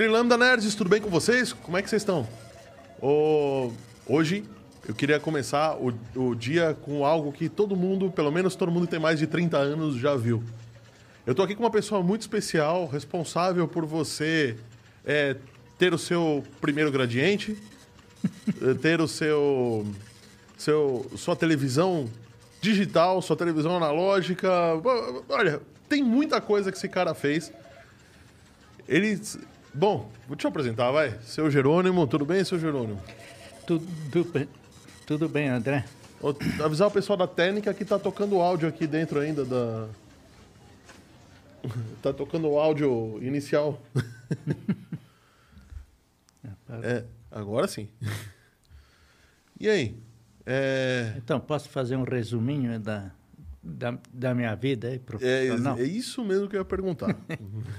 Trilambda Nerds, tudo bem com vocês? Como é que vocês estão? Ô, hoje eu queria começar o, o dia com algo que todo mundo, pelo menos todo mundo que tem mais de 30 anos, já viu. Eu tô aqui com uma pessoa muito especial, responsável por você é, ter o seu primeiro gradiente, ter o seu, seu sua televisão digital, sua televisão analógica. Olha, tem muita coisa que esse cara fez. Ele. Bom, vou te apresentar, vai. Seu Jerônimo, tudo bem, seu Jerônimo? Tudo, bem, tudo bem, André. Vou avisar o pessoal da técnica que tá tocando áudio aqui dentro ainda da. tá tocando o áudio inicial. é, agora sim. E aí? É... Então, posso fazer um resuminho da, da, da minha vida aí, profissional? É, é isso mesmo que eu ia perguntar.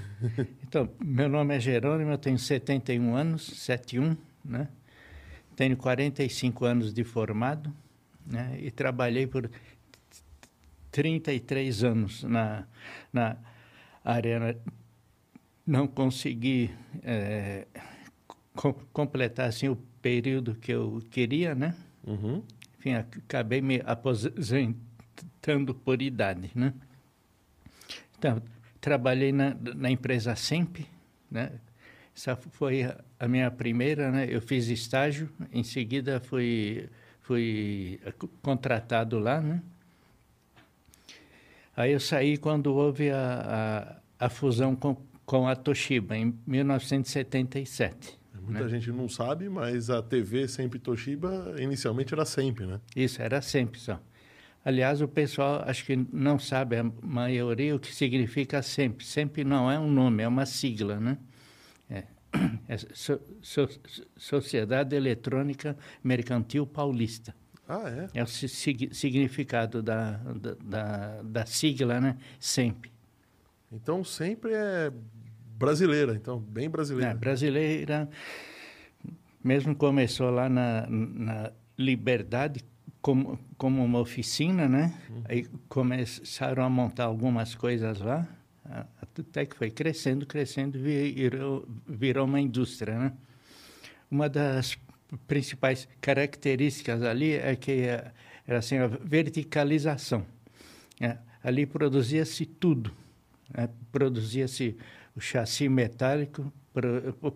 então, meu nome é Jerônimo, eu tenho 71 anos, 71, né? Tenho 45 anos de formado, né? E trabalhei por 33 anos na, na área. Não consegui é, co completar assim, o período que eu queria, né? Uhum. Enfim, acabei me aposentando por idade, né? Então, trabalhei na, na empresa Semp, né? Essa foi a minha primeira, né? Eu fiz estágio, em seguida fui, fui contratado lá, né? Aí eu saí quando houve a, a, a fusão com, com a Toshiba, em 1977. Muita né? gente não sabe, mas a TV Sempre Toshiba inicialmente era sempre, né? Isso, era sempre só. Aliás, o pessoal acho que não sabe, a maioria, o que significa sempre. Sempre não é um nome, é uma sigla, né? É, é so, so, Sociedade Eletrônica Mercantil Paulista. Ah, é? É o significado da, da, da, da sigla, né? Sempre. Então, sempre é brasileira, então, bem brasileira. É, brasileira, mesmo começou lá na, na Liberdade como, como uma oficina, né? Uhum. Aí começaram a montar algumas coisas lá, até que foi crescendo, crescendo, virou, virou uma indústria, né? Uma das principais características ali é que era assim, a verticalização. Né? Ali produzia-se tudo. Né? Produzia-se o chassi metálico,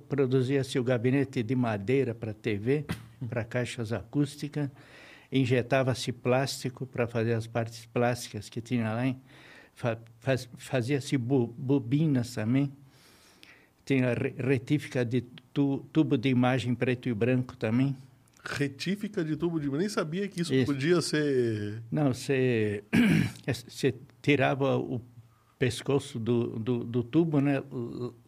produzia-se o gabinete de madeira para TV, para caixas acústicas, injetava-se plástico para fazer as partes plásticas que tinha lá, faz, fazia-se bu, bobinas também, tinha retífica de tu, tubo de imagem preto e branco também. Retífica de tubo de... Nem sabia que isso, isso. podia ser... Não, você, você tirava o pescoço do, do, do, tubo, né?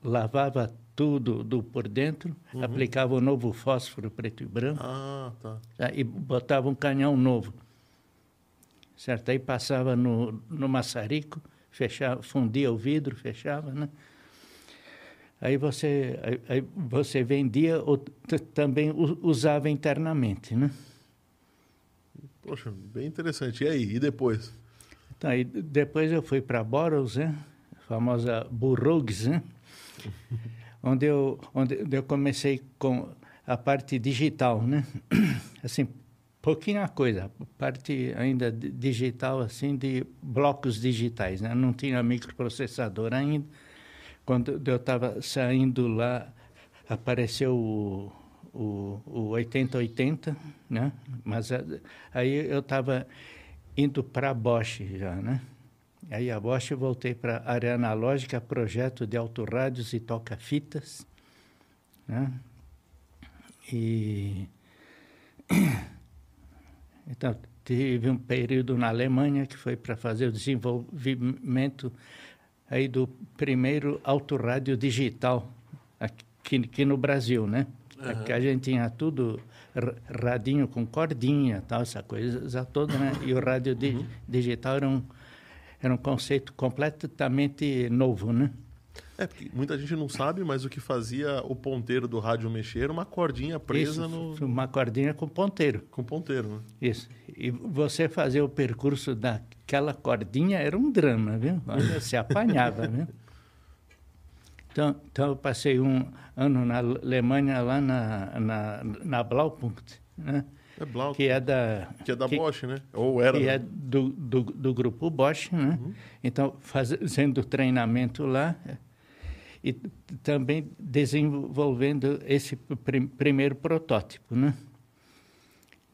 lavava tudo do por dentro, uhum. aplicava um novo fósforo preto e branco ah, tá. e botava um canhão novo. Certo? Aí passava no, no maçarico, fechava, fundia o vidro, fechava, né? Aí você, aí, aí você vendia ou também usava internamente, né? Poxa, bem interessante. E aí, e depois? Então, aí depois eu fui para Boros, né? a famosa Burroughs, né? onde, eu, onde eu comecei com a parte digital, né? Assim, pouquinha coisa, parte ainda digital, assim, de blocos digitais, né? Não tinha microprocessador ainda. Quando eu estava saindo lá, apareceu o, o, o 8080, né? Mas aí eu estava indo para a Bosch já, né? Aí a Bosch eu voltei para a área analógica, projeto de autorrádios e toca-fitas, né? E então tive um período na Alemanha que foi para fazer o desenvolvimento aí do primeiro autorrádio digital aqui, aqui no Brasil, né? Uhum. Aqui a gente tinha tudo radinho com cordinha, tal, essa coisa toda, né? E o rádio di uhum. digital era um, era um conceito completamente novo, né? É, porque muita gente não sabe, mas o que fazia o ponteiro do rádio mexer era uma cordinha presa Isso, no. Uma cordinha com ponteiro. Com ponteiro, né? Isso. E você fazer o percurso daquela cordinha era um drama, viu? Olha, se apanhava, viu? Então, então eu passei um ano na Alemanha, lá na, na, na Blaupunkt, né? É Blau, que é da... que é da Bosch, né? Ou era. que né? é do, do, do grupo Bosch, né? Então, fazendo treinamento lá e também desenvolvendo esse prim- primeiro protótipo, né?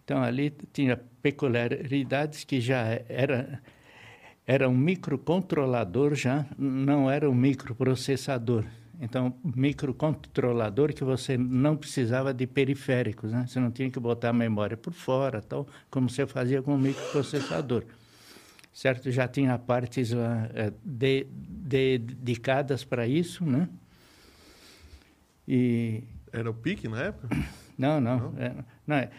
Então, ali tinha peculiaridades que já era, era um microcontrolador já, não era um microprocessador. Então, microcontrolador que você não precisava de periféricos, né? Você não tinha que botar a memória por fora, tal, como você fazia com o microprocessador. Certo? Já tinha partes lá eh, de- de- dedicadas para isso, né? E Era o PIC na época? não, não. Era, não, é-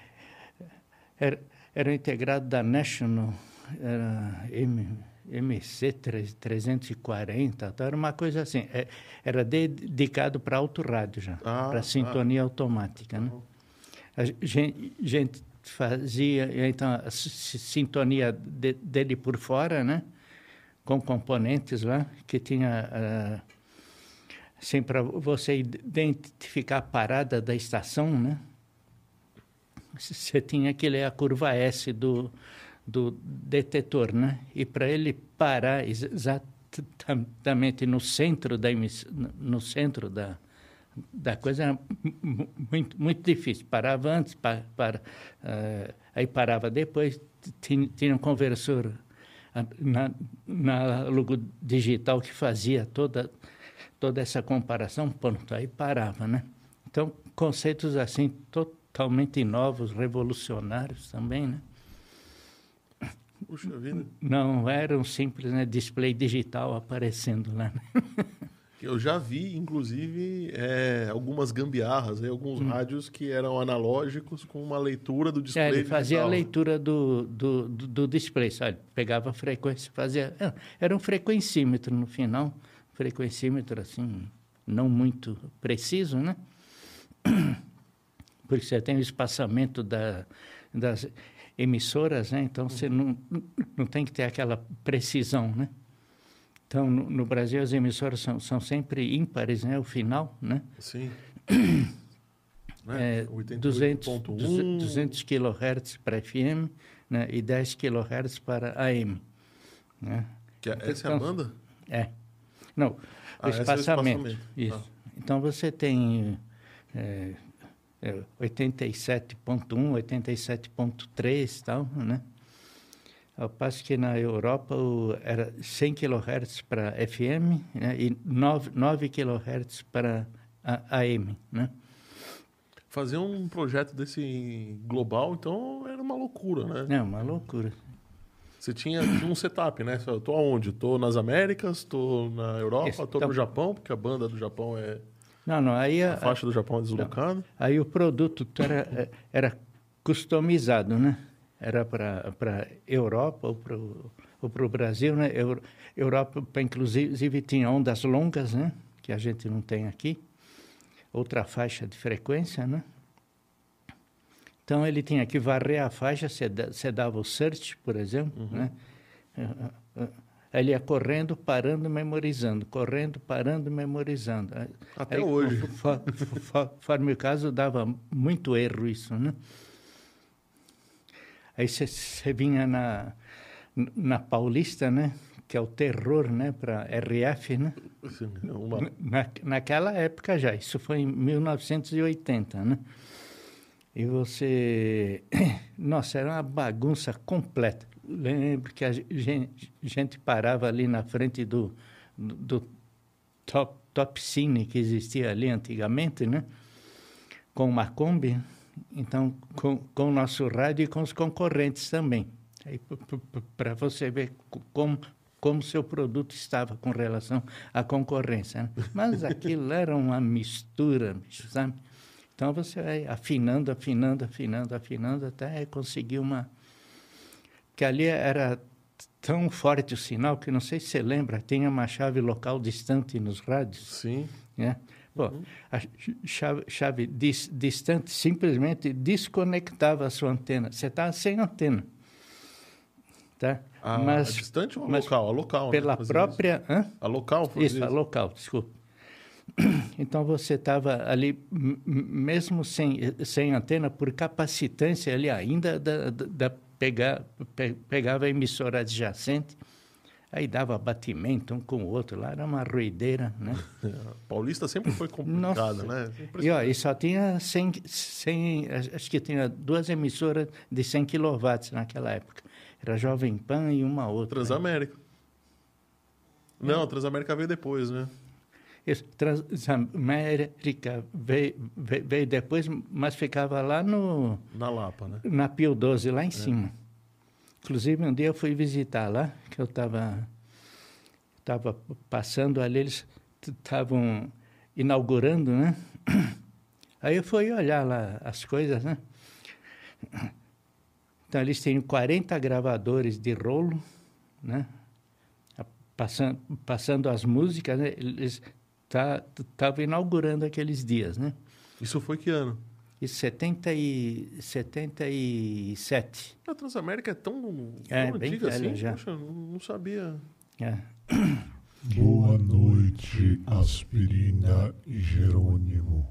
era, era integrado da National, era M, MC 340, então era uma coisa assim. é- era dedicado para autorrádio já, Ah, para sintonia automática. Né? A gente, gente fazia, então, a si- si- sintonia de- dele por fora, né? com componentes lá, que tinha... ah, assim, para você identificar a parada da estação, né? Você tinha que ler a curva S do, do detetor, né? E para ele parar ex- exatamente no centro da no centro da da coisa muito muito difícil. Parava antes, pa, para, eh, aí parava depois. Tinha, tinha um conversor ah, na, na logo digital que fazia toda toda essa comparação, pronto, aí parava, né? Então, conceitos assim totalmente novos, revolucionários também, né? Puxa vida. Não era um simples né, display digital aparecendo lá. Né? Eu já vi, inclusive, é, algumas gambiarras, aí, alguns Hum. rádios que eram analógicos com uma leitura do display É, ele fazia a digital. leitura do, do, do, do display, sabe? Pegava a frequência, fazia... é, Era um frequencímetro no final, frequencímetro assim, não muito preciso, né? Porque você tem o espaçamento da, das emissoras, né? Então você não, não tem que ter aquela precisão, né? Então, no, no Brasil, as emissoras são, são sempre ímpares, né? O final, né? Sim. É, né? 200, 88.1. 200 kHz para FM né, e 10 kHz para AM. Né? Que é- essa é a Então, banda? É. Não, o Ah, é o espaçamento. espaçamento. Isso. Tá. Então você tem é, é, 87.1, 87.3 e tal, né? Ao passo que na Europa o, era 100 kHz para FM né, e 9, 9 kHz para AM, né? Fazer um projeto desse global, então, era uma loucura, né? É uma loucura. Você tinha, tinha um setup, né? Eu tô aonde? Tô nas Américas, tô na Europa, Isso, tô então- no Japão, porque a banda do Japão é... Não, não, aí a, A faixa do Japão é deslocada. Aí o produto era, era customizado, né? Era para Europa ou para o Brasil, né? Eu, Europa, inclusive, tinha ondas longas, né? Que a gente não tem aqui. Outra faixa de frequência, né? Então, ele tinha que varrer a faixa, você da- você dava o search, por exemplo, né? Ele ia correndo, parando, memorizando, correndo, parando, memorizando. Até aí, hoje. fo- fo- fo- Conforme o caso, dava muito erro isso, né? Aí você vinha na, na Paulista, né? Que é o terror, né? Para RF, né? Assim, uma- Na, naquela época já, isso foi em 1980, né? E você... Nossa, era uma bagunça completa. Lembro que a gente, gente parava ali na frente do, do, top, top Cine que existia ali antigamente, né? Com uma Kombi, então com, com o nosso rádio e com os concorrentes também. Para você ver co- como como seu produto estava com relação à concorrência. Né? Mas aquilo era uma mistura, sabe? Então você vai afinando, afinando, afinando, afinando, até conseguir uma. Que ali era tão forte o sinal que não sei se você lembra, tinha uma chave local distante nos rádios. Sim. Né? Pô, a chave, chave dis, distante simplesmente desconectava a sua antena. Você estava sem antena. Tá? A, mas a distante ou a mas local? A local, né? pela Fazia própria. Hã? Isso. A local fazia Isso, a local, desculpa. Então você estava ali, mesmo sem, sem antena, por capacitância ali ainda da, da, da pegar, pe- pegava a emissora adjacente, aí dava batimento um com o outro lá, era uma ruideira, né? Paulista sempre foi complicado, né? E, ó, e só tinha 100, 100, acho que tinha duas emissoras de 100 kW naquela época. Era Jovem Pan e uma outra. Transamérica. Não, Transamérica veio depois, né? Isso, Transamérica veio, veio, depois, mas ficava lá no, Na Lapa, né? na Pio 12, lá em cima. Inclusive, um dia eu fui visitar lá, que eu estava tava passando ali, eles estavam inaugurando, né? Aí eu fui olhar lá as coisas, né? Então, eles têm 40 gravadores de rolo, né? Passando, passando as músicas, né? Eles estavam inaugurando aqueles dias, né? Isso foi que ano? Isso 70 e 77. A Transamérica é tão, É, tão bem antiga assim? já. Poxa, não sabia. É. Boa noite, Aspirina e Jerônimo.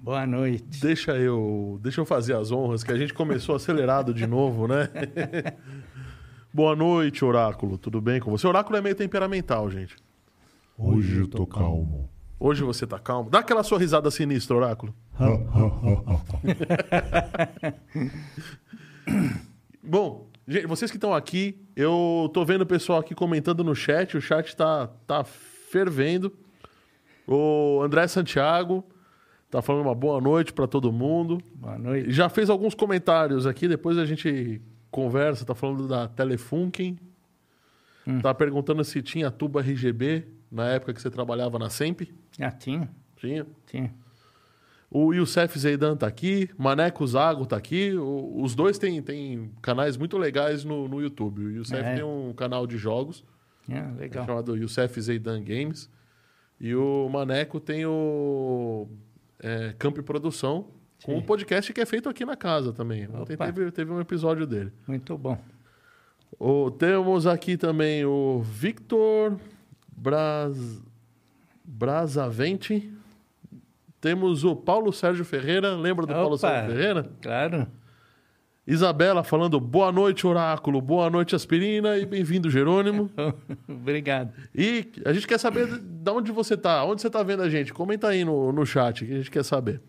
Boa noite. Deixa eu, deixa eu fazer as honras, que a gente começou acelerado de novo, né? Boa noite, Oráculo. Tudo bem com você? Oráculo é meio temperamental, gente. Hoje eu tô calmo. Hoje você tá calmo. Dá aquela sua risada sinistra, Oráculo. Bom, gente, vocês que estão aqui, eu tô vendo o pessoal aqui comentando no chat, o chat tá, tá fervendo. O André Santiago tá falando uma boa noite para todo mundo. Boa noite. Já fez alguns comentários aqui, depois a gente conversa, tá falando da Telefunken. Tá perguntando se tinha tubo RGB na época que você trabalhava na SEMP. Ah, tinha? Tinha. Tinha. O Youssef Zeidan tá aqui, Maneco Zago tá aqui. O- os dois têm, têm canais muito legais no, no YouTube. O Youssef É. tem um canal de jogos Ah, legal. chamado Youssef Zeidan Games. E o Maneco tem o é, Camp Produção, com Sim. um podcast que é feito aqui na casa também. Ontem teve, teve um episódio dele. Muito bom. O- temos aqui também o Victor Braz... Brazavente. Temos o Paulo Sérgio Ferreira. Lembra do Paulo Opa. Sérgio Ferreira? Claro. Isabela falando boa noite, Oráculo. Boa noite, Aspirina. E bem-vindo, Jerônimo. Obrigado. E a gente quer saber de- de onde você tá. Onde você tá vendo a gente? Comenta aí no, no chat que a gente quer saber.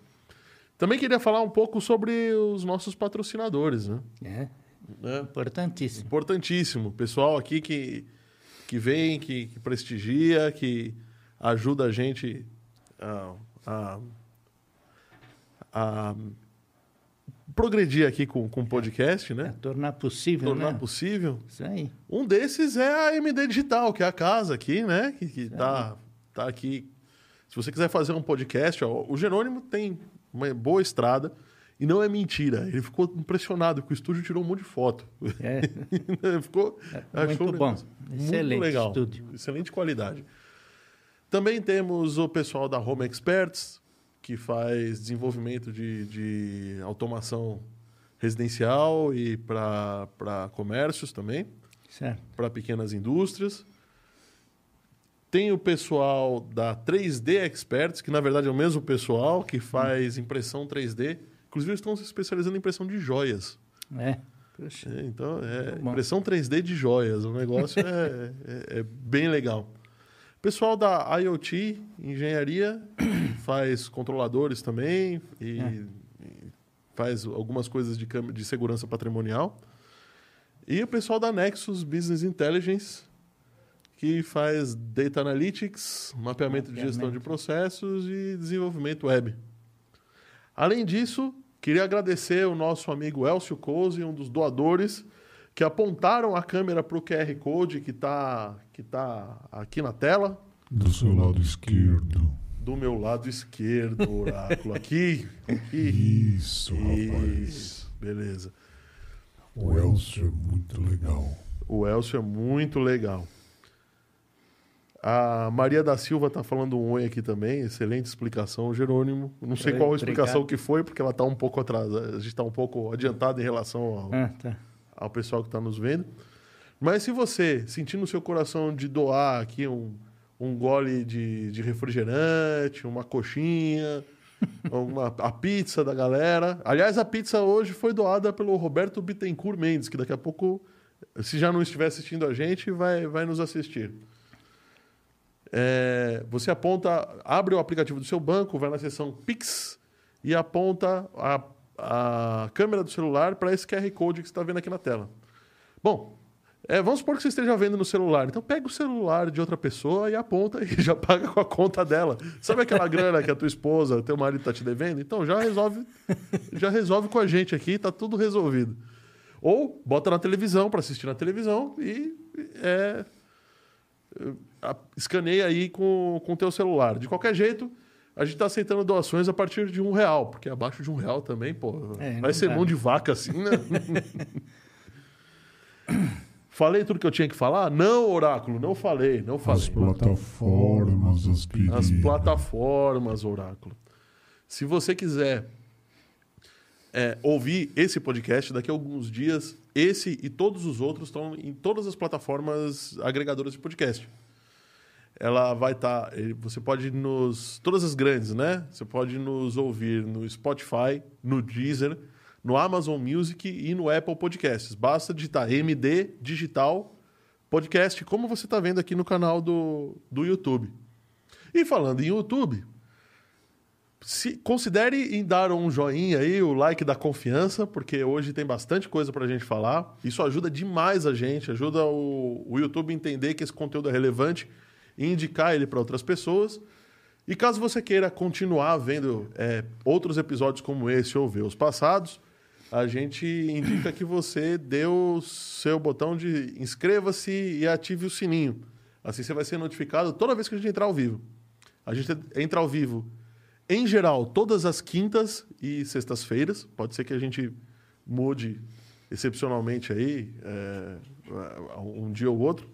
Também queria falar um pouco sobre os nossos patrocinadores, né? É, né? importantíssimo. Importantíssimo. Pessoal aqui que, que vem, que, que prestigia, que ajuda a gente a, a, a progredir aqui com, o podcast, É, né? tornar possível, Tornar né? possível. Isso aí. Um desses é a MD Digital, que é a casa aqui, né? Que, que tá, tá aqui. Se você quiser fazer um podcast, ó, o Jerônimo tem uma boa estrada. E não é mentira. Ele ficou impressionado que o estúdio tirou um monte de foto. É, ficou É, muito um bom. Excelente muito legal. estúdio. Excelente qualidade. Também temos o pessoal da Home Experts, que faz desenvolvimento de, de automação residencial e para comércios também certo. para pequenas indústrias. Tem o pessoal da 3D Experts, que na verdade é o mesmo pessoal que faz impressão 3D. Inclusive, eles estão se especializando em impressão de joias. É. É, então, é impressão 3D de joias. O negócio é, é- é bem legal. Pessoal da IoT Engenharia faz controladores também e, É. e faz algumas coisas de, de segurança patrimonial. E o pessoal da Nexus Business Intelligence, que faz Data Analytics, mapeamento, de gestão de Mapeamento. processos e desenvolvimento web. Além disso, queria agradecer o nosso amigo Elcio Couse, um dos doadores, que apontaram a câmera para o QR Code que está que tá aqui na tela, Do seu lado esquerdo. do meu lado esquerdo, oráculo. Aqui, aqui. Isso, rapaz. Isso, beleza. O Elcio é muito legal. O Elcio é muito legal. A Maria da Silva está falando um oi aqui também. Excelente explicação, Jerônimo. Não sei qual a explicação que foi, porque ela está um pouco atrasada. A gente está um pouco adiantado em relação ao, Ah, tá. ao pessoal que está nos vendo. Mas se você sentir no seu coração de doar aqui um, um gole de, de refrigerante, uma coxinha, uma, a pizza da galera. Aliás, a pizza hoje foi doada pelo Roberto Bittencourt Mendes, que daqui a pouco, se já não estiver assistindo a gente, vai, vai nos assistir. É, você aponta, abre o aplicativo do seu banco, vai na seção Pix e aponta a, a câmera do celular para esse QR Code que você está vendo aqui na tela. Bom, é, vamos supor que você esteja vendo no celular. Então pega o celular de outra pessoa e aponta e já paga com a conta dela. Sabe aquela grana que a tua esposa, teu marido está te devendo? Então já resolve, já resolve com a gente aqui, está tudo resolvido. Ou bota na televisão para assistir na televisão e é, escaneia aí com o teu celular. De qualquer jeito, a gente está aceitando doações a partir de um real, porque abaixo de um real também, pô, é, vai ser dá. mão de vaca assim, né? Falei tudo que eu tinha que falar? Não, Oráculo, não falei, não falei. As plataformas, as. As plataformas, Oráculo. Se você quiser é, ouvir esse podcast daqui a alguns dias, esse e todos os outros estão em todas as plataformas agregadoras de podcast. Ela vai estar. Tá, você pode nos. Todas as grandes, né? Você pode nos ouvir no Spotify, no Deezer no Amazon Music e no Apple Podcasts. Basta digitar MD Digital Podcast, como você está vendo aqui no canal do, do YouTube. E falando em YouTube, se, considere em dar um joinha aí, o like da confiança, porque hoje tem bastante coisa para a gente falar. Isso ajuda demais a gente, ajuda o, o YouTube a entender que esse conteúdo é relevante e indicar ele para outras pessoas. E caso você queira continuar vendo é, outros episódios como esse ou ver os passados, a gente indica que você dê o seu botão de inscreva-se e ative o sininho. Assim você vai ser notificado toda vez que a gente entrar ao vivo. A gente entra ao vivo, em geral, todas as quintas e sextas-feiras. Pode ser que a gente mude excepcionalmente aí, é, um dia ou outro.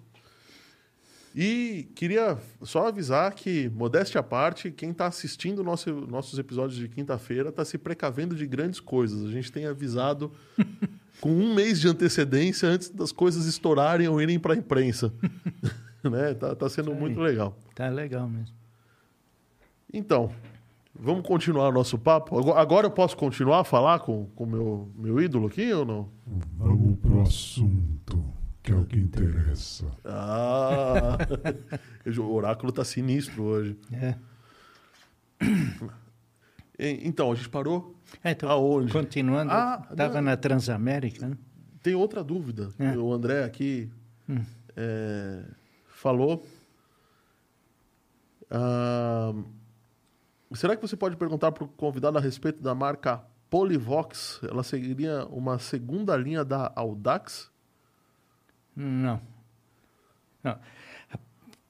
E queria só avisar que, modéstia à parte, quem está assistindo nosso, nossos episódios de quinta-feira está se precavendo de grandes coisas. A gente tem avisado com um mês de antecedência antes das coisas estourarem ou irem para a imprensa. né? Tá, tá sendo muito legal. Tá legal mesmo. Então, vamos continuar o nosso papo? Agora eu posso continuar a falar com o com meu, meu ídolo aqui ou não? Vamos pro assunto que é o que interessa. Ah, o oráculo tá sinistro hoje. É. Então, a gente parou é, então, aonde? Continuando, ah, estava na Transamérica. Né? Tem outra dúvida. É. O André aqui hum. é, falou. Ah, será que você pode perguntar para o convidado a respeito da marca Polivox? Ela seguiria uma segunda linha da Audax? Não. Não.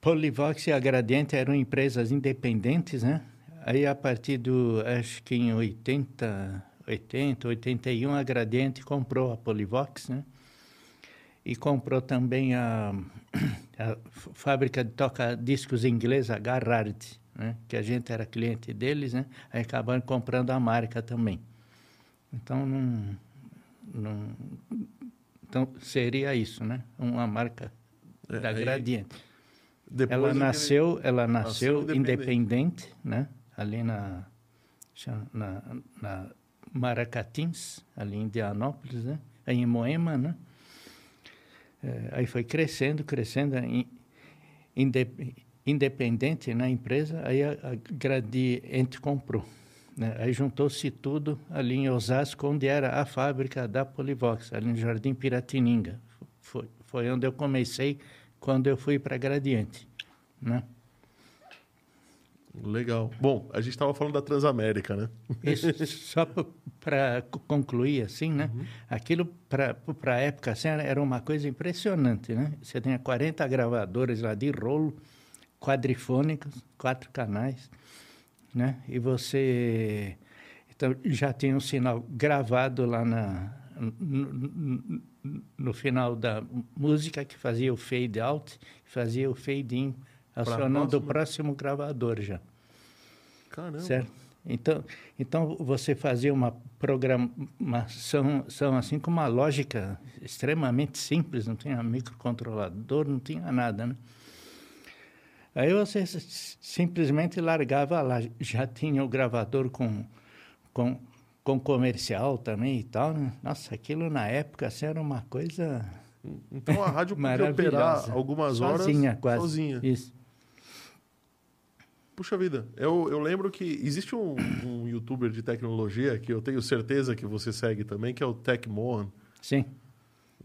Polivox e a Gradiente eram empresas independentes, né? Aí, a partir do, acho que em 80, 80, 81, a Gradiente comprou a Polivox, né? E comprou também a, a fábrica de toca-discos inglesa, Garrard, né? Que a gente era cliente deles, né? Aí acabaram comprando a marca também. Então, não, não então, seria isso, né? Uma marca é, da Gradiente. Ela nasceu, ela nasceu, nasceu independente. independente, né? Ali na, na, na Maracatins, ali em Indianópolis, né? Aí em Moema, né? É, aí foi crescendo, crescendo, independente na empresa, aí a, a Gradiente comprou. Né? Aí juntou-se tudo ali em Osasco, onde era a fábrica da Polivox, ali no Jardim Piratininga. Foi, foi onde eu comecei quando eu fui para Gradiente. Né? Legal. Bom, a gente estava falando da Transamérica, né? Isso, só para concluir, assim, né? Uhum. Aquilo, para a época, assim, era uma coisa impressionante, né? Você tinha 40 gravadores lá de rolo, quadrifônicos, quatro canais né? E você então, já tinha um sinal gravado lá na, no, no, final da música que fazia o fade out, fazia o fade in, acionando o próximo gravador já. Caramba. Certo? Então, então você fazia uma programação assim com uma lógica extremamente simples, não tinha microcontrolador, não tinha nada, né? Aí você simplesmente largava lá. Já tinha o gravador com, com, com comercial também e tal. Né? Nossa, aquilo na época assim, era uma coisa Então a rádio podia operar algumas horas sozinha, quase. sozinha. Isso. Puxa vida, eu, eu lembro que existe um, um youtuber de tecnologia que eu tenho certeza que você segue também, que é o Tech Mohan, Sim.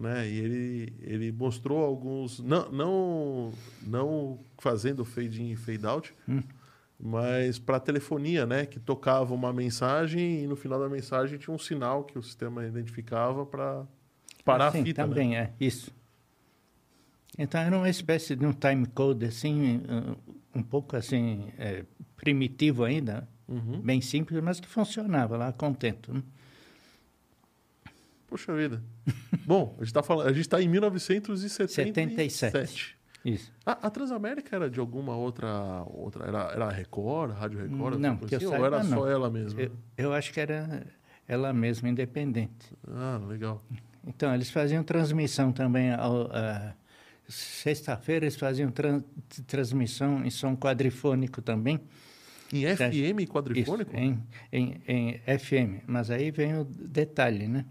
Né? E ele, ele mostrou alguns, não, não, não fazendo fade in e fade out, Hum. mas para telefonia, né? Que tocava uma mensagem e no final da mensagem tinha um sinal que o sistema identificava para parar Sim, a fita, né? também é isso. Então era uma espécie de um time code assim, uh, um pouco assim é, primitivo ainda, Uhum. bem simples, mas que funcionava lá contento. Né? Puxa vida. Bom, a gente está falando, a gente está em 1977. 77. Isso. A, a Transamérica era de alguma outra. outra era, era a Record, a Rádio Record? Não, que eu assim, ou saiba, era só não. ela mesma? Eu, eu acho que era ela mesma, independente. Ah, legal. Então, eles faziam transmissão também. Sexta-feira eles faziam tran- transmissão em som quadrifônico também. Em FM quadrifônico? Isso, em, em, em FM. Mas aí vem o detalhe, né?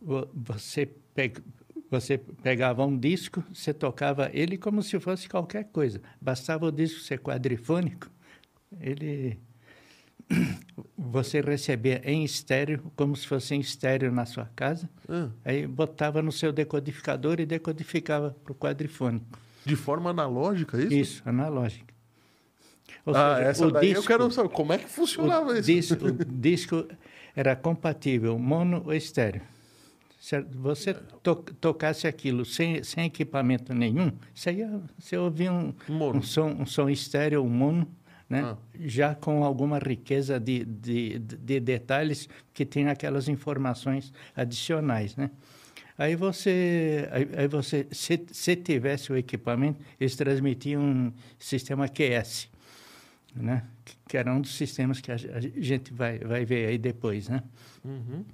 Vo- Você, peg, você pegava um disco, você tocava ele como se fosse qualquer coisa. Bastava o disco ser quadrifônico, ele... Você recebia em estéreo, como se fosse em estéreo na sua casa. Ah, Aí botava no seu decodificador e decodificava para o quadrifônico. de forma analógica, isso? Isso, analógico. Ou ah, seja, essa o daí eu disco- quero saber como é que funcionava o isso. disco, o disco era compatível mono ou estéreo. Certo? Você to, tocasse aquilo sem, sem equipamento nenhum, você, ia, você ouvia um, um, som, um som estéreo ou mono, né? Ah. já com alguma riqueza de, de, de detalhes que tem aquelas informações adicionais. Né? Aí você, aí, aí você se, se tivesse o equipamento, eles transmitiam um sistema QS né? que- era um dos sistemas que a, a gente vai, vai ver aí depois. Né? Uhum.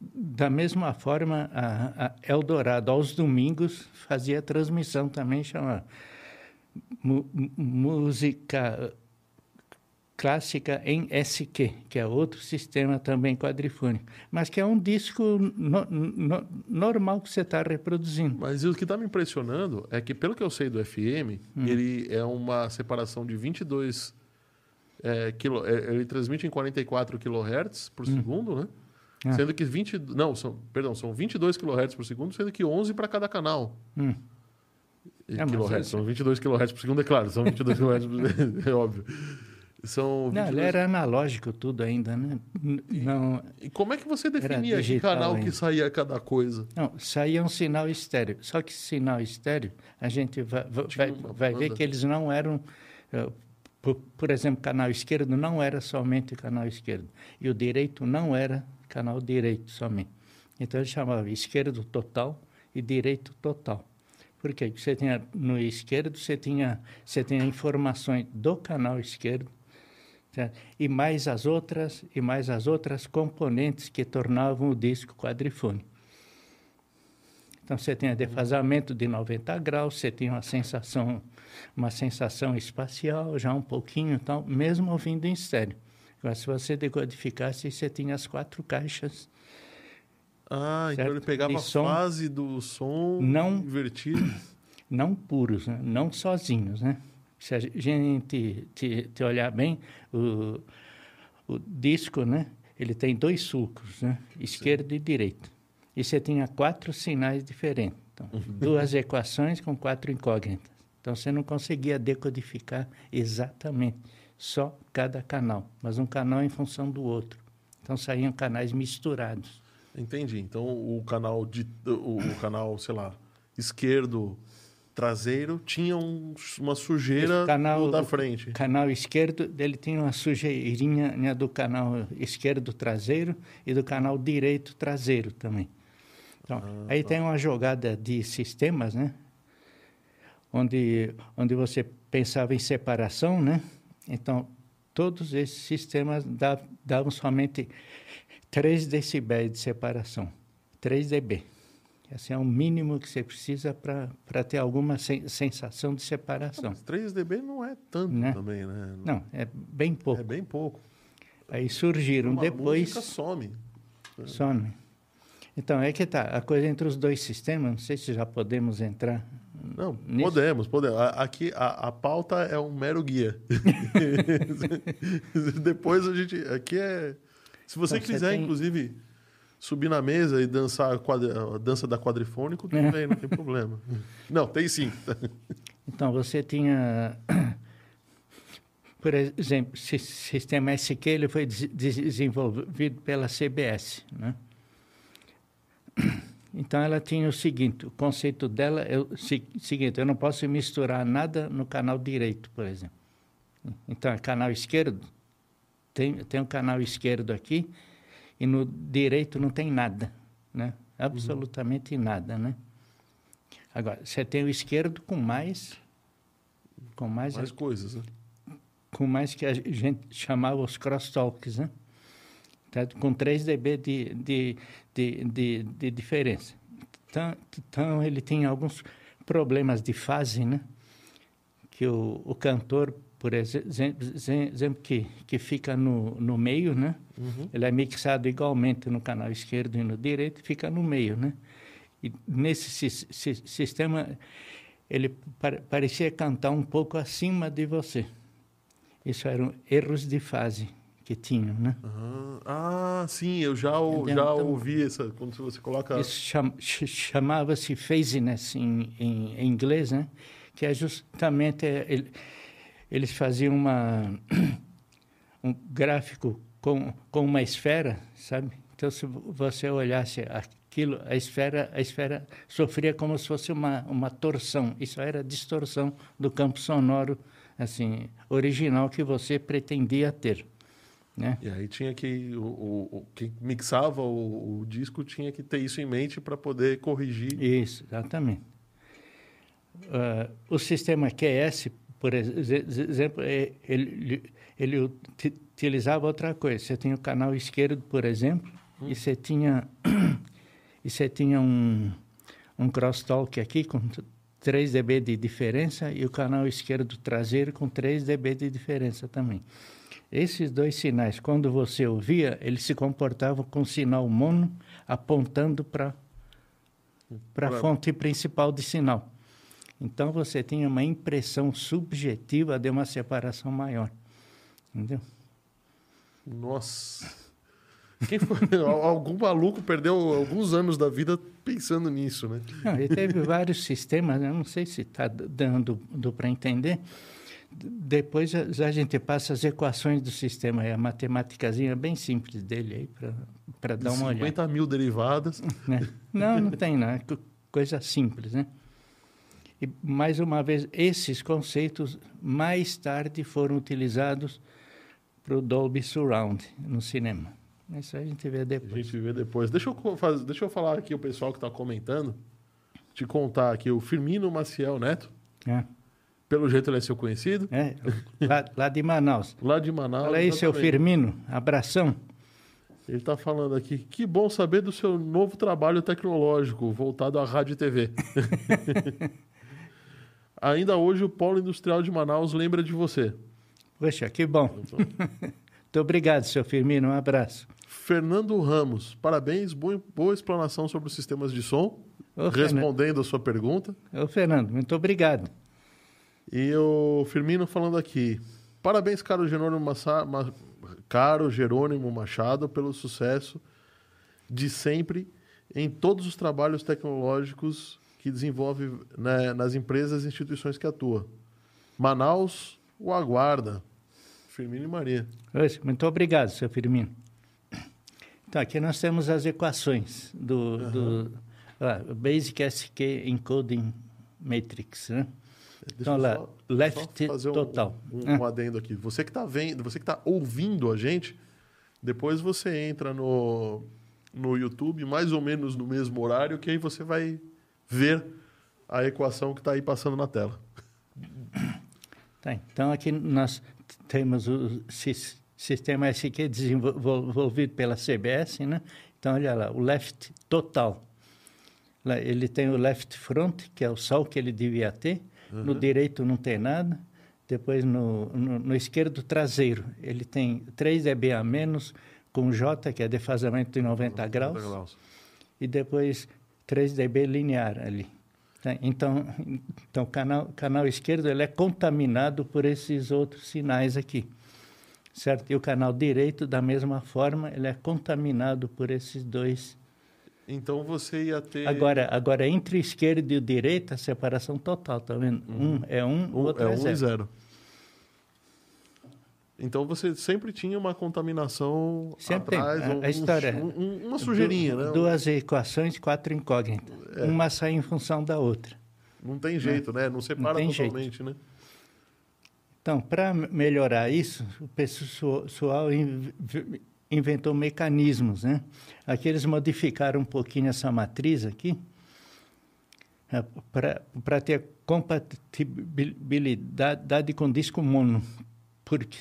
Da mesma forma, a, a Eldorado, aos domingos, fazia transmissão também, chama Música Clássica em SQ, que é outro sistema também quadrifônico, mas que é um disco no- no- normal que você está reproduzindo. Mas o que está me impressionando é que, pelo que eu sei do FM, Hum. ele é uma separação de 22 é, quilo, é, ele transmite em 44 kHz por segundo, né? Ah. Sendo que 20, não, são, perdão, são 22 kHz por segundo, sendo que 11 para cada canal. Hum. É, isso- são 22 kHz por segundo, é claro, são 22 kHz por segundo, é óbvio. São Não, 22... ele era analógico tudo ainda, né? Não, E como é que você definia que canal que ainda. saía cada coisa? Não, saía um sinal estéreo. Só que sinal estéreo, a gente vai, vai, vai- ver que eles não eram. eh, Por, por exemplo, canal esquerdo não era somente canal esquerdo. E o direito não era canal direito somente. Então ele chamava esquerdo total e direito total. Por quê? Porque você tinha no esquerdo, você tinha, você tinha informações do canal esquerdo, e mais as outras e mais as outras componentes que tornavam o disco quadrifônico. Então você tinha defasamento de 90 graus, você tinha uma sensação, uma sensação espacial já um pouquinho, então, mesmo ouvindo em estéreo. Agora, se você decodificasse, você tinha as quatro caixas Ah, então Certo. ele pegava a som- fase do som Não- invertido. não puros, né? não sozinhos, né? Se a gente te, te olhar bem, o, o disco, né? Ele tem dois sulcos, né? Esquerdo e direito. E você tinha quatro sinais diferentes. Então, duas equações com quatro incógnitas. Então, você não conseguia decodificar exatamente só cada canal, mas um canal em função do outro. Então, saíam canais misturados. Entendi. Então o canal de o, o canal, sei lá, esquerdo traseiro tinha um- uma sujeira canal- da frente. canal esquerdo, ele tinha uma sujeirinha né, do canal esquerdo traseiro e do canal direito traseiro também. Então, aí tem uma jogada de sistemas, né? Onde, onde você pensava em separação, né? Então, todos esses sistemas da- davam somente 3 decibéis de separação, 3 dB. Esse é o mínimo que você precisa para ter alguma sen sensação de separação. Mas 3 dB não é tanto Né? também, né? Não, é bem pouco. É bem pouco. Aí surgiram Uma depois. música some. Some. Então, é que tá. A coisa entre os dois sistemas, não sei se já podemos entrar. Não, nisso. podemos, podemos. Aqui a, a pauta é um mero guia. Depois a gente. Aqui é. Se você Então, você quiser, tem- inclusive, subir na mesa e dançar a, quadri- a dança da quadrifônico, tudo É. bem, não tem problema. Não, tem sim. Então, você tinha. Por exemplo, o sistema SQ ele foi des- desenvolvido pela CBS. Né? Então, ela tinha o seguinte: o conceito dela é o se- seguinte, eu não posso misturar nada no canal direito, por exemplo. Então, é canal esquerdo, tem, tem um canal esquerdo aqui, e no direito não tem nada, né? Absolutamente nada, né? Agora, você tem o esquerdo com mais, com mais, Mais coisas, né? com mais que a gente chamava os crosstalks, né? Tá? Com 3 dB de, de, de, de, de diferença. Então, então, ele tinha alguns problemas de fase, né? Que o, o cantor, por exe- exe- exemplo, que, que fica no, no meio, né? Uhum. Ele é mixado igualmente no canal esquerdo e no direito, fica no meio, né? E nesse si- si- sistema, ele pare- parecia cantar um pouco acima de você. Isso eram erros de fase que tinham, né? Ah, ah, sim, eu já, Entendeu? já Então- ouvi essa. Quando você coloca. Isso cham- ch- chamava-se phasiness em, em, em inglês, né? Que é justamente é, ele- eles faziam uma um gráfico com, com uma esfera, sabe? Então se vo- você olhasse aquilo, a esfera a esfera sofria como se fosse uma uma torção. Isso era distorção do campo sonoro assim original que você pretendia ter, né? E aí tinha que. O, o, quem mixava o, o disco tinha que ter isso em mente para poder corrigir. Isso, exatamente. Ah, o sistema QS, por ex- exemplo, é- ele, ele uti- utilizava outra coisa. Você tinha o canal esquerdo, por exemplo, e você tinha, e você tinha um, um crosstalk aqui com 3 dB de diferença e o canal esquerdo traseiro com 3 dB de diferença também. Esses dois sinais, quando você ouvia, eles se comportavam com sinal mono apontando para para a fonte principal de sinal. Então você tinha uma impressão subjetiva de uma separação maior. Entendeu? Nossa. Quem foi? Algum maluco perdeu alguns anos da vida pensando nisso, né? Não, ele teve vários sistemas, eu não sei se está dando para entender. Depois a, a gente passa as equações do sistema, é a matemáticazinha bem simples dele aí para dar uma olhada. 50 mil derivadas. né? Não, não tem. É co- coisa simples, né? E, mais uma vez, esses conceitos, mais tarde, foram utilizados para o Dolby Surround no cinema. Isso a gente vê A depois. gente vê depois. Deixa eu, co- faz- deixa eu falar aqui o pessoal que está comentando. Te contar aqui, o Firmino Maciel Neto. É, Pelo jeito ele é seu conhecido. é, lá, lá de Manaus. Lá de Manaus. Fala aí, seu. Firmino. Abração. Ele está falando aqui. Que bom saber do seu novo trabalho tecnológico voltado à rádio e TV. Ainda hoje o Polo Industrial de Manaus lembra de você. Poxa, que bom. Muito obrigado, seu Firmino. Um abraço. Fernando Ramos, parabéns, boa, boa explanação sobre os sistemas de som, Ô, Fernando, respondendo a sua pergunta. Ô, Fernando, muito obrigado. E o Firmino falando aqui, parabéns, caro Jerônimo, Massa, Ma- caro Jerônimo Machado, pelo sucesso de sempre em todos os trabalhos tecnológicos que desenvolve né, nas empresas e instituições que atua. Manaus o aguarda. Firmino e Maria. Muito obrigado, seu Firmino. Então, aqui nós temos as equações do, do ah, Basic SQ Encoding Matrix, né? Deixa Então, eu só- left só fazer um- total. Um, um adendo aqui. Você que está vendo, você que está ouvindo a gente, depois você entra no, no YouTube, mais ou menos no mesmo horário, que aí você vai ver a equação que está aí passando na tela. Tá, então, aqui nós temos o sis- sistema SQ desenvolvido pela CBS, né? Então, olha lá, o left total. ele tem o left front, que é o sol que ele devia ter. No direito não tem nada. Depois no, no, no esquerdo traseiro, ele tem 3 dB a menos com J, que é defasamento de 90 graus. graus. E depois 3 dB linear ali. Tá? Então, então o canal, canal esquerdo ele é contaminado por esses outros sinais aqui. Certo? E o canal direito, da mesma forma, ele é contaminado por esses dois. Então você ia ter. Agora, agora entre o esquerdo e o direito, a separação total, tá vendo? Um é um, o Um- outro é é, um zero. e zero. Então você sempre tinha uma contaminação Sempre atrás, A- um- a história- um- um- uma sujeirinha, Du- né? Duas equações, quatro incógnitas. É. Uma sai em função da outra. Não tem jeito, né? Não separa jeito. totalmente, né? Então, para melhorar isso, o pessoal inventou mecanismos, né? Aqui eles modificaram um pouquinho essa matriz aqui, para ter compatibilidade com disco mono, porque,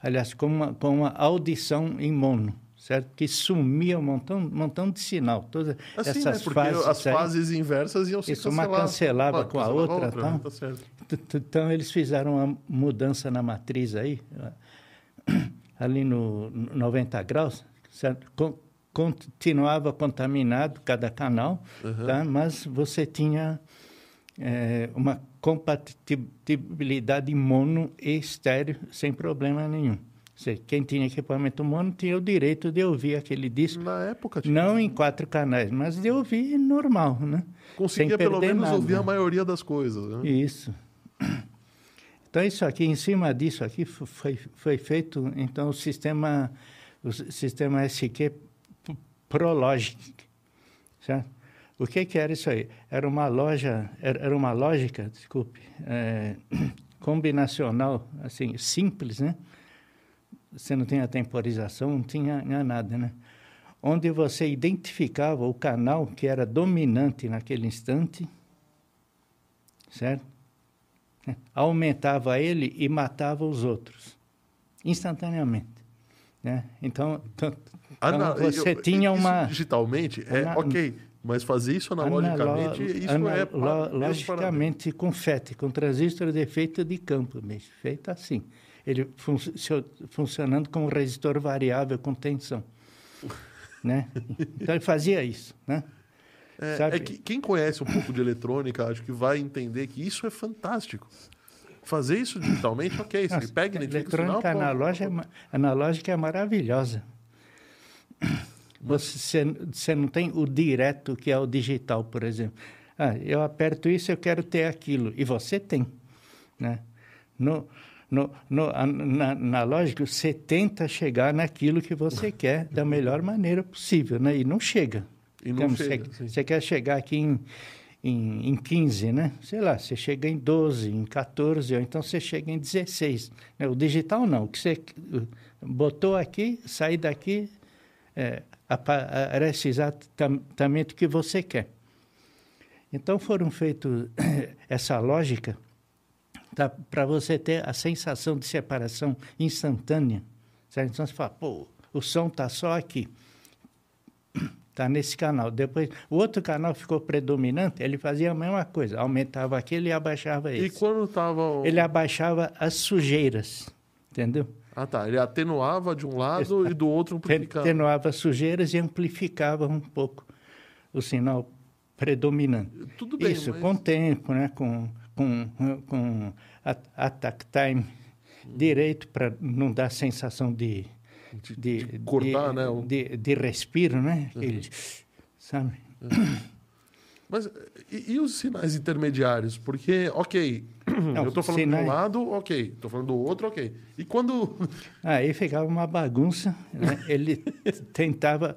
aliás, com uma, com uma audição em mono, certo? Que sumia um montão, montão de sinal, todas Assim, essas né? Fases. as aí. fases inversas iam se Isso, uma cancelar. cancelava Uma com a cancelava outra, né? tá? Certo. Então, eles fizeram uma mudança na matriz aí, ali no no 90 graus, certo? Con- continuava contaminado cada canal, tá? mas você tinha eh, uma compatibilidade mono e estéreo sem problema nenhum. Seja, quem tinha equipamento mono tinha o direito de ouvir aquele disco, Na época, tipo, não em quatro canais, mas de ouvir normal, né? conseguia pelo menos nada. ouvir a maioria das coisas, né? Isso. Então, isso aqui, em cima disso aqui, foi, foi feito, então, o sistema, o sistema SQ Prologic, certo? O que que era isso aí? Era uma loja, era uma lógica, desculpe, eh, combinacional, assim, simples, né? Você não tinha temporização, não tinha nada, né? Onde você identificava o canal que era dominante naquele instante, certo? Aumentava ele e matava os outros, instantaneamente. Né? Então, t- Ah, então você eu- tinha uma... digitalmente é Ana- ok, mas fazer isso analogicamente, Analo- isso ana- é logicamente com FET, com transistor de efeito de campo, mesmo, feito assim. Ele fun funcionando como resistor variável com tensão. né? Então ele fazia isso. Né? É, é que quem conhece um pouco de eletrônica, acho que vai entender que isso é fantástico. Fazer isso digitalmente, ok. Você Nossa, pega, a identifica o sinal, eletrônica pô, analógica, é ma- analógica é maravilhosa. Você, você não tem o direto que é o digital, por exemplo. Ah, eu aperto isso, eu quero ter aquilo. E você tem. Né? No, no, no, na, na lógica, você tenta chegar naquilo que você quer da melhor maneira possível, né? e não chega. E não Então, chega, você, quer chegar aqui em, em, em 15, né? Sei lá, você chega em 12, em 14, ou então você chega em 16. né? O digital não. O que você botou aqui, sair daqui, é, aparece exatamente o que você quer. Então foram feitos essa lógica tá, para você ter a sensação de separação instantânea. Certo? Então você fala, pô, o som está só aqui. Está nesse canal. Depois, o outro canal ficou predominante, ele fazia a mesma coisa, aumentava aquele e abaixava E esse. quando tava. o- Ele abaixava as sujeiras, entendeu? Ah, tá. Ele atenuava de um lado e do outro amplificava. Atenuava as sujeiras e amplificava um pouco o sinal predominante. Tudo bem, Isso, mas- com tempo, né? com, com, com attack time direito para não dar sensação de, De- de, de cortar, de, né, o- de, de respiro, né? Aquele, sabe? Mas e, e os sinais intermediários? Porque, ok, eu estou falando sinais- de um lado, ok. Estou falando do outro, ok. E quando. Aí ficava uma bagunça. Né? Ele tentava,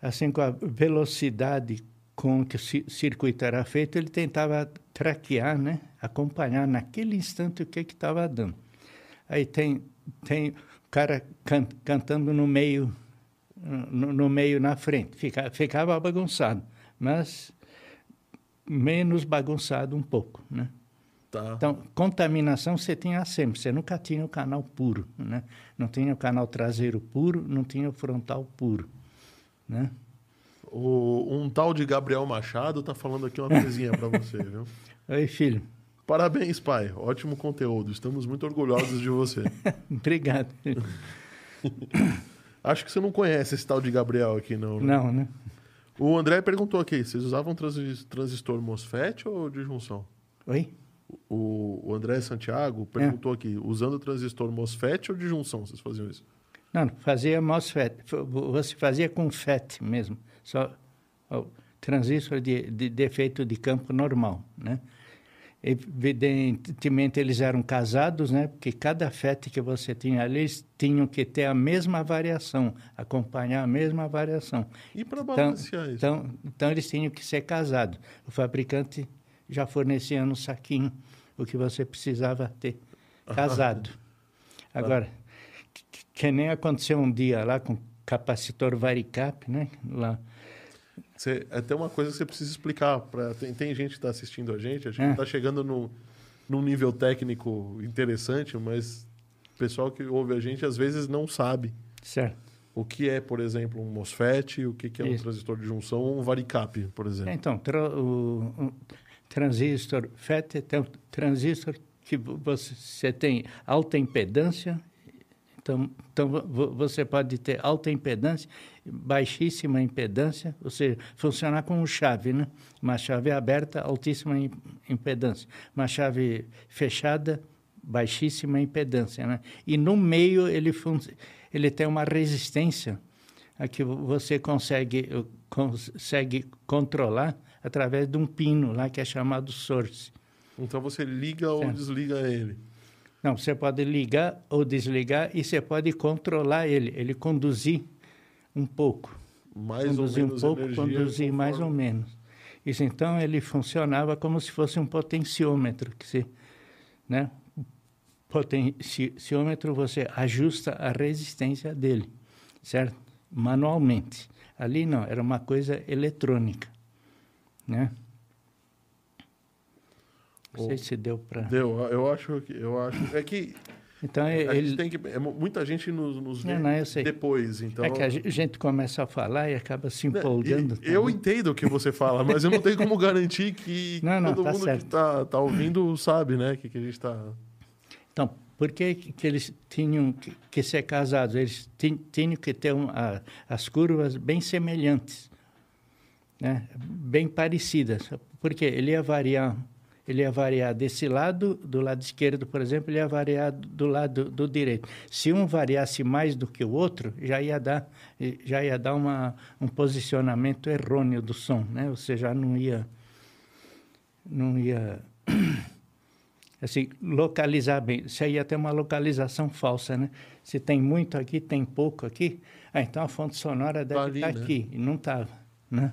assim, com a velocidade com que o ci- circuito era feito, ele tentava traquear, né? acompanhar naquele instante o que estava dando. Aí tem, tem cara can, cantando no meio, no, no meio na frente. Fica, ficava bagunçado, mas menos bagunçado um pouco, né? Tá. Então, contaminação você tinha sempre, você nunca tinha o canal puro, né? Não tinha o canal traseiro puro, não tinha o frontal puro, né? O, um tal de Gabriel Machado tá falando aqui uma coisinha para você, viu? Oi, filho. Parabéns, pai. Ótimo conteúdo. Estamos muito orgulhosos de você. Obrigado. Acho que você não conhece esse tal de Gabriel aqui, não. né? Não, né? O André perguntou aqui: vocês usavam transi- transistor MOSFET ou de junção? Oi? O, o André Santiago perguntou aqui: usando transistor MOSFET ou de junção vocês faziam isso? Não, fazia MOSFET. Você fazia com FET mesmo. Só o transistor de, de defeito de campo normal, né? Evidentemente, eles eram casados, né? Porque cada FET que você tinha ali, eles tinham que ter a mesma variação, acompanhar a mesma variação. E para Então, balancear isso? então, então, eles tinham que ser casados. O fabricante já fornecia no saquinho o que você precisava ter casado. Agora, que, que nem aconteceu um dia lá com capacitor varicap, né? Lá. Você, é até uma coisa que você precisa explicar. Pra, tem, tem gente que está assistindo a gente, a gente É. está chegando no, num nível técnico interessante, mas o pessoal que ouve a gente às vezes não sabe Certo. o que é, por exemplo, um MOSFET, o que, que é um Isso. transistor de junção ou um varicap, por exemplo. Então, tra- o, o transistor FET é um transistor que vo- você tem alta impedância. Então, então vo- você pode ter alta impedância, baixíssima impedância, ou seja, funcionar como chave, né? Uma chave aberta, altíssima im- impedância. Uma chave fechada, baixíssima impedância, né? E no meio ele, ele tem uma resistência a que você consegue, consegue controlar através de um pino lá que é chamado source. Então você liga ou Certo. desliga ele. Não, você pode ligar ou desligar e você pode controlar ele, ele conduzir um pouco. Mais conduzir ou menos um pouco, conduzir mais ou conforme- menos. Isso então ele funcionava como se fosse um potenciômetro, que se, né? Potenciômetro você ajusta a resistência dele, certo? Manualmente. Ali não, era uma coisa eletrônica, né? Não sei se deu para. Deu, eu acho que. Eu acho, é que Então a gente ele, tem que. é mu- muita gente nos, nos vê Não, não, depois. Então, é que a ge- gente começa a falar e acaba se Né, empolgando. e- Eu entendo o que você fala, mas eu não tenho como garantir que todo tá mundo certo. que está tá ouvindo sabe, né? Que, que a gente está. Então, por que, que eles tinham que, que ser casados? Eles tin- tinham que ter um, a- as curvas bem semelhantes, né? bem parecidas. Porque ele ia variar, ele ia variar desse lado, do lado esquerdo, por exemplo, ele ia variar do lado do direito. Se um variasse mais do que o outro, já ia dar, já ia dar uma, um posicionamento errôneo do som, né? Você já não ia, não ia assim, localizar bem. Você ia ter uma localização falsa, né? Se tem muito aqui, tem pouco aqui, ah, então a fonte sonora deve ali, estar né? aqui. E não estava, né?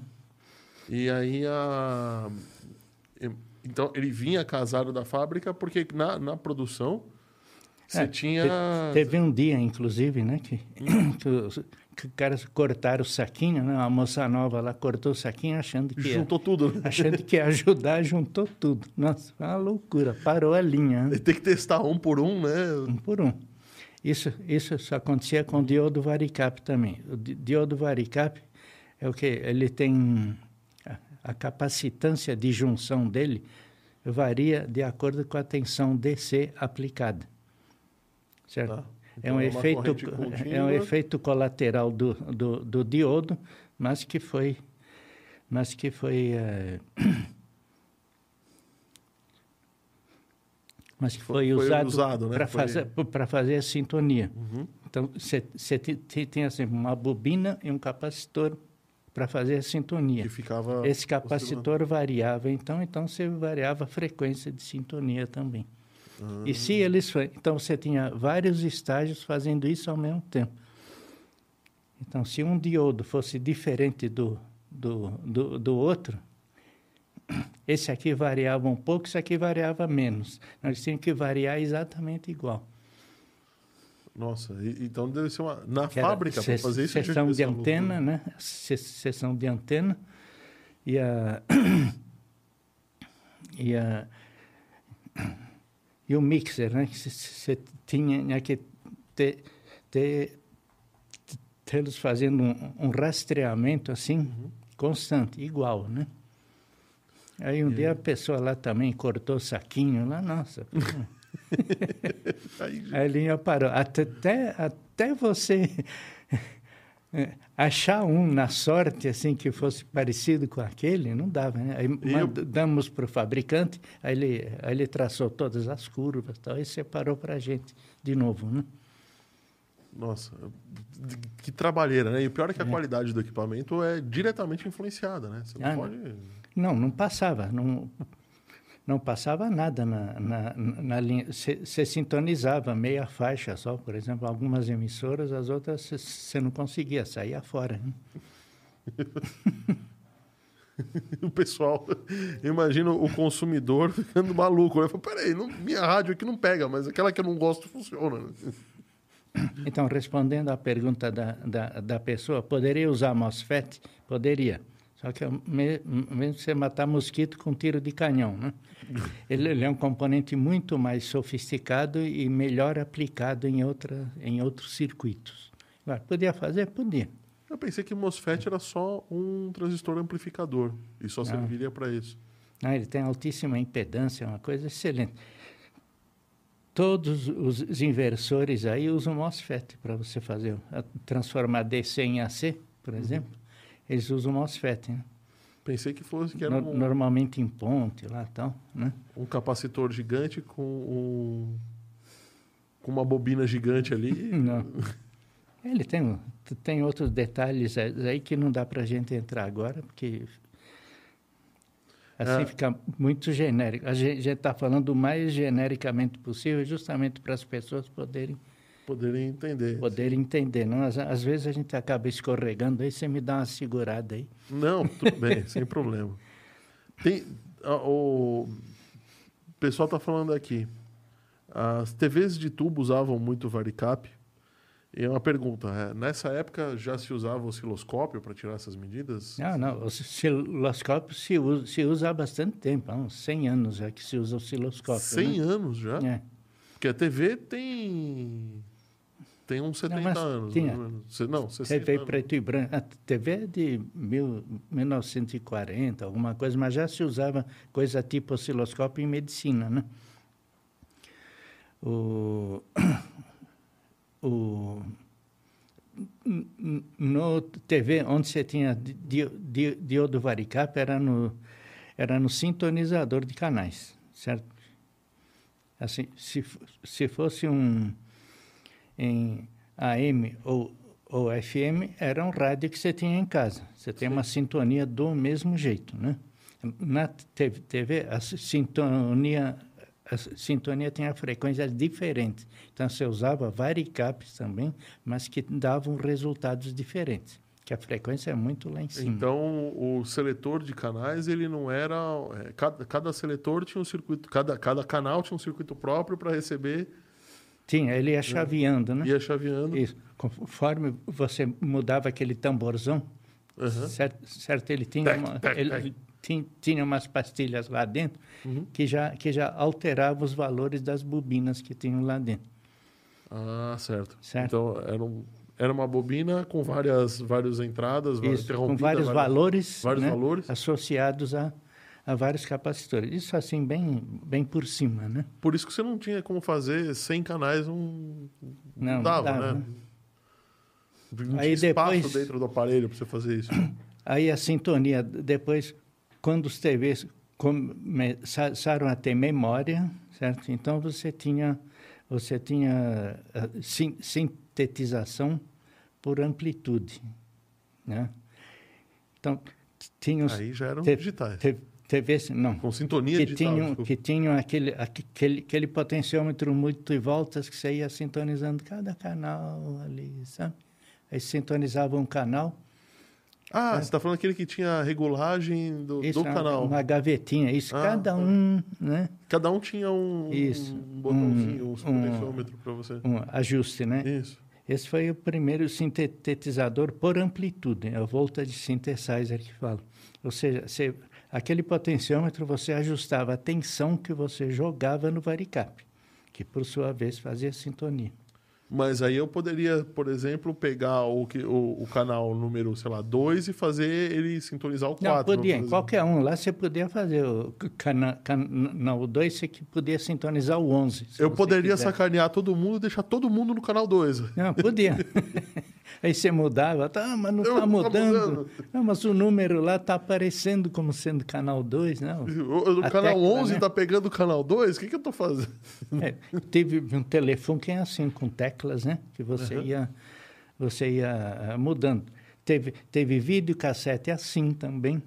E aí a. Então, ele vinha casado da fábrica porque na, na produção você É, tinha. te- teve um dia, inclusive, né, que, que, os, que os caras cortaram o saquinho, né? Uma moça nova lá cortou o saquinho achando que ia, Juntou tudo. né? achando que ia ajudar, juntou tudo. Nossa, uma loucura. Parou a linha, né? Tem que testar um por um, né? um por um. Isso, isso só acontecia com o diodo varicap também. O di- diodo varicap é o que ele tem a, capacitância de junção dele varia de acordo com a tensão DC aplicada. Certo? Tá. É Então, um, uma efeito, é um efeito colateral do, do, do diodo, mas que foi, mas que foi, eh, mas que foi, Foi usado, usado, né? para Foi- fazer fazer a sintonia. Uhum. Então você tem assim uma bobina e um capacitor para fazer a sintonia. Esse capacitor variava, então, então você variava a frequência de sintonia também. Ah. E se eles, então você tinha vários estágios fazendo isso ao mesmo tempo. Então, se um diodo fosse diferente do, do, do, do outro, esse aqui variava um pouco, esse aqui variava menos. Nós tínhamos que variar exatamente igual. Nossa, e- então deve ser uma. Na que fábrica, para fazer isso. Devia de loucura. antena, né? Se- Seção de antena. E a. e a. E o mixer, né? Você tinha que ter. ter tê-los fazendo um, um rastreamento assim, constante, igual, né? Aí um dia a pessoa lá também cortou o saquinho lá, nossa. A linha parou. Até, até você é, achar um na sorte, assim, que fosse parecido com aquele, não dava, né? Aí mandamos para o fabricante, aí ele, aí ele traçou todas as curvas tal, e separou para a gente de novo, né? Nossa, que trabalheira, né? E o pior é que a qualidade do equipamento é diretamente influenciada, né? Você não Ah, pode... Não, não passava, não, não passava nada na, na, na linha. Você sintonizava meia faixa só, por exemplo, algumas emissoras, as outras você não conseguia, saía fora. Né? o pessoal, eu imagino o consumidor ficando maluco. Né? Falo, Peraí, não, minha rádio aqui não pega, mas aquela que eu não gosto funciona. né? Então, respondendo à pergunta da, da, da pessoa, poderia usar MOSFET? Poderia. Só que é mesmo você matar mosquito com tiro de canhão, né? Ele, ele é um componente muito mais sofisticado e melhor aplicado em, outra, em outros circuitos. Agora, podia fazer? Podia. Eu pensei que o MOSFET era só um transistor amplificador e só serviria para isso. Ah, ele tem altíssima impedância, é uma coisa excelente. Todos os inversores aí usam MOSFET para você fazer, transformar DC em AC, por exemplo. Eles usam MOSFET, né? Pensei que fosse que era No- um, normalmente em ponte lá e tal, né? um capacitor gigante com um, com uma bobina gigante ali. Não. Ele tem, tem outros detalhes aí que não dá para a gente entrar agora, porque assim É. fica muito genérico. A gente está falando o mais genericamente possível, justamente para as pessoas poderem, Poderem entender. poderem entender. Não? Às, às vezes a gente acaba escorregando, aí você me dá uma segurada aí. Não, tudo bem, sem problema. Tem, a- o pessoal está falando aqui. As TVs de tubo usavam muito varicap. E é uma pergunta: é, nessa época já se usava osciloscópio para tirar essas medidas? Não, não, o osciloscópio se usa, se usa há bastante tempo, há uns 100 anos já que se usa osciloscópio. 100 né? anos já? É. Porque a TV tem. Tem uns 70 mas anos. tinha. Não, 60 TV anos. preto e branco. A TV é de mil, 1940, alguma coisa, mas já se usava coisa tipo osciloscópio em medicina, né? O, o, no TV, onde você tinha di- di- di- diodo varicap, era no, era no sintonizador de canais, certo? Assim, se, se fosse um em AM ou, ou FM, era um rádio que você tinha em casa. Você tem uma sintonia do mesmo jeito, né? Na TV, TV a sintonia a sintonia tinha frequências diferentes. Então, você usava varicaps também, mas que davam resultados diferentes, que a frequência é muito lá em cima. Então, o seletor de canais, ele não era. é, cada, cada seletor tinha um circuito. Cada, cada canal tinha um circuito próprio para receber Tinha, ele ia chaveando, né? ia chaveando. Isso. Conforme você mudava aquele tamborzão, Aham. certo, certo, ele tinha, uma, ele tinha, tinha umas pastilhas lá dentro Uhum. que, já, que já alteravam os valores das bobinas que tinham lá dentro. Ah, certo. Certo. Então, era, um, era uma bobina com várias, várias entradas, Isso, com vários valores, vários né, valores. associados a, a vários capacitores. Isso assim, bem, bem por cima, né? Por isso que você não tinha como fazer 100 canais, não, não Não, dava, dava, né? Não Aí tinha espaço depois- dentro do aparelho para você fazer isso. Aí a sintonia, depois, quando os TVs começaram a ter memória, certo? Então você tinha, você tinha sin- sintetização por amplitude, né? Então tinha os Aí já eram digitais. TVs, não, Com sintonia que digital. tinham, que tinham aquele, aquele, aquele potenciômetro muito voltas que você ia sintonizando cada canal ali, sabe? Aí sintonizava um canal, Ah, você está falando aquele que tinha a regulagem do, Isso, do é canal. Uma gavetinha, isso. Ah, cada tá. um, né? Cada um tinha um, Isso. um botãozinho, um, Um- potenciômetro para você. Um ajuste, né? Isso. Esse foi o primeiro sintetizador por amplitude, é a volta de synthesizer que fala. Ou seja, você, aquele potenciômetro você ajustava a tensão que você jogava no varicap, que por sua vez fazia sintonia. Mas aí eu poderia, por exemplo, pegar o, que- o, o canal número, sei lá, 2 e fazer ele sintonizar o 4. Não, podia, em qualquer um lá você podia fazer o cana, canal 2, você que podia sintonizar o 11. se Eu poderia quiser. sacanear todo mundo e deixar todo mundo no canal 2. Não, podia. Aí você mudava, tá, mas não está tá mudando. mudando. Não, mas o número lá está aparecendo como sendo canal 2, não. O, o canal tecla, 11 né? tá pegando o canal 2? O que, que eu tô fazendo? É, teve um telefone que é assim, com teclas, né? Que você ia, você ia ah, mudando. Teve, teve videocassete assim também.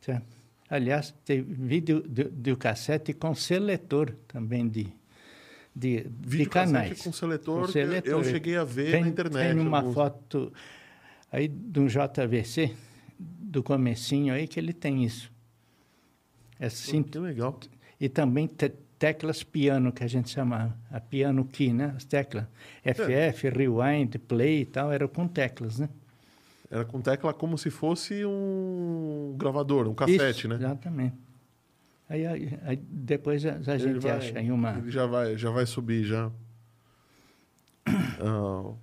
certo? Aliás, teve vídeo de, de cassete com seletor também de, de, de canais. com seletor, Com seletor. eu cheguei a ver tem, na internet. Tem uma alguns. foto aí de um JVC, do comecinho aí, que ele tem isso. É assim, Que legal. e também te- teclas piano, que a gente chamava, a piano key, né? As teclas. FF, rewind, play e tal, eram com teclas, né? Era com tecla como se fosse um gravador, um cassete, Isso, né? Exatamente. Aí, aí- aí depois a, a gente vai- acha aí uma... Ele já vai, já vai subir já. Ah.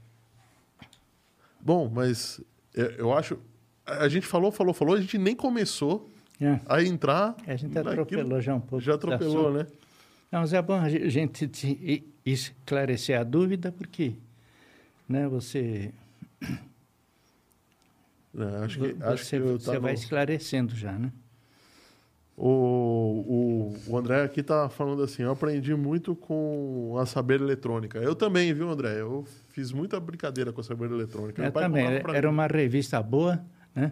Bom, mas eu, eu acho. A gente falou, falou, falou, a gente nem começou É, a entrar. a gente naquilo- atropelou já um pouco. Já atropelou, né? Não, mas é bom a ge- gente te- esclarecer a dúvida, porque né, você, É, acho que, acho você, que você vai esclarecendo já, né? O, o, o André aqui tá falando assim, eu aprendi muito com a saber eletrônica. Eu também, viu, André? Eu fiz muita brincadeira com a saber eletrônica. Eu também. Era mim. uma revista boa, né?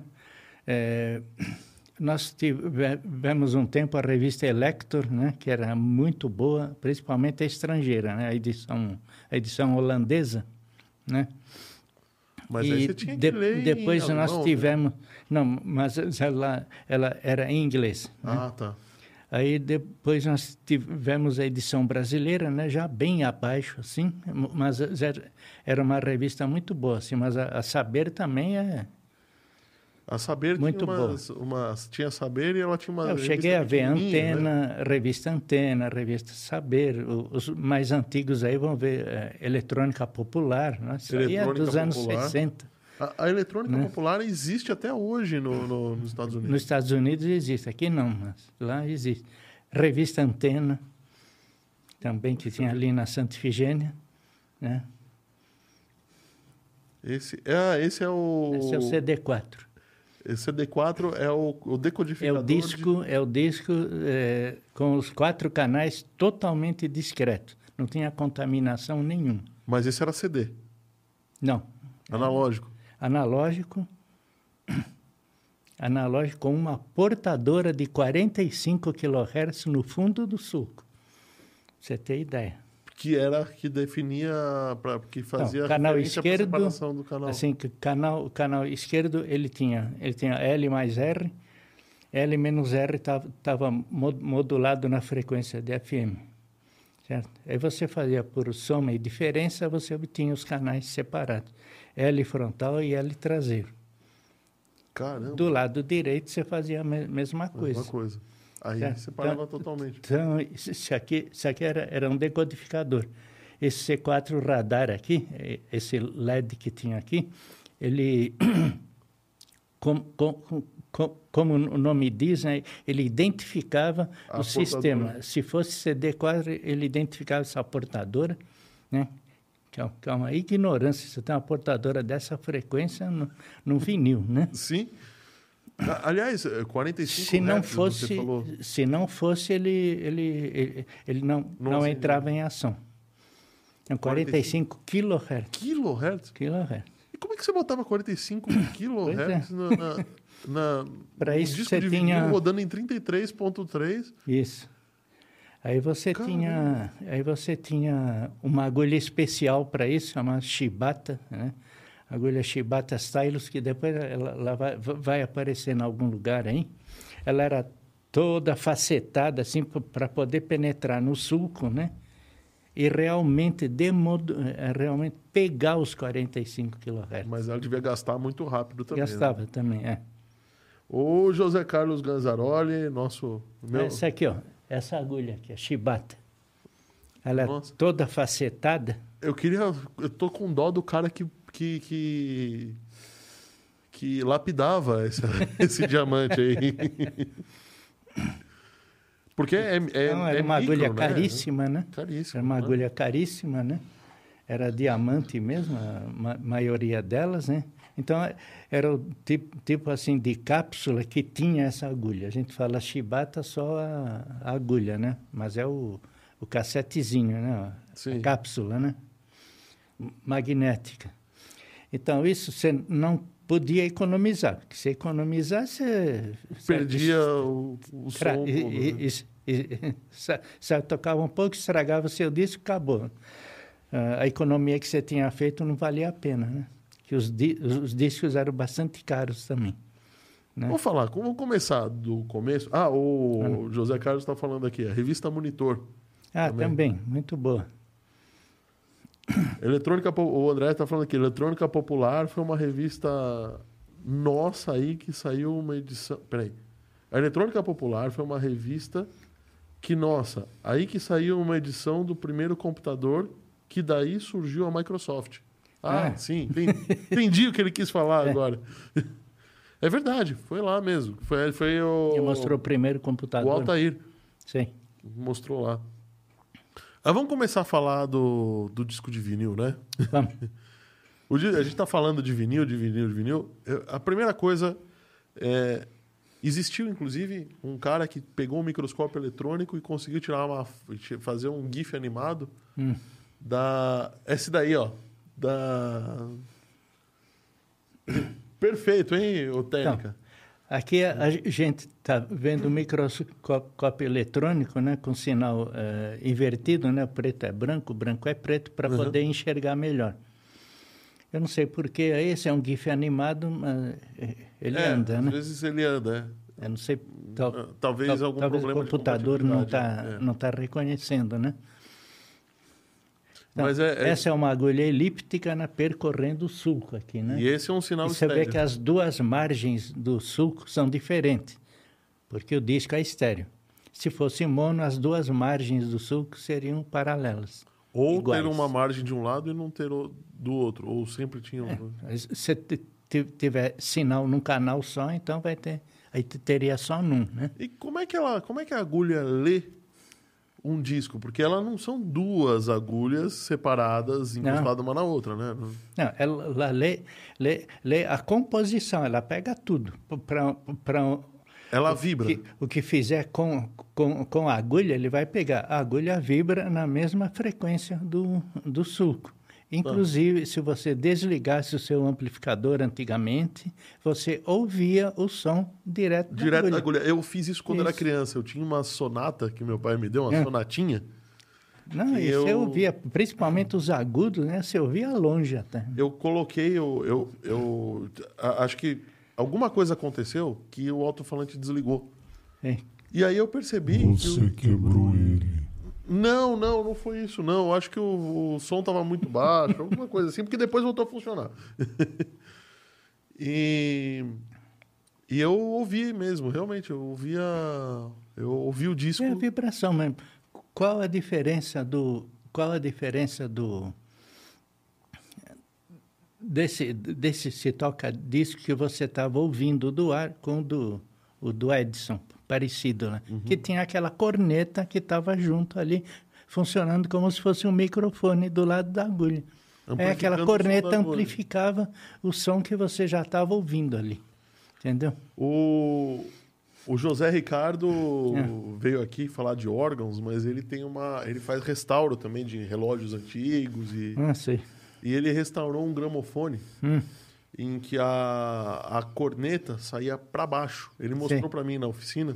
É, nós tivemos um tempo a revista Elector, né? Que era muito boa, principalmente a estrangeira, né? A edição, a edição holandesa, né? Mas e aí você tinha que de- depois nós alemão, né? tivemos... Não, mas ela, ela era em inglês. né? Ah, tá. Aí depois nós tivemos a edição brasileira, né, já bem abaixo, assim, mas era- era uma revista muito boa, assim, mas a, a Saber também é... A Saber Muito tinha umas, umas- Tinha Saber e ela tinha uma. Eu cheguei a ver né? Antena, Revista Antena, Revista Saber, os mais antigos aí vão ver é, Eletrônica Popular, né? isso aí é Eletrônica dos anos Popular. 60. A, a eletrônica Né? popular existe até hoje no, no- nos Estados Unidos. Nos Estados Unidos existe, aqui não, mas lá existe. Revista Antena, também que tinha ali na Santa Ifigênia, né? Esse, é, esse é o. Esse é o CD4. Esse CD4 é o, o É decodificador. o disco, é o disco é, com os quatro canais totalmente discreto. Não tinha contaminação nenhuma. de- Mas esse era CD, Não. analógico. Analógico. Analógico com uma portadora de 45 kHz no fundo do sulco. Pra você ter ideia. Que era que definia. Pra, que fazia. Então, canal esquerdo, separação do canal. Assim, que canal, o canal esquerdo ele tinha, ele tinha L mais R, L menos R estava modulado na frequência de FM. Certo? Aí você fazia por soma e diferença, você obtinha os canais separados. L frontal e L traseiro. Caramba. Do lado direito você fazia a me- mesma coisa. Mesma coisa. Aí Certo. separava Então, totalmente. Então, isso aqui, isso aqui era, era um decodificador. Esse C4 radar aqui, eh, esse LED que tinha aqui, ele, com, com, com, como o nome diz, né, ele identificava A o sistema. portadora. Se fosse CD4, ele identificava essa portadora, né? Que é, que é uma ignorância. Você tem uma portadora dessa frequência no, no vinil, né? Sim. Aliás, eh, 45 se não fosse falou. se não fosse ele ele ele, ele não Não não, entrava em ação é 45 kHz Kilohertz? kHz E como é que você botava 45 kilohertz na, na, na Pra num isso disco você de tinha- rodando em 33.3? isso aí você Caramba. tinha aí você tinha uma agulha especial para isso chamada Shibata né agulha Shibata Stylus que depois ela, ela vai, vai aparecer em algum lugar aí ela era toda facetada assim para poder penetrar no sulco né e realmente demodo, eh, realmente pegar os 45 kHz. Mas ela devia gastar muito rápido também. né? Gastava também, é. O José Carlos Ganzaroli, nosso. Meu, Essa aqui, ó, essa agulha aqui, a Shibata. Ela é Nossa. toda facetada. eu queria. Eu tô com dó do cara que. Que, que, que lapidava esse, esse diamante aí. Porque é. é Não, era é uma micro, agulha né? caríssima, né? Caríssimo. Era uma né? agulha caríssima, né? Era diamante mesmo, a ma maioria delas, né? Então, era o tipo, tipo assim de cápsula que tinha essa agulha. A gente fala chibata só a, a agulha, né? Mas é o, o cassetezinho, né? Sim. A cápsula, né? Magnética. Então, isso você não podia economizar. Porque se economizar, você... Perdia o, o som. Tra- todo, e- né? e- e- e- tocava um pouco, estragava o seu disco, acabou. Ah, a economia que você tinha feito não valia a pena, né? Que os, di- os- os discos eram bastante caros também. né? Vamos falar, vamos começar do começo. Ah, o José Carlos está falando aqui, a revista Monitor. Ah, também. também, muito boa. Eletrônica, o André está falando aqui, Eletrônica Popular foi uma revista nossa aí que saiu uma edição. Peraí. A Eletrônica Popular foi uma revista que, nossa, aí que saiu uma edição do primeiro computador que daí surgiu a Microsoft. Ah, Ah. sim, entendi, entendi o que ele quis falar É. agora. É verdade, foi lá mesmo. Foi, foi o. E mostrou o primeiro o computador. Altair. Sim. Mostrou lá. Ah, vamos começar a falar do, do disco de vinil, né? Vamos. O di- a gente está falando de vinil, de vinil, de vinil. Eu- A primeira coisa é. Existiu, inclusive, um cara que pegou um microscópio eletrônico e conseguiu tirar uma, fazer um GIF animado Hum. da. Esse daí, ó. Da. Perfeito, hein, ô técnica? Aqui a, gente está vendo o microscópio eletrônico, né, com sinal eh, invertido, né, preto é branco, branco é preto, para Uhum. poder enxergar melhor. Eu não sei porque esse é um GIF animado, mas eh, ele é, anda, às né? vezes ele anda, é. Eu não sei, tal- talvez tal- algum talvez problema o computador não está é. não tá reconhecendo, né? Então, Mas é- é- Essa é uma agulha elíptica né, percorrendo o sulco aqui, né? E esse é um sinal E você vê que as duas margens do sulco são diferentes, porque o disco é estéreo. Se fosse mono, as duas margens do sulco seriam paralelas. Ou iguais. ter uma margem de um lado e não ter o- do outro. Ou sempre tinha um. Mas Se tiver sinal num canal só, então vai ter. Aí te- teria só num, né? E como é que ela, como é que a agulha lê um disco? Porque elas não são duas agulhas separadas, encostadas uma na outra, né? Não, ela, lê, lê, lê a composição, ela pega tudo. Para Ela o vibra. que, o que fizer com, com, com a agulha, ele vai pegar. A agulha vibra na mesma frequência do, do sulco. Inclusive, se você desligasse o seu amplificador antigamente, você ouvia o som direto, Direto da da agulha. Eu fiz isso quando era Isso. criança. Eu tinha uma sonata que meu pai me deu, uma É. sonatinha. Não, E e você eu- ouvia, principalmente os agudos, né? Você ouvia longe até. Eu coloquei, eu, eu, eu a- acho que alguma coisa aconteceu que o alto-falante desligou. É. E aí eu percebi que o- Você quebrou ele. Não, não, não foi isso, não. Acho que o, o som estava muito baixo, alguma coisa assim, porque depois voltou a funcionar. e, e eu ouvi mesmo, realmente, eu ouvia. Eu ouvi o disco. É a vibração mesmo. Qual a diferença do qual a diferença do desse desse se toca disco que você estava ouvindo do ar com o do o do Edison parecido, né? Uhum. Que tinha aquela corneta que estava junto ali funcionando como se fosse um microfone do lado da agulha. É aquela corneta amplificava o som que você já estava ouvindo ali. Entendeu? O, o José Ricardo É. veio aqui falar de órgãos, mas ele tem uma. Ele faz restauro também de relógios antigos e, Não sei. e ele restaurou um gramofone. Hum. Em que a, a corneta saía para baixo. Ele mostrou Sim. para mim na oficina.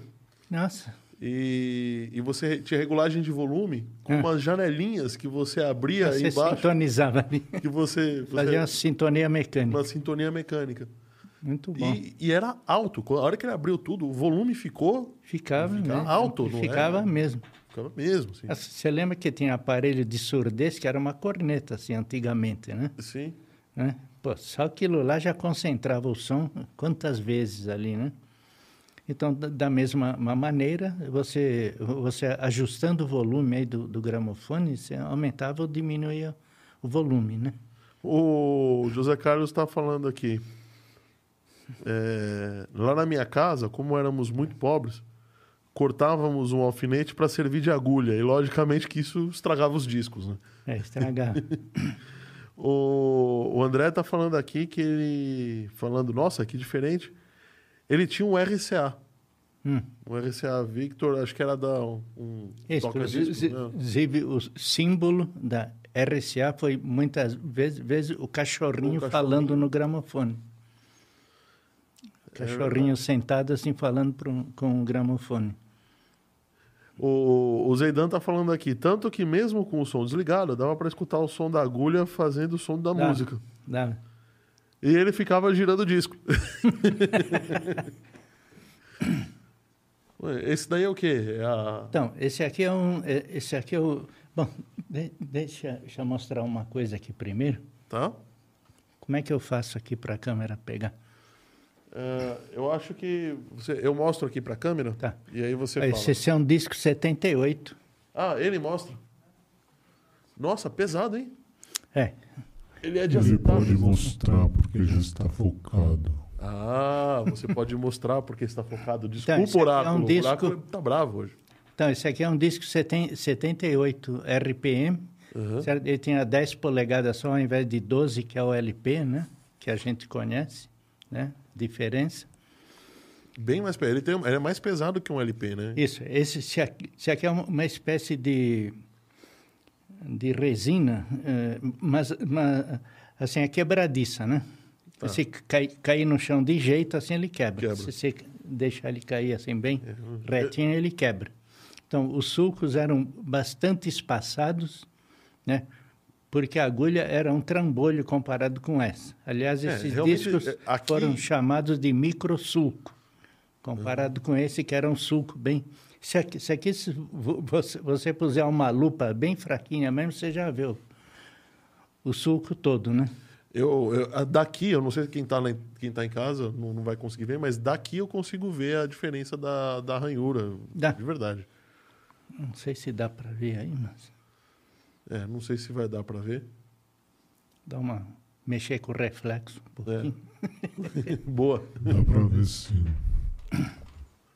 Nossa. E, e você tinha regulagem de volume com Ah. umas janelinhas que você abria Você embaixo, sintonizava ali. que você, você Fazia uma sintonia mecânica. uma sintonia mecânica. Muito bom. E, e era alto. A hora que ele abriu tudo, o volume ficou, Ficava, Ficava alto, não Ficava era? mesmo. ficava mesmo, assim. Você lembra que tinha aparelho de surdez que era uma corneta, assim, antigamente, né? Sim. Né? Pô, só aquilo lá já concentrava o som quantas vezes ali, né? Então, da, mesma ma- maneira, você, você ajustando o volume aí do, do gramofone, você aumentava ou diminuía o volume, né? O José Carlos está falando aqui. É, lá na minha casa, como éramos muito pobres, cortávamos um alfinete para servir de agulha. E logicamente que isso estragava os discos, né? É, estragar. O, o André tá falando aqui que ele. Falando, nossa, que diferente. Ele tinha um RCA. Hum. Um RCA Victor, acho que era da. Um, Isso, né? inclusive o símbolo da RCA foi muitas vezes, vezes o cachorrinho, O cachorrinho. falando no gramofone. Cachorrinho sentado assim falando com o gramofone. O, o Zeidan tá falando aqui, tanto que mesmo com o som desligado, dava para escutar o som da agulha fazendo o som da Dá. música. Dá. E ele ficava girando o disco. Esse daí é o quê? É a... Então, esse aqui é um. é- Esse aqui é o. Bom, de- deixa, deixa eu mostrar uma coisa aqui primeiro. Tá? Como é que eu faço aqui para a câmera pegar? É, eu acho que. Você, eu mostro aqui pra câmera. Tá. E aí você Aí, fala. Esse é um disco 78. Ah, ele mostra. Nossa, pesado, hein? É. Ele é de Ele acetato. pode mostrar porque já está focado. Ah, você pode mostrar porque está focado. Então, Desculpa, esse aqui é oráculo. um O disco- oráculo tá bravo hoje. Então, esse aqui é um disco seten- 78 RPM. Uhum. certo? Ele tinha 10 polegadas só ao invés de 12, que é o LP, né? Que a gente conhece, né? Diferença. Bem mais pesado. Ele, tem, ele é mais pesado que um LP, né? Isso, esse, esse aqui, esse aqui é uma- espécie de, de resina, eh, mas, mas assim, é quebradiça, né? Tá. Se cai, cair no chão de jeito, assim ele quebra. Quebra. Se você deixar ele cair assim bem Uhum. retinho, ele quebra. Então, os sulcos eram bastante espaçados, né? Porque a agulha era um trambolho comparado com essa. Aliás, É, esses realmente, discos é, aqui- foram chamados de microsulco, comparado com esse que era um sulco bem... Se aqui, se aqui se vo- você, você puser uma lupa bem fraquinha mesmo, você já vê o, o sulco todo, né? Eu, eu- daqui, eu não sei quem está quem tá em casa, não, não vai conseguir ver, mas daqui eu consigo ver a diferença da, da ranhura. Dá. De verdade. Não sei se dá para ver aí, mas É, não sei se vai dar para ver. dá uma... Mexer com o reflexo um pouquinho. Boa. Dá pra ver sim.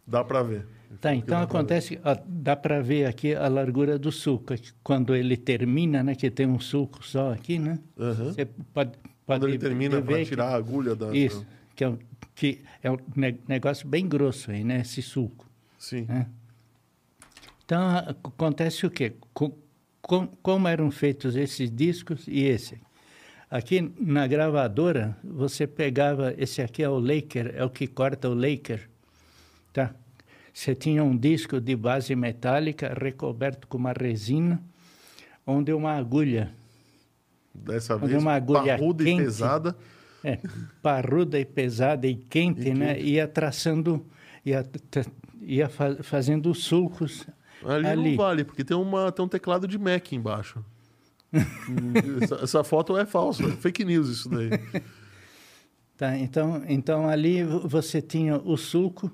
Dá para ver. Tá, então Dá pra acontece, ó, dá para ver aqui a largura do sulco. é que Quando ele termina, né, que tem um sulco só aqui, né? Aham. Você pode, pode Quando ele termina para que- tirar a agulha da. Isso, que é, um, que é um ne- negócio bem grosso aí, né? Esse sulco. Sim. né? Então, acontece o quê? Com- como eram feitos esses discos e esse? Aqui na gravadora, você pegava... Esse aqui é o Laker, é o que corta o Laker, tá? Você tinha um disco de base metálica recoberto com uma resina, onde uma agulha Dessa vez, uma agulha parruda e quente. pesada. É, parruda e pesada e quente, E né? quente. Ia traçando, ia, ia fa- fazendo sulcos Ali, ali. não vale, porque tem, uma, tem um teclado de Mac embaixo. Essa, essa foto é falsa, é fake news isso daí. Tá? Então, então ali vo- você tinha o sulco,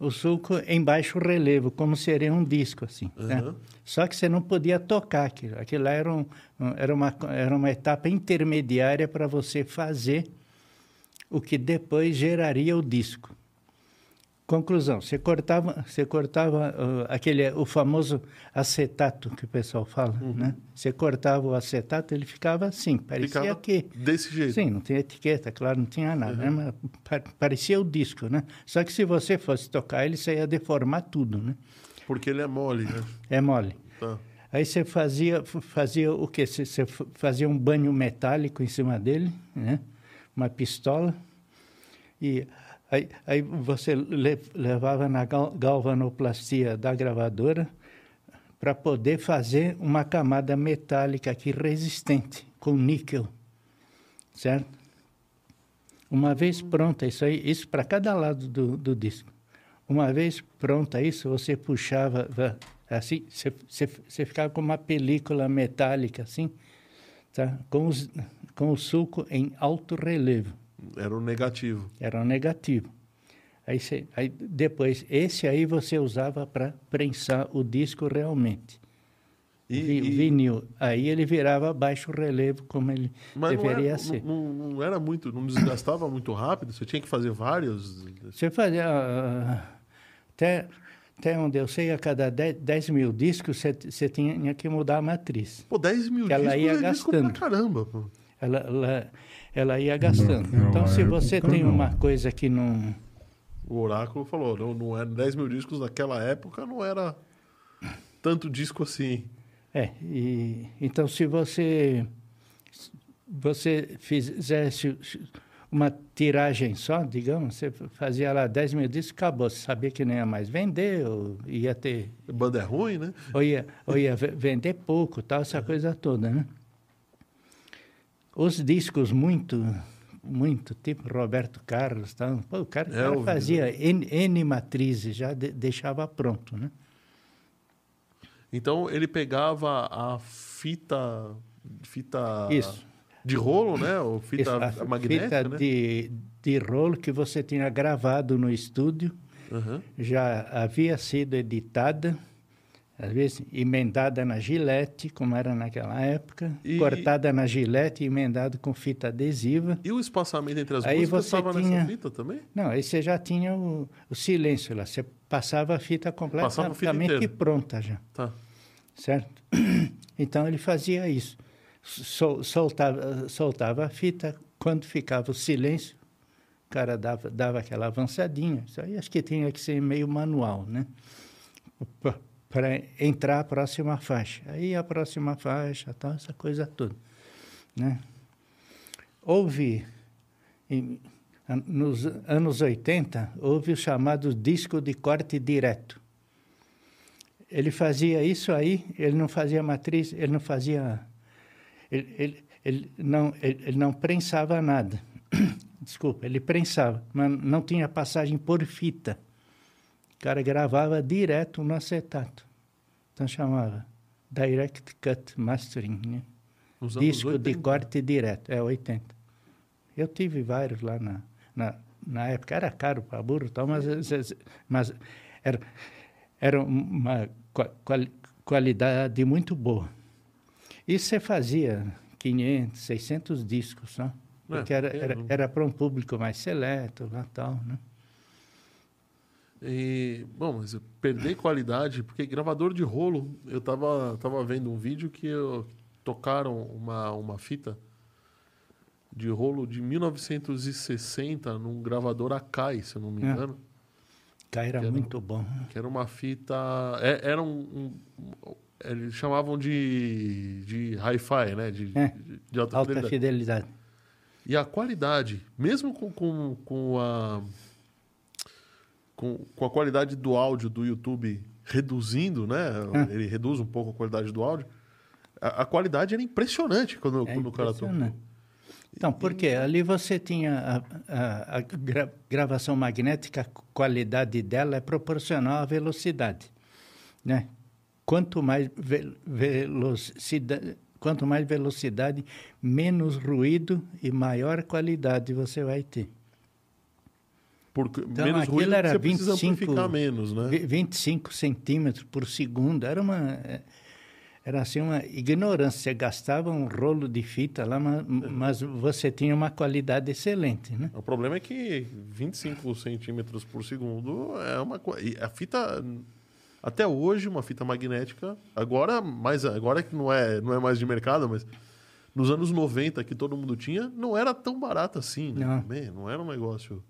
o sulco em baixo relevo, como seria um disco assim. né? Aham. Só que você não podia tocar aquilo. Aquilo lá era, um, era, uma, era uma etapa intermediária para você fazer o que depois geraria o disco. Conclusão, você cortava, você cortava uh, aquele, o famoso acetato que o pessoal fala, né? Você cortava o acetato, ele ficava assim, parecia Ficava que... desse jeito. Sim, não tinha etiqueta, claro, não tinha nada, né? Mas pa- parecia o disco, né? Só que se você fosse tocar ele, ia deformar tudo, né? Porque ele é mole, né? É mole. Tá. Aí você fazia, fazia o quê? Você, você fazia um banho metálico em cima dele, né? Uma pistola. E aí, aí você le- levava na gal- galvanoplastia da gravadora para poder fazer uma camada metálica aqui resistente, com níquel, certo? Uma vez pronta isso aí, isso para cada lado do, do disco. Uma vez pronta isso, você puxava va- assim, você, você, ficava com uma película metálica assim, tá? Com, os, com o sulco em alto relevo. Era o negativo. Era um negativo. Aí, você, aí depois, esse aí você usava para prensar o disco realmente. E, vi- e- vinil. Aí ele virava baixo relevo, como ele mas não deveria era, ser. Não, não- não era muito, não desgastava muito rápido. Você tinha que fazer vários. Você fazia. ah, até, até onde eu sei, a cada 10, 10 mil discos, você, você tinha que mudar a matriz. Pô, 10 mil Que ela discos ia é disco pra gastando. caramba. Pô. Ela, ela, ela ia gastando. Naquela Então, se você tem não. uma coisa que não. O Oráculo falou, não, não era 10 mil discos naquela época, não era tanto disco assim. É, e, então se você você fizesse uma tiragem só, digamos, você fazia lá 10 mil discos, acabou. Você sabia que não ia mais vender, ou ia ter, Banda é ruim, né? ou ia, ou ia ve- vender pouco, tal, essa coisa toda, né? Os discos muito, muito, tipo Roberto Carlos, tal, pô, o cara, É, cara fazia N, N matrizes, já de- deixava pronto, né? Então ele pegava a fita. Fita Isso. de rolo, né? Ou fita Isso, a magnética, fita né? de, de rolo que você tinha gravado no estúdio, Aham. já havia sido editada, às vezes emendada na gilete, como era naquela época, E- cortada na gilete e emendada com fita adesiva. E o espaçamento entre as Aí músicas estava tinha- nessa fita também? Não, aí você já tinha o, o silêncio lá, você passava a fita Passava a fita completamente pronta já. Tá. certo? Então ele fazia isso, Sol- soltava, soltava a fita, quando ficava o silêncio, o cara dava, dava aquela avançadinha. Isso aí acho que tinha que ser meio manual, né? Para entrar a próxima faixa. Aí a próxima faixa, tal, essa coisa toda, né? Houve, em- nos anos 80, houve o chamado disco de corte direto. Ele fazia isso aí, ele não fazia matriz, ele não fazia. Ele, ele, ele não, ele, ele não prensava nada. Desculpa, ele prensava, mas não tinha passagem por fita. O cara gravava direto no acetato. Então chamava Direct Cut Mastering, né? Nos Disco de 80. corte direto, é 80. Eu tive vários lá na, na, na época, era caro para burro e tal, mas, mas era, era uma qua- quali- qualidade muito boa. E você fazia 500, 600 discos, né? É, Porque era, é, era, era para um público mais seleto lá tal, né? E, bom, mas eu perder qualidade, porque gravador de rolo, eu tava, tava vendo um vídeo que eu- tocaram uma, uma fita de rolo de 1960 num gravador Akai, se eu não me É. engano. Cara, era era- muito bom. Que era uma fita. é- era um. um- eles chamavam de, de hi-fi, né? De, É. de alta, Alta fidelidade. fidelidade. E a qualidade, mesmo com, com, com a. Com, com a qualidade do áudio do YouTube reduzindo, né? É. Ele reduz um pouco a qualidade do áudio. A, a qualidade era impressionante quando, É quando o cara tocou. impressionante. Então, porque ali você tinha a, a- a gra- gravação magnética, a qualidade dela é proporcional à velocidade, né? Quanto mais ve- velocidade, quanto mais velocidade, menos ruído e maior qualidade você vai ter. Porque Então, menos ruído era você precisa 25 amplificar menos, né? Vi- 25 centímetros por segundo. Era uma. Era assim uma ignorância. Você gastava um rolo de fita lá, mas, mas você tinha uma qualidade excelente, né? O problema é que 25 centímetros por segundo é uma. A fita, até hoje, uma fita magnética, agora, mais, agora que não é, não é mais de mercado, mas nos anos 90 que todo mundo tinha, não era tão barata assim. Né? Não. Também, não era um negócio.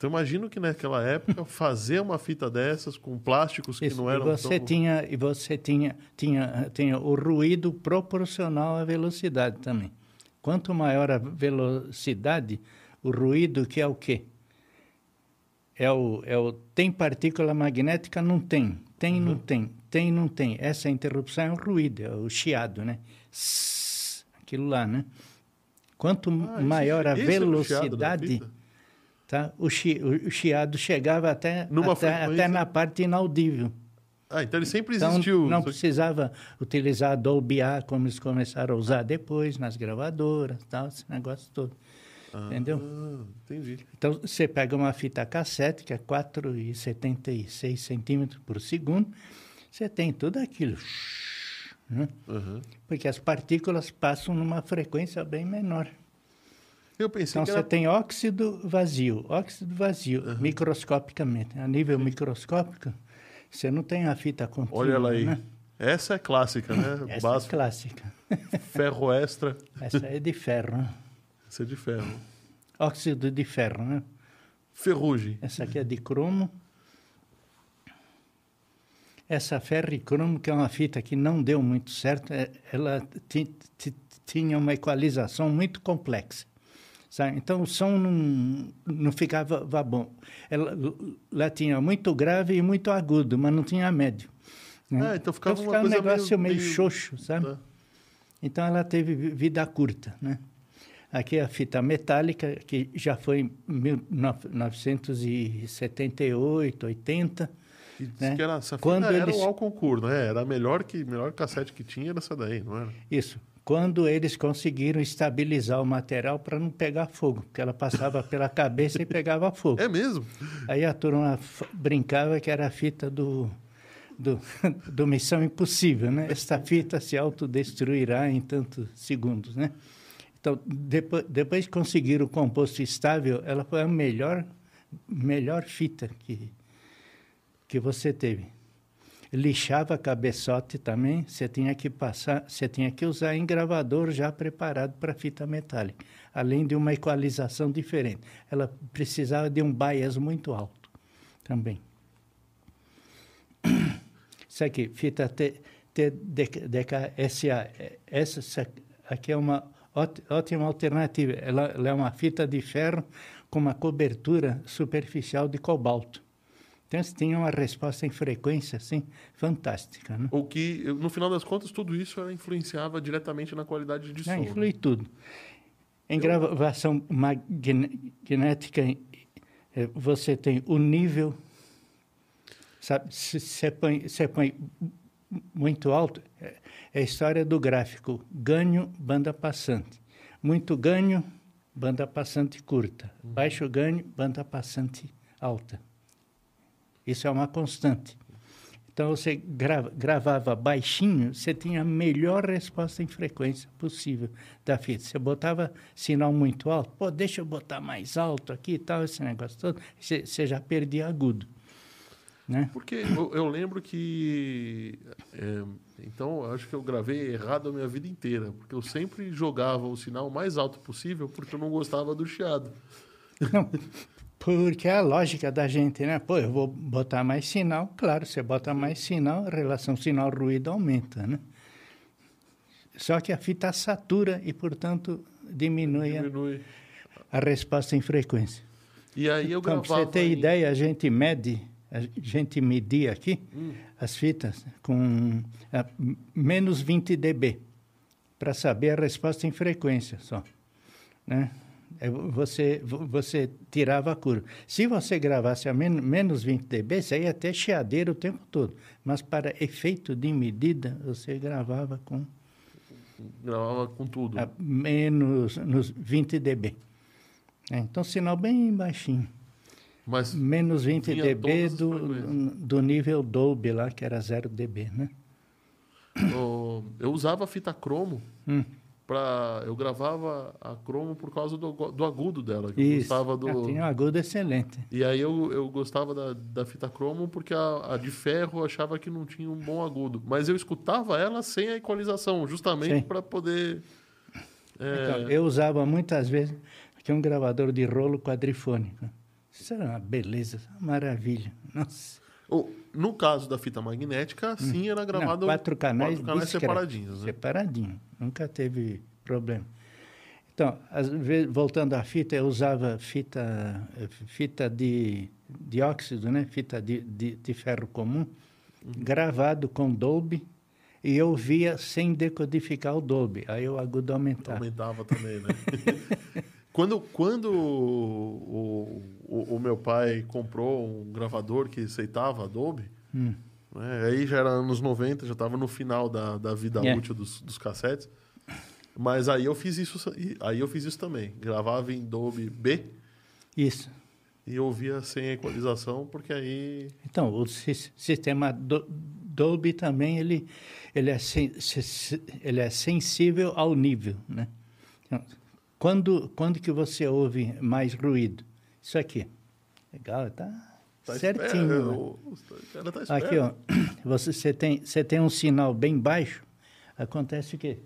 Então imagino que naquela época fazer uma fita dessas com plásticos que Isso, não e eram você tão... tinha e você tinha tinha tinha o ruído proporcional à velocidade também. Quanto maior a velocidade, o ruído que é o quê? É o, é o tem partícula magnética não tem, tem Uhum. não tem, tem não tem. Essa interrupção é o ruído, é o chiado, né? Sss, aquilo lá, né? Quanto Ah, esse- maior a esse era o chiado da velocidade, fita? Tá? O, chi, o, chiado chegava até Numa até, até na parte inaudível. Ah, então ele sempre Então, existiu. não Só que- precisava utilizar Dolby A como eles começaram a usar depois nas gravadoras, tal, esse negócio todo. Entendeu? Ah, entendi. Então, você pega uma fita cassete, que é 4,76 centímetros por segundo, você tem tudo aquilo. né? Uhum. porque as partículas passam numa frequência bem menor. Eu pensei Então que você era... tem óxido vazio, óxido vazio, microscopicamente. A nível microscópico, você não tem a fita contínua. Olha ela aí. Né? Essa é clássica, né? Essa é clássica. ferro extra. Essa é de ferro. né? Essa é de ferro. Óxido de ferro, né? Ferrugem. Essa aqui é de cromo. Essa ferricromo, que é uma fita que não deu muito certo, é- ela ti- ti- tinha uma equalização muito complexa. Sabe? Então o som não, não ficava bom. Ela, ela tinha muito grave e muito agudo, mas não tinha médio. né? Ah, então ficava uma um coisa negócio meio- meio, meio- xoxo, sabe? Tá. Então ela teve vi- vida curta, né? Aqui é a fita metálica, que já foi em 1978, 80. E diz né? que era, essa fita Quando era eles- o Alconcourt, né? Era a melhor, que, melhor cassete que tinha, era essa daí, não era? Isso. Quando eles conseguiram estabilizar o material para não pegar fogo, porque ela passava pela cabeça e pegava fogo. É mesmo? Aí a turma brincava que era a fita do, do, do Missão Impossível, né? Esta fita se autodestruirá em tantos segundos, né? Então, depois, depois que conseguiram o composto estável, ela foi a melhor, melhor fita que, que você teve. Lixava cabeçote também, você tinha que passar, você tinha que usar engravador já preparado para fita metálica, além de uma equalização diferente. Ela precisava de um bias muito alto também. Isso aqui, fita T, TDKSA. Essa aqui é uma óti- ótima alternativa. Ela, ela é uma fita de ferro com uma cobertura superficial de cobalto. Então, você tinha uma resposta em frequência, assim, fantástica. Né? O que, no final das contas, tudo isso influenciava diretamente na qualidade de som. Né? influi tudo. Em gravação magnética, eh, você tem o nível, sabe? Se você põe, você põe muito alto, é é a história do gráfico. Ganho, banda passante. Muito ganho, banda passante curta. Baixo ganho, banda passante alta. Isso é uma constante. Então, você grava, gravava baixinho, você tinha a melhor resposta em frequência possível da fita. Você botava sinal muito alto, pô, deixa eu botar mais alto aqui e tal, esse negócio todo, você, você já perdia agudo. Né? Porque eu, eu lembro que. é, então, acho que eu gravei errado a minha vida inteira. Porque eu sempre jogava o sinal mais alto possível porque eu não gostava do chiado. Não, porque é a lógica da gente, né? Pô, eu vou botar mais sinal, claro, você bota mais sinal, a relação sinal-ruído aumenta, né? Só que a fita satura e, portanto, diminui a, Diminui. a resposta em frequência. E aí eu Então, gravava. para você ter em- ideia, a gente mede, a gente media aqui as fitas com ah, m- menos 20 dB para saber a resposta em frequência só, né? É, Você, vo- você tirava a curva. Se você gravasse a men menos 20 dB, você ia ter chiadeira o tempo todo. Mas para efeito de medida, você gravava com Gravava com tudo. menos nos 20 dB. É, então, sinal bem baixinho. Mas Menos 20 Vinha dB do, do nível Dolby lá, que era 0 dB, né? eu usava fita cromo. Hum. Pra, eu gravava a cromo por causa do, do agudo dela. Que eu Isso. gostava do, Ah, tinha um agudo excelente. E aí eu, eu gostava da, da fita cromo porque a, a de ferro eu achava que não tinha um bom agudo. Mas eu escutava ela sem a equalização, justamente para poder. é, Então, eu usava muitas vezes aqui um gravador de rolo quadrifônico. Isso era uma beleza, uma maravilha. Nossa. o- no caso da fita magnética, sim, era gravado Hum. Não, quatro canais, quatro canais discretos, separadinhos. Né? Separadinho. Nunca teve problema. Então, vezes, voltando à fita, eu usava fita, fita de dióxido, né? fita de, de, de ferro comum, Uhum. gravado com Dolby, e eu via sem decodificar o Dolby. Aí o agudo aumentava. Aumentava também, né? quando quando o, o, o meu pai comprou um gravador que aceitava Adobe, Hum. né, aí já era anos 90, já estava no final da, da vida É. útil dos, dos cassetes. Mas aí eu fiz isso, aí eu fiz isso também. Gravava em Dolby B Isso. e ouvia sem equalização, porque aí. Então, o si- sistema do, Dolby também ele, ele, é sen- ele é sensível ao nível, né? Então, quando, quando que você ouve mais ruído? Isso aqui. Legal, tá, Tá certinho. esperto, né? o- o tá. Aqui, ó, você, você, tem, você tem um sinal bem baixo, acontece que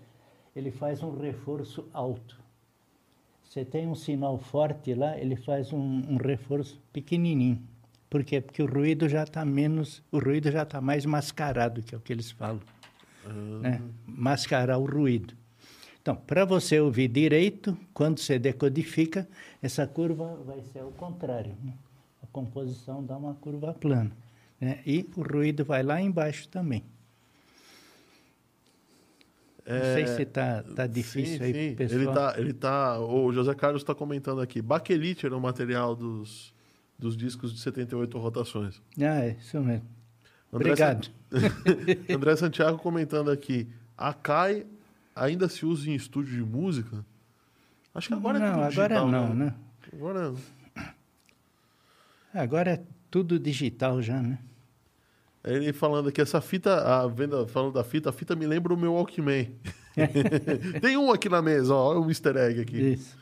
ele faz um reforço alto. Você tem um sinal forte lá, ele faz um, um reforço pequenininho. Por quê? Porque o ruído já está menos, o ruído já está mais mascarado, que é o que eles falam. né? Mascarar o ruído. Então, para você ouvir direito, quando você decodifica, essa curva vai ser ao contrário. né? A composição dá uma curva plana. né? E o ruído vai lá embaixo também. Não sei se está tá difícil sim, aí, sim. pessoal. Ele tá, ele tá. O José Carlos está comentando aqui. Baquelite era o material dos, dos discos de 78 rotações. Ah, é isso mesmo. André Obrigado. San- André Santiago comentando aqui. A CAI ainda se usa em estúdio de música? Acho que agora é não, tudo agora digital, não, né? né? Agora. Agora é tudo digital já, né? Ele falando aqui, essa fita, a venda, falando da fita, a fita me lembra o meu Walkman. tem um aqui na mesa, ó, olha o easter egg aqui. Isso.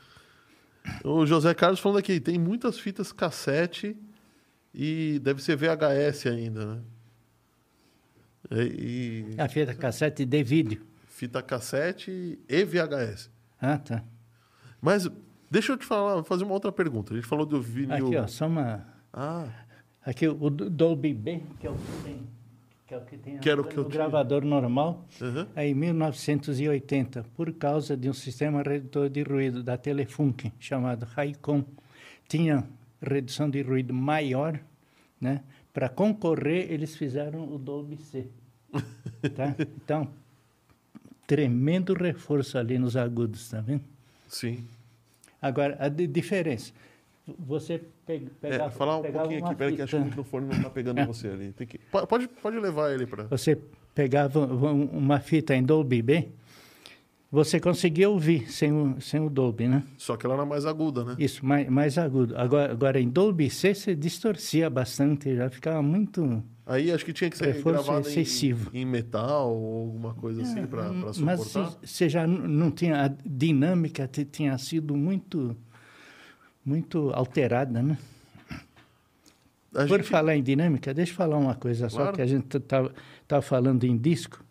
O José Carlos falando aqui, tem muitas fitas cassete e deve ser VHS ainda, né? E, e A fita cassete de vídeo. Fita cassete e VHS. Ah, tá. Mas deixa eu te falar, fazer uma outra pergunta. A gente falou do vinil. Aqui, ó, só uma... Ah, Aqui o do- Dolby B, que é o que tem, que é o que tem Que o tinha. gravador normal, aham. aí em 1980, por causa de um sistema redutor de ruído da Telefunken, chamado Raycom, tinha redução de ruído maior, né? Para concorrer, eles fizeram o Dolby C. tá? Então, tremendo reforço ali nos agudos, tá vendo? sim. Agora, a di- diferença, você pe É, pegava, falar um pouquinho aqui, peraí, que acho que o microfone não tá pegando É. você ali. Tem que... Po- Pode, pode levar ele para. Você pegava um- uma fita em Dolby B, você conseguia ouvir sem o, sem o Dolby, né? Só que ela era mais aguda, né? Isso, mais, mais agudo. Agora, agora, em Dolby C, você distorcia bastante, já ficava muito... Aí acho que tinha que ser Reforço gravado excessivo. em, em metal ou alguma coisa assim para Mas suportar. se- você já não tinha... A dinâmica tinha sido muito, muito alterada, né? A Por gente- falar em dinâmica, deixa eu falar uma coisa só, Claro. que a gente estava falando em disco.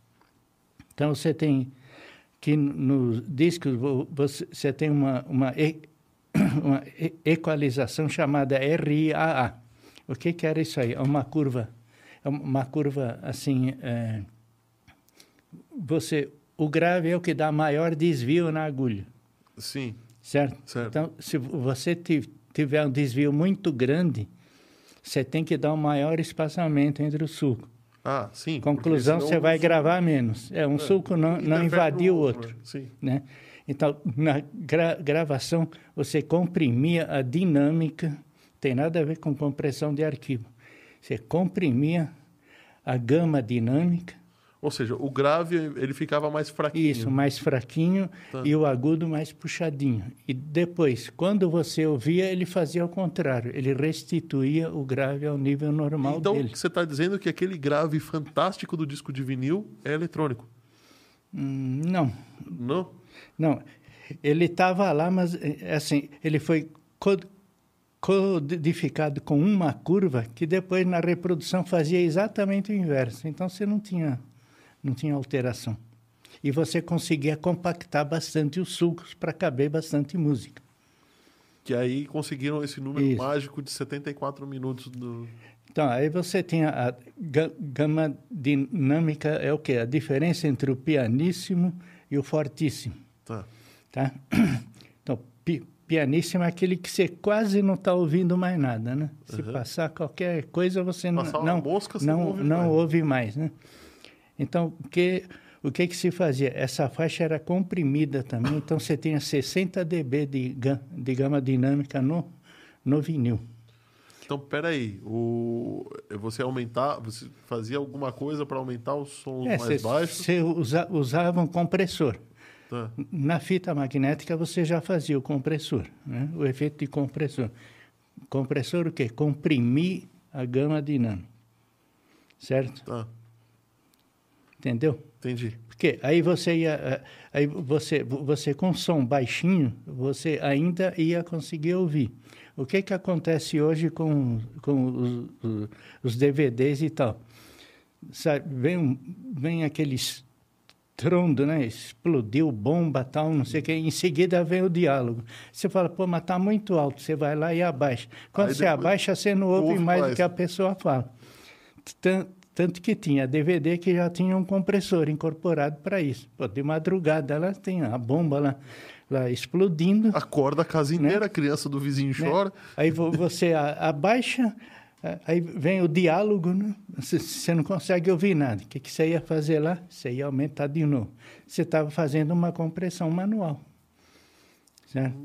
Então, você tem que nos discos, vo- você, você tem uma, uma, e- uma e- equalização chamada RIAA. O que, que era isso aí? É uma curva, é uma curva assim, é, você, o grave é o que dá maior desvio na agulha, Sim, certo? certo. Então, se você ti- tiver um desvio muito grande, você tem que dar um maior espaçamento entre o sulco. ah, sim. Conclusão, você vai gravar menos. É, um sulco não, não no o outro. né? Sim. Né? Então, na gra- gravação, você comprimia a dinâmica, tem nada a ver com compressão de arquivo. Você comprimia a gama dinâmica, Ou seja, o grave ele ficava mais fraquinho. isso, mais fraquinho, Tá. e o agudo mais puxadinho. E depois, quando você ouvia, ele fazia o contrário, ele restituía o grave ao nível normal Então, dele. você está dizendo que aquele grave fantástico do disco de vinil é eletrônico? Hum, não, Não? Não, ele estava lá, mas é, assim, ele foi codificado com uma curva que depois na reprodução fazia exatamente o inverso. Então você não tinha, não tinha alteração. E você conseguia compactar bastante os sulcos para caber bastante música. Que aí conseguiram esse número Isso. mágico de 74 minutos do. Então, aí você tinha a ga- gama dinâmica, é o quê? A diferença entre o pianíssimo e o fortíssimo. Tá. tá? Pi pianíssimo é aquele que você quase não está ouvindo mais nada, né? Se Uhum. passar qualquer coisa, você n- Passar não, mosca, você não, não ouve não mais. ouve mais, né? Então, o que, o que que se fazia? Essa faixa era comprimida também, então você tinha 60 dB de, de gama dinâmica no, no vinil. Então, peraí. O... Você aumentar. Você fazia alguma coisa para aumentar o som É, mais baixo? Você usa, usava um compressor. Tá. Na fita magnética você já fazia o compressor, né? o efeito de compressor. Compressor o quê? Comprimir a gama dinâmica. Certo? Tá, Entendeu? entendi. Porque aí você ia, eh, aí você, você com som baixinho, você ainda ia conseguir ouvir. O que que acontece hoje com, com os, os- DVDs e tal? Sabe, vem, vem aqueles trondo, né? Explodiu, bomba, tal, não sei o que. Em seguida vem o diálogo. Você fala, pô, mas tá muito alto. Você vai lá e abaixa. Quando Aí você depois abaixa, você não ouve, ouve mais mais. do que a pessoa fala. Tan- Tanto que tinha DVD que já tinha um compressor incorporado para isso. Pô, de madrugada ela tem a bomba lá, lá explodindo. Acorda a casa inteira, a criança do vizinho né? chora. Aí vo- você abaixa, aí vem o diálogo, né? Você- não consegue ouvir nada. O que, que você ia fazer lá? Você ia aumentar de novo. Você estava fazendo uma compressão manual. Certo?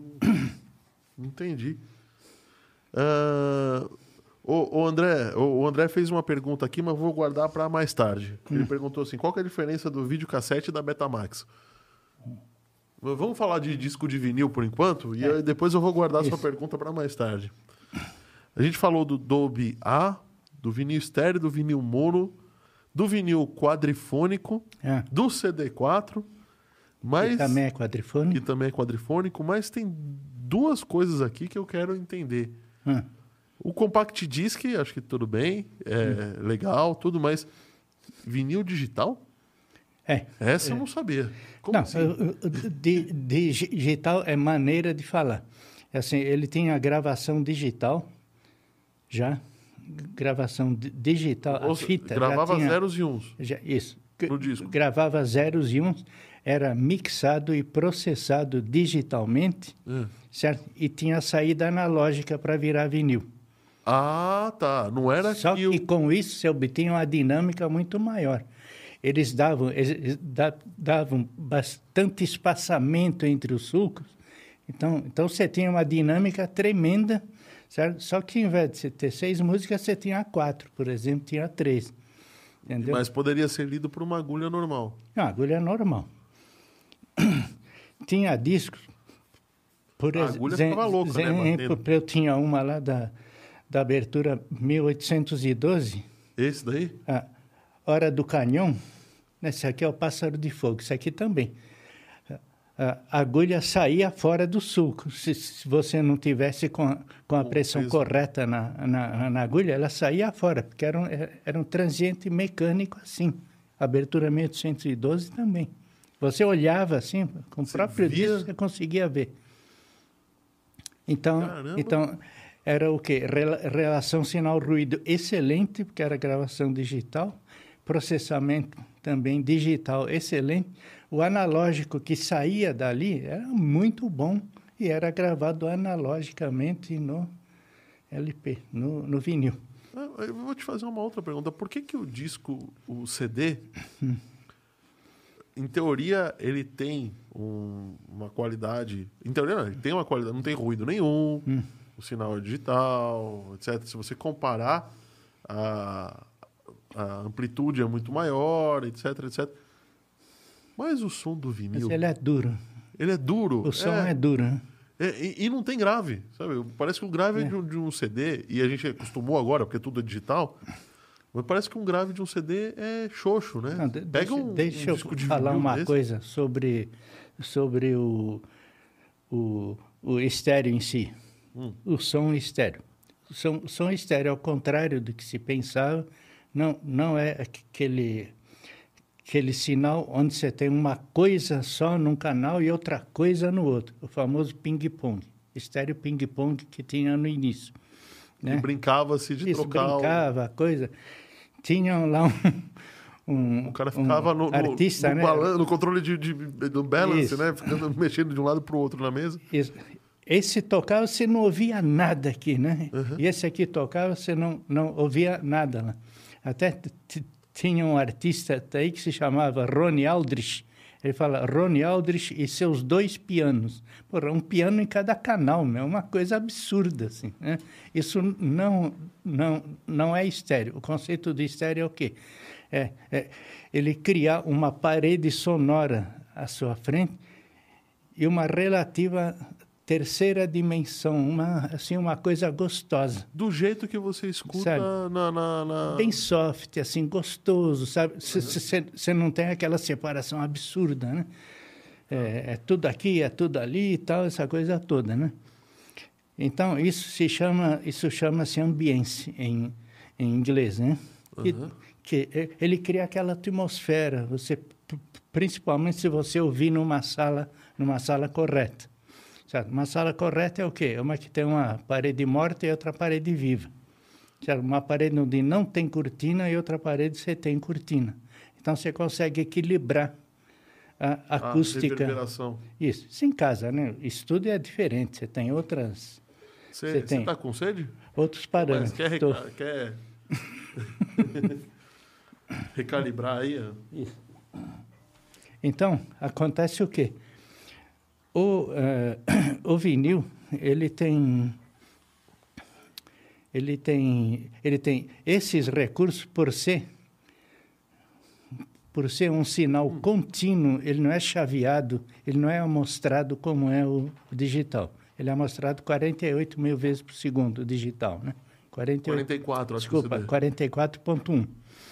Entendi. Ah, o, o André, o, o André fez uma pergunta aqui, mas vou guardar para mais tarde. Ele perguntou assim: qual é a diferença do videocassete e da Betamax? Vamos falar de disco de vinil por enquanto e aí depois eu vou guardar sua Isso. pergunta para mais tarde. A gente falou do Dolby A, do vinil estéreo, do vinil mono, do vinil quadrifônico, É. do CD4, mas Que também é que quadrifone. também é quadrifônico, mas tem duas coisas aqui que eu quero entender. Ah, O compact disc, acho que tudo bem, é legal, tudo, mas vinil digital? É. Essa eu não sabia. Como não, assim? digital é maneira de falar. É Assim, ele tinha a gravação digital, já. Gravação di- digital, a Ou se- fita. gravava tinha- zeros e uns. Já, isso. No disco. Gravava zeros e uns, era mixado e processado digitalmente, É. certo? E tinha saída analógica para virar vinil. Ah, tá. Não era Só que, que com isso você obtinha uma dinâmica muito maior. Eles davam, eles da- davam bastante espaçamento entre os sulcos, então, então você tinha uma dinâmica tremenda, certo? Só que ao invés de você ter seis músicas, você tinha quatro, por exemplo, tinha três. Entendeu? Mas poderia ser lido por uma agulha normal. Não, a agulha normal. tinha discos. Por A agulha zem- ficava louca, né, exemplo, batendo. Eu tinha uma lá da, da abertura 1812, Esse daí? a Hora do Canhão. Esse aqui é o Pássaro de Fogo, isso aqui também. A agulha saía fora do sulco. Se, se você não tivesse com a, com a pressão peso. correta na, na, na agulha, ela saía fora, porque era um, era um transiente mecânico assim. Abertura 1812 também. Você olhava assim, com o próprio disco, você conseguia ver. Então, Caramba. então era o quê? Rela- Relação sinal-ruído excelente, porque era gravação digital. Processamento também digital excelente. O analógico que saía dali era muito bom e era gravado analogicamente no LP, no, no vinil. Ah, Eu vou te fazer uma outra pergunta. Por que, que o disco, o CD, em teoria, ele tem um- uma qualidade. Em teoria, não, ele tem uma qualidade, não tem ruído nenhum, o sinal é digital, etc. Se você comparar, a, a amplitude é muito maior, etc, etc. Mas o som do Mas vinil, ele é duro. ele é duro. O som é, duro. né? É, e, e não tem grave, sabe? Parece que o grave é, É. de, um, de um CD, e a gente acostumou agora, porque tudo é digital, mas parece que um grave de um CD é xoxo, né? Não, de- Pega deixa, um, deixa um eu falar uma desse, coisa sobre, sobre o, o, o estéreo em si. Hum. O som estéreo. O som, som estéreo, ao contrário do que se pensava, não, não é aquele, aquele sinal onde você tem uma coisa só num canal e outra coisa no outro. O famoso ping-pong. Estéreo ping-pong que tinha no início. E Né? brincava-se de Isso, trocar. o- brincava, coisa. Tinham lá um, um O cara ficava no, no, artista, no, né? balan- no controle de, de- do balance, Isso. né? Ficando mexendo de um lado para o outro na mesa. Isso. Esse tocava, você não ouvia nada aqui, né? Uhum. E esse aqui tocava, você não, não ouvia nada lá. Até tinha um artista aí que se chamava Ronnie Aldrich. Ele fala Ronnie Aldrich e seus dois pianos. Porra, um piano em cada canal, é uma coisa absurda, assim. Né? Isso não, não, não é estéreo. O conceito de estéreo é o quê? É, é ele criar uma parede sonora à sua frente e uma relativa terceira dimensão, uma assim uma coisa gostosa. Do jeito que você escuta Sabe? na, na, na- Bem soft, assim, gostoso, sabe? Você não tem aquela separação absurda, né? É, é tudo aqui, é tudo ali e tal, essa coisa toda, né? Então, isso se chama, isso chama-se ambience em, em inglês, né? Que, que é- ele cria aquela atmosfera, você, principalmente se você ouvir numa sala, numa sala correta. Certo? Uma sala correta é o quê? É uma que tem uma parede morta e outra parede viva. Certo? Uma parede onde não tem cortina e outra parede você tem cortina. Então você consegue equilibrar a a acústica. reverberação. Isso. Isso em casa, né? Estúdio é diferente. Você tem outras, Você está com sede? outros Mas parâmetros. quer, Tô- quer... recalibrar aí? Isso. Então, acontece o quê? O, eh, o vinil, ele tem... Ele tem, ele tem esses recursos por ser por ser um sinal contínuo, ele não é chaveado, ele não é amostrado como é o digital. Ele é amostrado 48 mil vezes por segundo, o digital, né? 48, 44, acho desculpa, que você 44.1.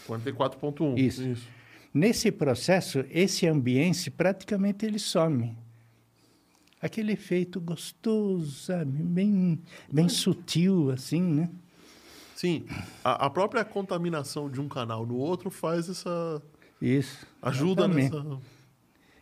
44.1. Isso. Nesse processo, esse ambiente praticamente ele some. Aquele efeito gostoso, sabe? Bem, bem sutil, assim, né? Sim, a, a própria contaminação de um canal no outro faz essa... Isso. Ajuda exatamente. nessa...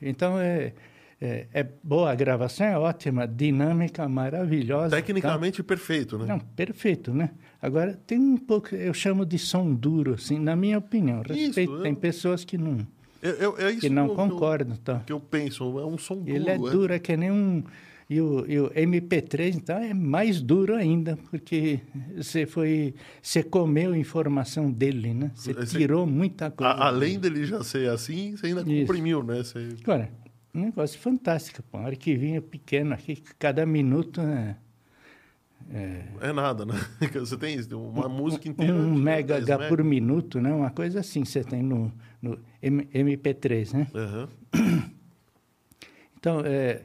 Então, é, é, é boa, a gravação é ótima, dinâmica, maravilhosa. Tecnicamente perfeito, né? Não, perfeito, né? Agora, tem um pouco, eu chamo de som duro, assim, na minha opinião. Respeito, eu- tem pessoas que não, Eu, eu- é isso que não que eu- concordam, tá? Que eu penso, é um som duro. Ele é duro, é que nem um. E o, e o MP3, então, é mais duro ainda, porque você foi. Você comeu informação dele, né? Você tirou muita coisa. A- além dele já ser assim, você ainda Isso. comprimiu, né? Você... Agora, um negócio fantástico, pô. Um arquivinho pequeno aqui, cada minuto é. É nada, né? Você tem uma música inteira. Um de mega 10 H mega. por minuto, né? Uma coisa assim você tem no, no M- MP3, né? Aham. Então, é,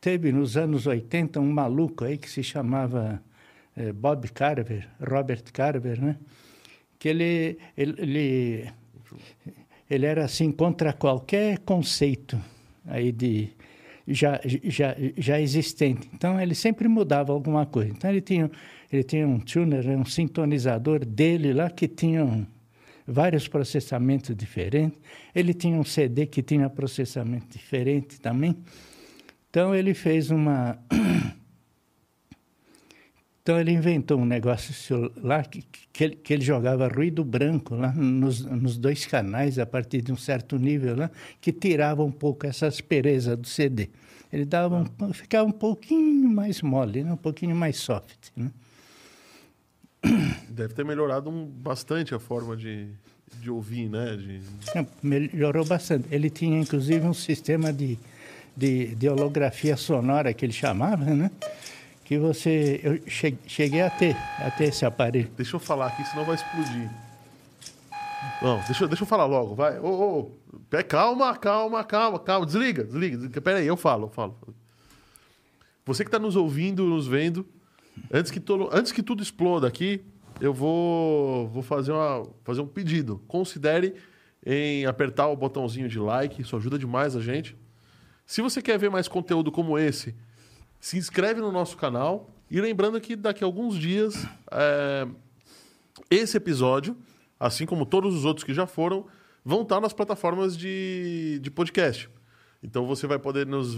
teve nos anos 80 um maluco aí que se chamava é, Bob Carver, Robert Carver, né? Que ele, ele, ele, ele era assim contra qualquer conceito aí de já, já, já existente. Então, ele sempre mudava alguma coisa. Então, ele tinha, ele tinha um tuner, um sintonizador dele lá que tinha um, vários processamentos diferentes. Ele tinha um CD que tinha processamento diferente também. Então ele fez uma. Então ele inventou um negócio lá que, que, ele, que ele jogava ruído branco lá nos, nos dois canais a partir de um certo nível lá, que tirava um pouco essa aspereza do CD. Ele dava um, ficava um pouquinho mais mole, né? um pouquinho mais soft. Né? Deve ter melhorado um- bastante a forma de, de ouvir, né? De... Não, melhorou bastante. Ele tinha, inclusive, um sistema de, de, de holografia sonora que ele chamava, né? Que você... Eu che- cheguei a ter, a ter esse aparelho. Deixa eu falar aqui, senão vai explodir. Não, deixa, eu- deixa eu falar logo, vai. Ô, ô, pé, calma, calma, calma, calma. Desliga, desliga. desliga. Pera aí, eu falo, eu falo. Você que está nos ouvindo, nos vendo, antes que, antes que tudo exploda aqui, eu vou, vou fazer, uma, fazer um pedido. Considere em apertar o botãozinho de like, isso ajuda demais a gente. Se você quer ver mais conteúdo como esse, se inscreve no nosso canal. E lembrando que daqui a alguns dias, é, esse episódio, assim como todos os outros que já foram, vão estar nas plataformas de, de podcast. Então você vai poder nos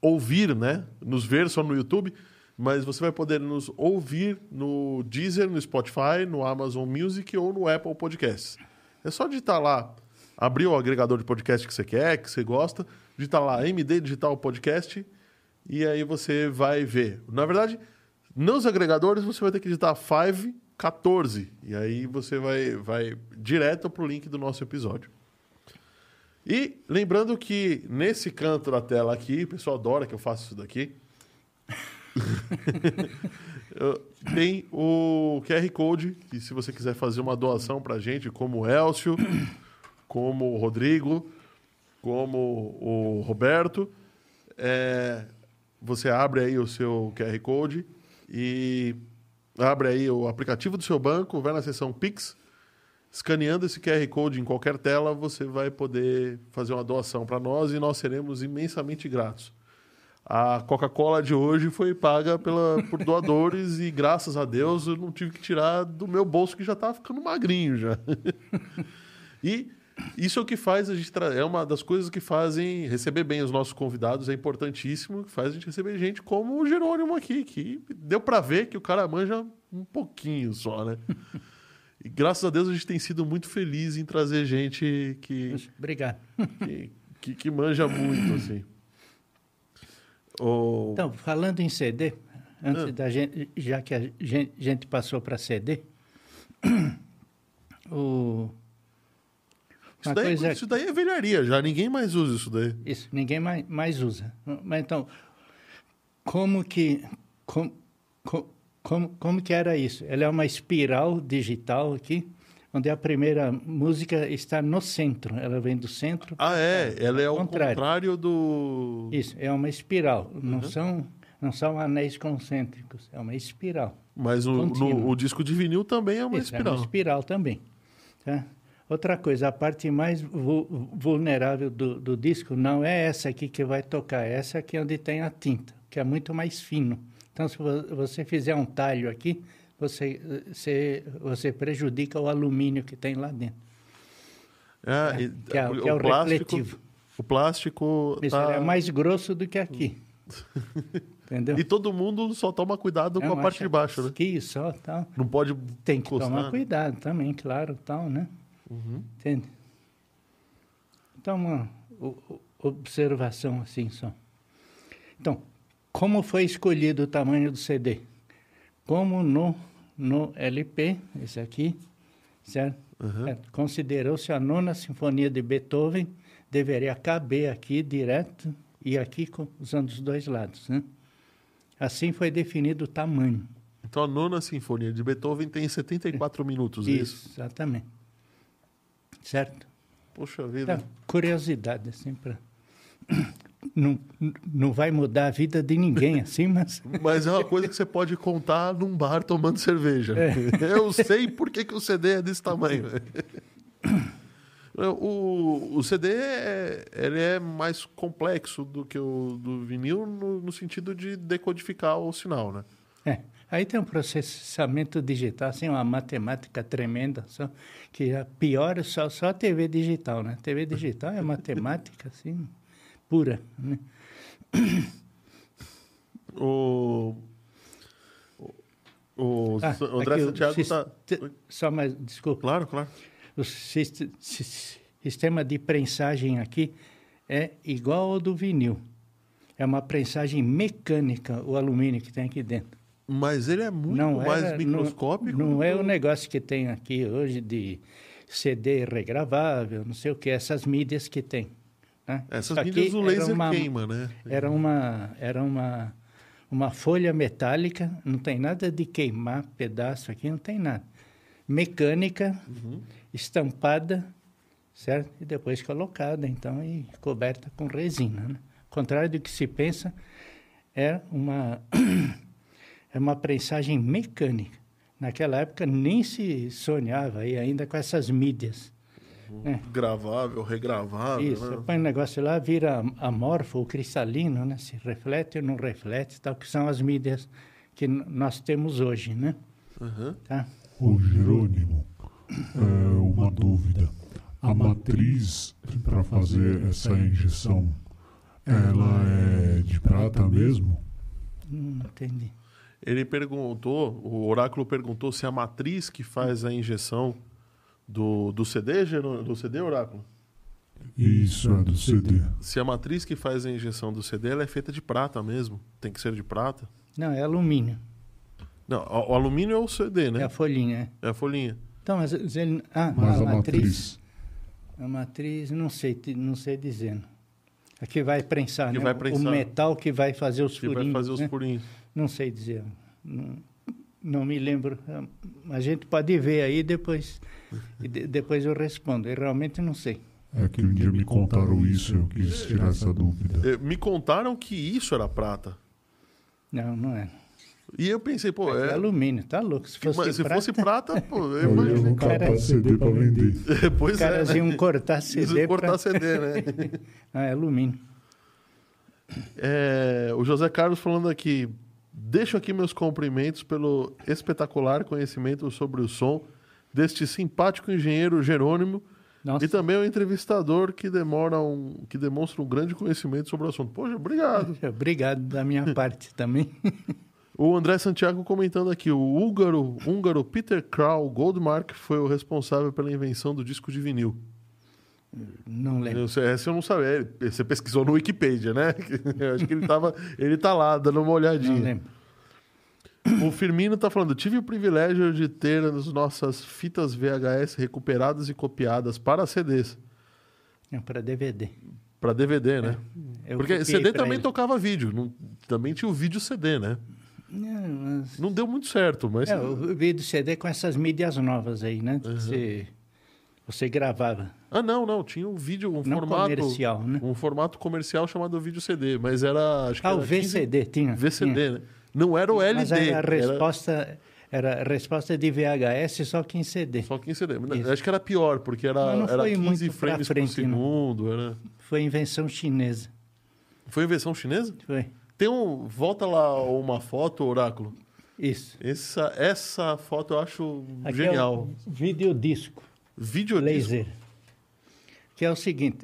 ouvir, né? Nos ver só no YouTube, mas você vai poder nos ouvir no Deezer, no Spotify, no Amazon Music ou no Apple Podcasts. É só digitar lá, abrir o agregador de podcast que você quer, que você gosta, digitar lá MD Digital Podcast e aí você vai ver. Na verdade, nos agregadores você vai ter que digitar 514 e aí você vai, vai direto para o link do nosso episódio. E lembrando que nesse canto da tela aqui, o pessoal adora que eu faça isso daqui. Tem o QR Code, que se você quiser fazer uma doação pra gente, como o Elcio, como o Rodrigo, como o Roberto, é, você abre aí o seu QR Code e abre aí o aplicativo do seu banco, vai na seção Pix, escaneando esse QR Code em qualquer tela, você vai poder fazer uma doação para nós e nós seremos imensamente gratos. A Coca-Cola de hoje foi paga pela, por doadores e graças a Deus eu não tive que tirar do meu bolso que já estava ficando magrinho já. e isso é o que faz a gente é uma das coisas que fazem receber bem os nossos convidados é importantíssimo, que faz a gente receber gente como o Jerônimo aqui, que deu para ver que o cara manja um pouquinho só, né? E graças a Deus a gente tem sido muito feliz em trazer gente que Obrigado. que, que, que manja muito assim. O... Então, falando em CD, antes Ah. da gente, já que a gente, gente passou para CD, o, isso, daí, coisa isso daí é velharia, já ninguém mais usa isso daí. Isso, ninguém mais, mais usa. Mas então, como que, com, com, como, como que era isso? Ela é uma espiral digital aqui, onde a primeira música está no centro. Ela vem do centro. Ah, é? Ela é ao Contrário. contrário, do. Isso, é uma espiral. Uhum. Não, são, não são anéis concêntricos, é uma espiral. Mas o, no- o disco de vinil também é uma Isso, é espiral. uma espiral também. Tá? Outra coisa, a parte mais vu- vulnerável do, do disco não é essa aqui que vai tocar, é essa aqui onde tem a tinta, que é muito mais fino. Então, se vo- você fizer um talho aqui, você, eh, você, você prejudica o alumínio que tem lá dentro. É, e- que é- o, que é o plástico, refletivo. o plástico. Isso tá- é mais grosso do que aqui. Entendeu? E todo mundo só toma cuidado com Não, a parte de baixo, né? Que só, tal. Não pode Tem que encostar, tomar né? cuidado também, claro, tal, né? Uhum. Entende? Então, uma observação assim só. Então, como foi escolhido o tamanho do CD? Como no, no LP, esse aqui, certo? Uhum. É, Considerou-se a nona sinfonia de Beethoven deveria caber aqui direto e aqui usando os dois lados, né? Assim foi definido o tamanho. Então a nona sinfonia de Beethoven tem 74 minutos, é isso? Isso, exatamente. Certo? Poxa vida. Então, curiosidade, assim, para... Não, não vai mudar a vida de ninguém, assim, mas... Mas é uma coisa que você pode contar num bar tomando cerveja. É. Eu sei por que, que o CD é desse tamanho. O, o CD é, ele é mais complexo do que o do vinil no, no sentido de decodificar o sinal, né? É. Aí tem um processamento digital, assim, uma matemática tremenda, só, que a pior é só, só a TV digital, né? TV digital é matemática, assim, pura, né? O, o, o Ah, André aqui o Santiago sis- está... Só mais, desculpa. Claro, claro. O sis- sis- sistema de prensagem aqui é igual ao do vinil. É uma prensagem mecânica, o alumínio que tem aqui dentro. Mas ele é muito não mais era- microscópico. Não, não é o negócio que tem aqui hoje de CD regravável, não sei o que, essas mídias que tem. Né? Essas Isso aqui mídias o era laser uma- queima, né? Era uma, era uma, uma folha metálica, não tem nada de queimar pedaço aqui, não tem nada. Mecânica, Uhum. estampada, certo? E depois colocada, então, e coberta com resina. Né? Ao contrário do que se pensa, é uma, é uma prensagem mecânica. Naquela época nem se sonhava aí ainda com essas mídias. Né? Gravável, regravável. Isso, né? põe o negócio lá, vira amorfo cristalino, né? Se reflete ou não reflete, tal, que são as mídias que nós temos hoje, né? Uhum. Tá? Ô Jerônimo, é uma dúvida. A matriz para fazer essa injeção, ela é de prata mesmo? Hum, entendi. Ele perguntou, o oráculo perguntou se a matriz que faz a injeção do, do CD, do CD, oráculo? Isso é do CD. Se a matriz que faz a injeção do CD ela é feita de prata mesmo, tem que ser de prata. Não, é alumínio. Não, o, o alumínio é o CD, né? É a folhinha. é. É a folhinha. Então, mas ele, ah, Mas a, a matriz, matriz. A matriz, não sei, não sei dizendo. Aqui vai prensar, Que né? vai O prensar. metal que vai fazer os Que furinhos. vai fazer os né? furinhos. Não sei dizer. Não, não me lembro. A gente pode ver aí depois. e de- depois eu respondo. Eu realmente não sei. É que um dia me contaram isso, eu quis tirar essa dúvida. Eh, Me contaram que isso era prata. Não, não é. E eu pensei, pô, É é. alumínio, tá louco. Se fosse, mas se prata, fosse prata, pô, eu Eu ia imagino. no cara- CD pra vender. Pois os caras é. né? iam cortar CD cortar pra... CD, né? Ah, é alumínio. É, o José Carlos falando aqui. Deixo aqui meus cumprimentos pelo espetacular conhecimento sobre o som deste simpático engenheiro Jerônimo Nossa, e também o entrevistador que demora um, que demonstra um grande conhecimento sobre o assunto. Poxa, obrigado. obrigado da minha parte também. O André Santiago comentando aqui, o húngaro, húngaro Peter Krau Goldmark foi o responsável pela invenção do disco de vinil. Não lembro. Eu, essa eu não sabia. Você pesquisou no Wikipedia, né? Eu acho que ele, tava, ele tá lá, dando uma Não olhadinha. lembro. O Firmino tá falando, tive o privilégio de ter as nossas fitas VHS recuperadas e copiadas para CDs, É para DVD. para DVD, né? Eu Porque CD também ele. tocava vídeo, não- também tinha o vídeo CD, né? Não, mas- Não deu muito certo, mas É, o vídeo CD com essas mídias novas aí, né? Uhum. Você, você gravava. Ah, não, não, tinha um vídeo, um Não formato comercial, né? um formato comercial chamado vídeo CD, mas era acho que Ah, o era 15 VCD tinha. VCD, tinha. né? Não era o LD, Mas era a era resposta, era a resposta de VHS só que em CD. só 15 CD. Mas Isso. Acho que era pior, porque era, não era foi 15 muito pra frames por frente, não. segundo. Era... Foi invenção chinesa. Foi invenção chinesa? Foi. Tem um. Volta lá uma foto, Oráculo. Isso. Essa, essa foto eu acho Aqui genial. é o videodisco Vídeo laser. Que é o seguinte,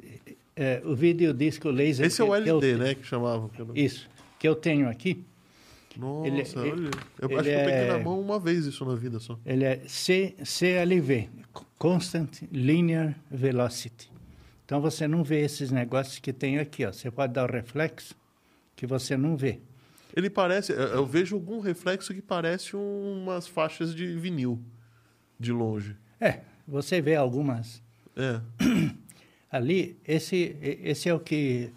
é, o videodisco laser... Esse é o eu LD, te- né? Que chamava. que eu não- Isso. Que eu tenho aqui, Nossa, Ele- olha. Eu ele acho que eu peguei é- na mão uma vez isso na vida só. ele é C, CLV, Constant Linear Velocity. Então você não vê esses negócios que tem aqui, ó. Você pode dar o reflexo que você não vê. Ele parece. Eu eu vejo algum reflexo que parece umas faixas de vinil de longe. É, você vê algumas É. ali. Esse, esse é o que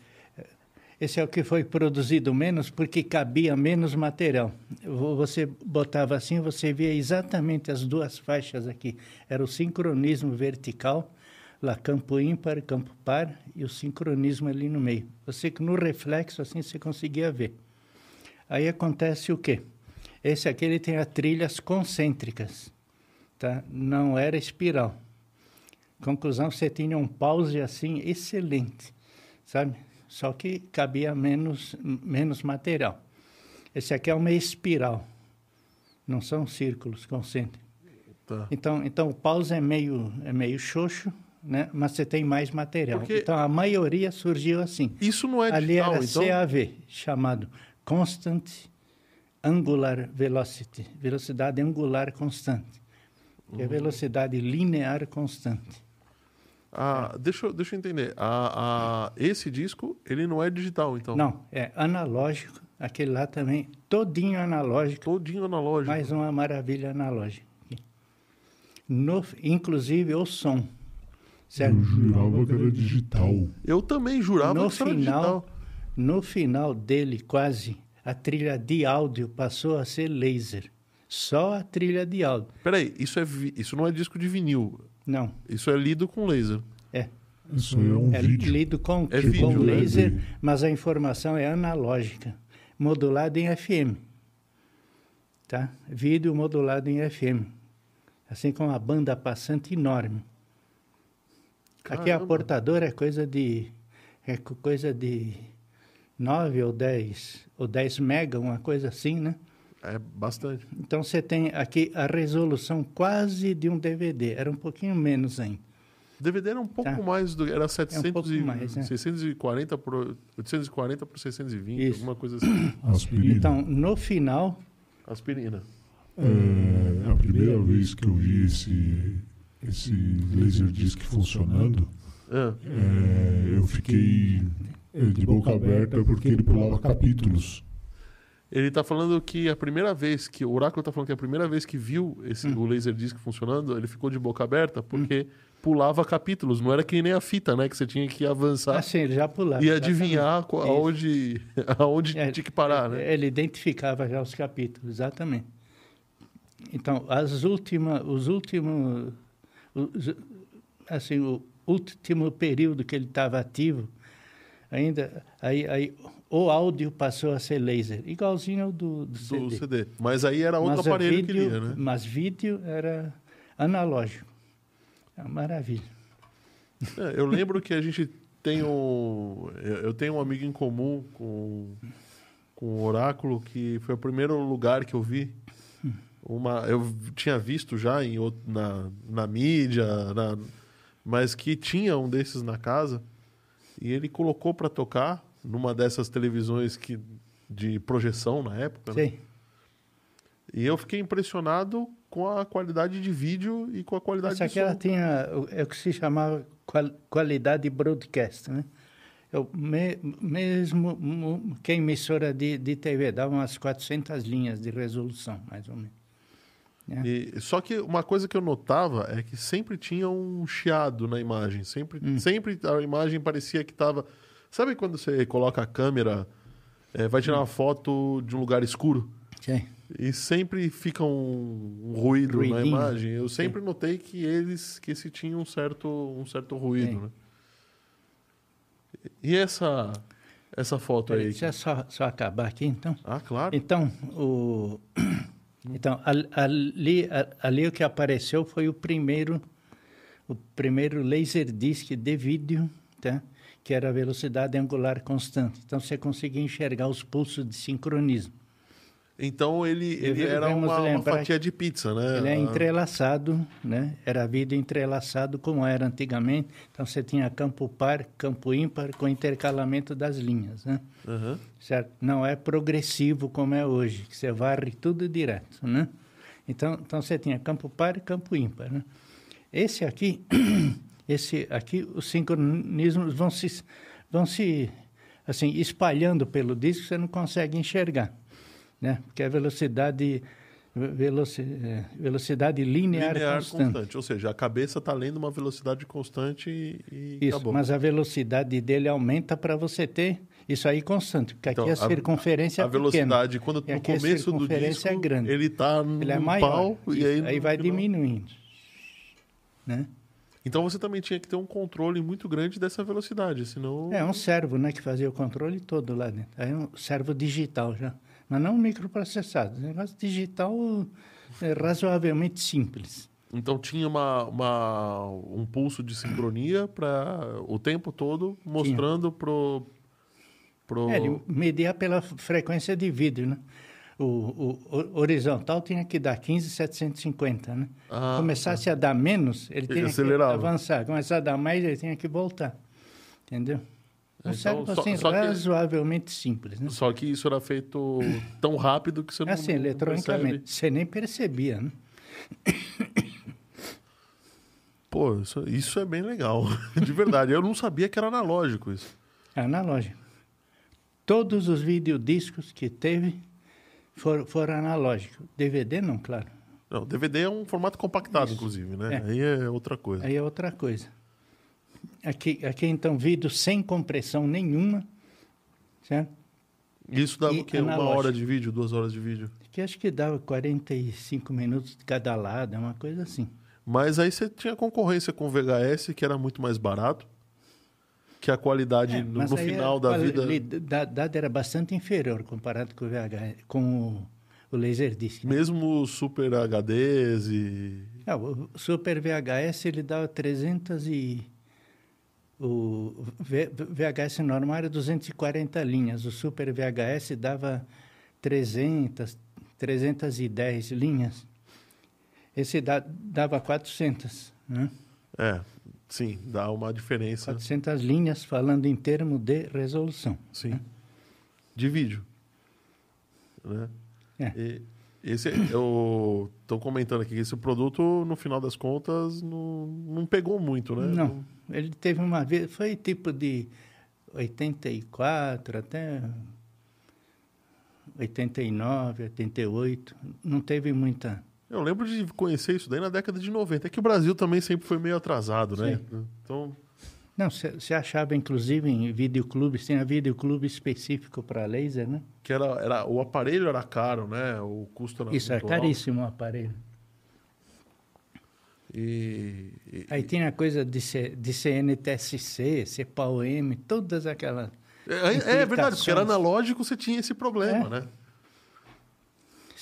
esse é o que foi produzido menos porque cabia menos material. Vo- Você botava assim, você via exatamente as duas faixas aqui. Era o sincronismo vertical, lá campo ímpar, campo par e o sincronismo ali no meio. Você no reflexo assim você conseguia ver. Aí acontece o quê? Esse aqui ele tem as trilhas concêntricas, tá? Não era espiral. Conclusão, você tinha um pause assim excelente, sabe? Só que cabia menos, menos material. Esse aqui é uma espiral, não são círculos concêntricos. Tá. Então, então o pause é meio, é meio xoxo, né? mas você tem mais material. Porque- Então a maioria surgiu assim. Isso não é Ali digital, era então? CAV, chamado Constant Angular Velocity, velocidade angular constante, que é velocidade linear constante. Ah, deixa, eu- deixa eu entender. Ah, ah, esse disco, ele não é digital, então? Não, é analógico, aquele lá também, todinho analógico, Todinho analógico. mais uma maravilha analógica. No, inclusive o som, certo? Eu jurava que era digital. Eu também jurava no que era final, digital. no final dele, quase, a trilha de áudio passou a ser laser. Só a trilha de áudio. Peraí, isso, é isso não é disco de vinil. Não, Isso é lido com laser. é. Isso é um É vídeo. lido com, É com vídeo, né? laser, mas a informação é analógica, modulada em FM. Tá? Vídeo modulado em FM. Assim com uma banda passante enorme. Aqui a Caramba. portadora é coisa de é co- coisa de 9 ou 10 ou 10 mega, uma coisa assim, né? É bastante. Então você tem aqui a resolução quase de um DVD, era um pouquinho menos ainda. DVD era um pouco Tá. mais do. Era 700 pouco e, mais, né? 640 por 840 por 620, Isso. alguma coisa assim. Aspirina. Então, no final, Aspirina. É, a primeira vez que eu vi esse, esse Laserdisc funcionando, Ah, é, eu fiquei é, de boca aberta porque ele pulava capítulos. Ele tá falando que a primeira vez que. O Oráculo tá falando que a primeira vez que viu esse, Hum. o Laserdisc funcionando, ele ficou de boca aberta porque pulava capítulos. Não era que nem a fita, né? Que você tinha que avançar assim, ele já pulava. e adivinhar qual- aonde, aonde É, tinha que parar, né? Ele identificava já os capítulos, exatamente. Então, as últimas, os últimos, os- assim, o, último período que ele estava ativo, ainda aí, aí o áudio passou a ser laser, igualzinho ao do, do, Do CD. CD. Mas aí era outro Mas o aparelho vídeo, que lia, né? Mas vídeo era analógico. É uma maravilha. É, eu lembro que a gente tem um. Eu tenho um amigo em comum com, com o Oráculo, que foi o primeiro lugar que eu vi. Uma, eu tinha visto já em, na, na mídia, na- mas que tinha um desses na casa. E ele colocou para tocar numa dessas televisões que, de projeção na época. né? Sim. E eu fiquei impressionado com a qualidade de vídeo e com a qualidade Essa de aqui ela som. tinha o- é o que se chamava qual- qualidade broadcast, né? Eu, me- mesmo que a emissora de, de TV dava umas 400 linhas de resolução, mais ou menos. né? E- só que uma coisa que eu notava é que sempre tinha um chiado na imagem. Sempre, Hum. sempre a imagem parecia que estava. Sabe quando você coloca a câmera, é, vai tirar uma foto de um lugar escuro? Sim. E sempre fica um, um ruído na Ruidinho. imagem. Eu sempre notei que eles que esse tinha um certo, um certo ruído. Sim. Né? E essa, essa foto Peraí, aí? deixa eu só, só acabar aqui, então. Ah, claro. Então, o, então al- ali, ali o que apareceu foi o primeiro, o primeiro laserdisc de vídeo, tá? Que era a velocidade angular constante. Então, você conseguia enxergar os pulsos de sincronismo. Então ele, ele era uma, uma fatia de pizza, né? Ele é Ah, entrelaçado, né? Era vídeo entrelaçado como era antigamente. Então, você tinha campo par, campo ímpar, com intercalamento das linhas, né? aham. certo? Não é progressivo como é hoje, que você varre tudo direto, né? Então, então você tinha campo par e campo ímpar, né? Esse aqui, esse aqui, os sincronismos vão se, vão se, assim, espalhando pelo disco, você não consegue enxergar, né? Porque a velocidade, veloci, eh, velocidade linear, linear constante. constante. Ou seja, a cabeça está lendo uma velocidade constante e, e Isso, acabou. mas a velocidade dele aumenta para você ter isso aí constante, porque aqui Então, a circunferência a é pequena. velocidade, quando E no a começo do circunferência disco, é grande. ele está no Ele é maior. pau e Isso, aí, aí no vai diminuindo. Né? Então você também tinha que ter um controle muito grande dessa velocidade, senão É um servo né, que fazia o controle todo lá dentro. Aí é um servo digital já. Mas não microprocessado. Negócio digital é razoavelmente simples. então tinha uma, uma- um pulso de sincronia para o tempo todo mostrando pro pro É, ele media pela frequência de vídeo, né? O, o- horizontal tinha que dar 15,750, né? Ah, Começasse a dar menos, ele tinha acelerava. que avançar. Começar a dar mais, ele tinha que voltar. Entendeu? Um Então, só- assim, só que- razoavelmente simples, né? Só que isso era feito tão rápido que você não Assim, eletronicamente. percebe. Você nem percebia, né? Pô, isso, isso é bem legal. De verdade. Eu não sabia que era analógico isso. É Analógico. Todos os videodiscos que teve foram, foram analógicos. DVD não, claro. Não, DVD é um formato compactado, inclusive, né? É. Aí é outra coisa. Aí é outra coisa. Aqui, aqui então, vídeo sem compressão nenhuma, certo? Isso dava E o quê? Uma analógico. hora de vídeo, duas horas de vídeo. Que acho que dava 45 minutos de cada lado, é uma coisa assim. Mas aí você tinha concorrência com o VHS, que era muito mais barato. Que a qualidade É, no, no aí final a da vida. era bastante inferior comparado com o VH, com o, o Laserdisc. né? Mesmo Super HDs e. É, o Super VHS ele dava 300 e o V- VHS normal era 240 linhas, o Super VHS dava 300, 310 linhas. Esse da- dava 400, né? É, sim, dá uma diferença. 400 linhas falando em termo de resolução. Sim. De vídeo. Né? É. E esse, eu estou comentando aqui que esse produto, no final das contas, não, não pegou muito, né? Não, ele teve uma vez, foi tipo de 84 até 89, 88, não teve muita. Eu lembro de conhecer isso daí na década de 90. É que o Brasil também sempre foi meio atrasado, né? Então, Não, você achava inclusive em videoclubes, tinha videoclube específico para laser, né? que era, era, o aparelho era caro, né? O custo era Isso é muito alto. caríssimo o aparelho. E, e- Aí tinha a coisa de ser, de ser NTSC, ser PAU-M, todas aquelas... é, é verdade, porque era analógico, você tinha esse problema, É. né?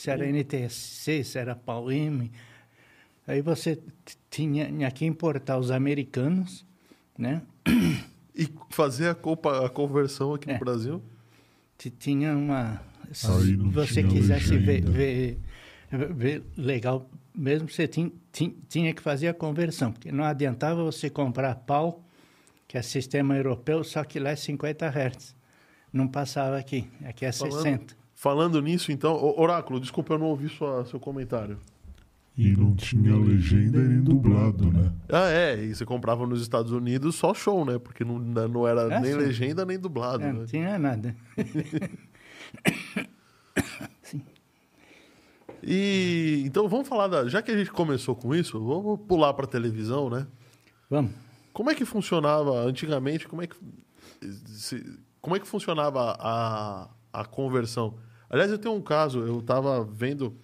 Se era NTSC, se era PAU-M. Aí você tinha, tinha que importar os americanos, né? E fazer a, a conversão aqui É. no Brasil. Ti- Tinha uma... Se Aí não você tinha quisesse ver, ver, ver legal mesmo, você tinha, tinha, tinha que fazer a conversão. Porque não adiantava você comprar pau, que é sistema europeu, só que lá é 50 Hz. Não passava aqui. Aqui é Falando- 60. Falando nisso, então, Oráculo, desculpa, eu não ouvi sua, seu comentário. E não tinha legenda nem dublado, né? Ah, é, e você comprava nos Estados Unidos só show, né? Porque não, não era É, nem sim. legenda nem dublado. É, né? não tinha nada. E então vamos falar da. Já que a gente começou com isso, vamos pular para televisão, né? Vamos. Como é que funcionava antigamente? Como é que, se- como é que funcionava a, a conversão? Aliás, eu tenho um caso, eu estava vendo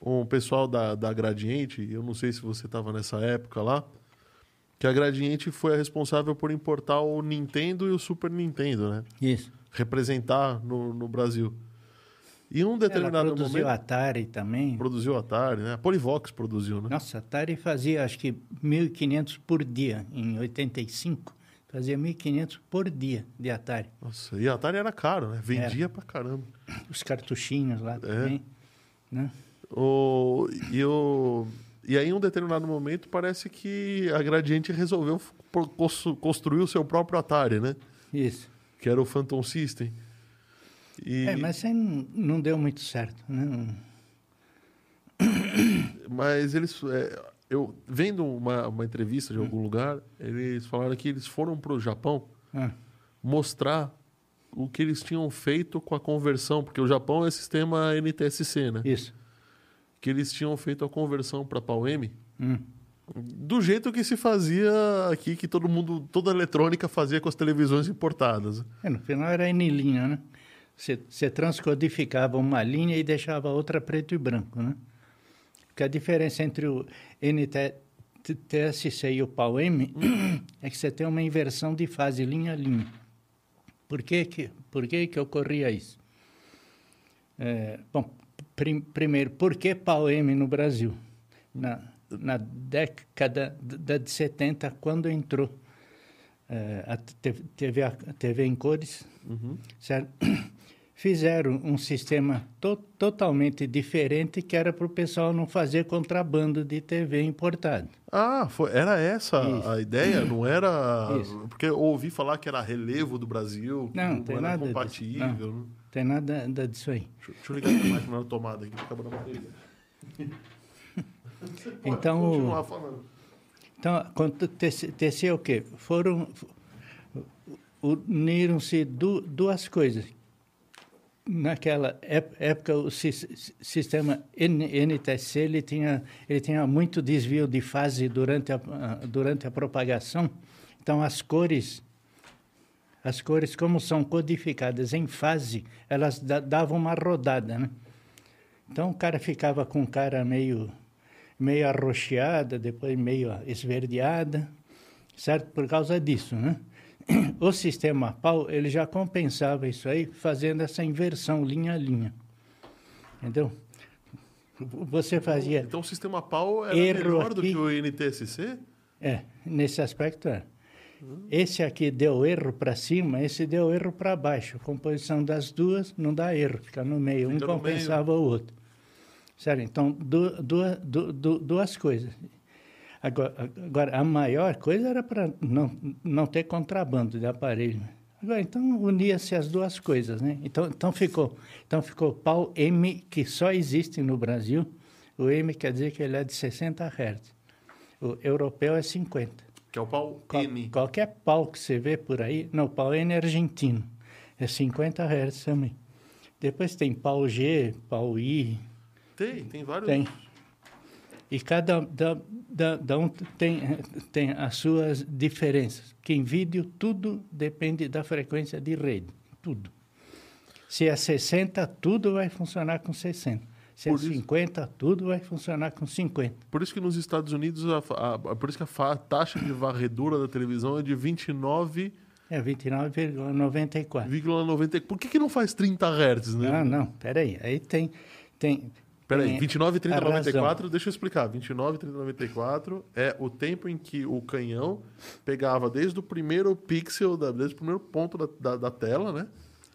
um pessoal da, da Gradiente, eu não sei se você estava nessa época lá, que a Gradiente foi a responsável por importar o Nintendo e o Super Nintendo, né? Isso. Representar no, no Brasil. E um Ela determinado produziu momento. Atari também. Produziu Atari, né? A Polivox produziu, né? Nossa, Atari fazia acho que 1.500 por dia. Em 85, fazia 1.500 por dia de Atari. Nossa, e Atari era caro, né? Vendia pra caramba. Os cartuchinhos lá também. Né? O, e, o, e aí, em um determinado momento, parece que a Gradiente resolveu construir o seu próprio Atari, né? Isso. Que era o Phantom System. E, É, mas isso aí não, não deu muito certo. Né? mas eles... é, eu Vendo uma, uma entrevista de Hum. algum lugar, eles falaram que eles foram para o Japão Ah, mostrar o que eles tinham feito com a conversão, porque o Japão é sistema NTSC, né? isso. Que eles tinham feito a conversão para PAL-M Hum. do jeito que se fazia aqui, que todo mundo, toda a eletrônica fazia com as televisões importadas. É, no final era em linha, né? Você, transcodificava uma linha e deixava outra preto e branco, né? Porque a diferença entre o NTSC e o PAU-M é que você tem uma inversão de fase linha a linha. Por que que, por que, que ocorria isso? É, bom, prim, primeiro, por que PAU-M no Brasil? Na, na década da de 70, quando entrou é, a TV, TV, a- TV em cores, certo? Fizeram um sistema to totalmente diferente que era para o pessoal não fazer contrabando de TV importado. Ah, foi, era essa Isso. a ideia? Não era. Isso. Porque eu ouvi falar que era relevo do Brasil, Não, não, tem era nada disso. compatível. Não. né? Não tem nada, disso aí. Deixa, deixa eu ligar a máquina na tomada aqui, acabou a bateria. Então, continuar falando. Então, aconteceu o quê? Foram uniram-se du, duas coisas. Naquela ép- época, o sis- sistema N- NTSC ele tinha, ele tinha muito desvio de fase durante a, durante a propagação. Então, as cores, as cores, como são codificadas em fase, elas da- davam uma rodada, né? Então, o cara ficava com cara meio meio arroxeada, depois meio esverdeada, certo? Por causa disso, né? O sistema PAU, ele já compensava isso aí, fazendo essa inversão linha a linha. Entendeu? Você fazia... Então o sistema PAL era melhor do aqui. que o NTSC? É, nesse aspecto é. Esse aqui deu erro para cima, esse deu erro para baixo. A composição das duas não dá erro, fica no meio. Fica um no compensava o outro. Certo? Então, du, du, du- duas coisas. Agora, agora, a maior coisa era para não, não ter contrabando de aparelho. Agora, então, unia-se as duas coisas, né? Então, então, ficou, então ficou pau M, que só existe no Brasil. O M quer dizer que ele é de 60 Hz. O europeu é 50. Que é o PAL Qual- N. Qualquer pau que você vê por aí, não, pau N é argentino, é 50 Hz também. Depois tem pau G, pau I, Tem, tem vários. tem. E cada da, da, da um tem, tem as suas diferenças. Porque em vídeo tudo depende da frequência de rede, tudo. Se é 60, tudo vai funcionar com 60. Se é Por isso- 50, tudo vai funcionar com 50. Por isso que nos Estados Unidos, a, a- a- por isso que a fa- taxa de varredura da televisão é de 29,90. É 29,94. Por que, que não faz 30 Hz, né? Não, não, peraí. Aí tem. tem Peraí, tem 29, 30, a razão. 94, deixa eu explicar. 29, 30, 94 é o tempo em que o canhão pegava desde o primeiro pixel, da- desde o primeiro ponto da, da, da tela, né?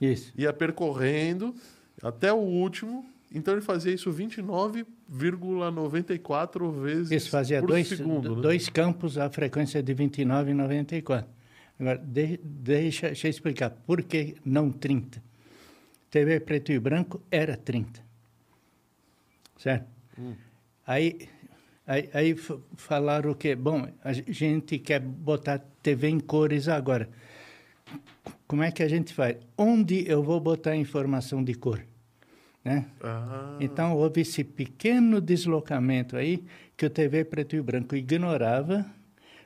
Isso. Ia percorrendo até o último. Então ele fazia isso 29,94 vezes Isso fazia por dois, segundo. né? dois campos a frequência de 29,94. Agora, de, deixa, deixa eu explicar por que não 30. TV preto e branco era 30. Certo? Hum. Aí, aí, aí falaram que, bom, a gente quer botar TV em cores agora. Como é que a gente faz? Onde eu vou botar a informação de cor? Né? Ah, Então, houve esse pequeno deslocamento aí que o TV preto e branco ignorava,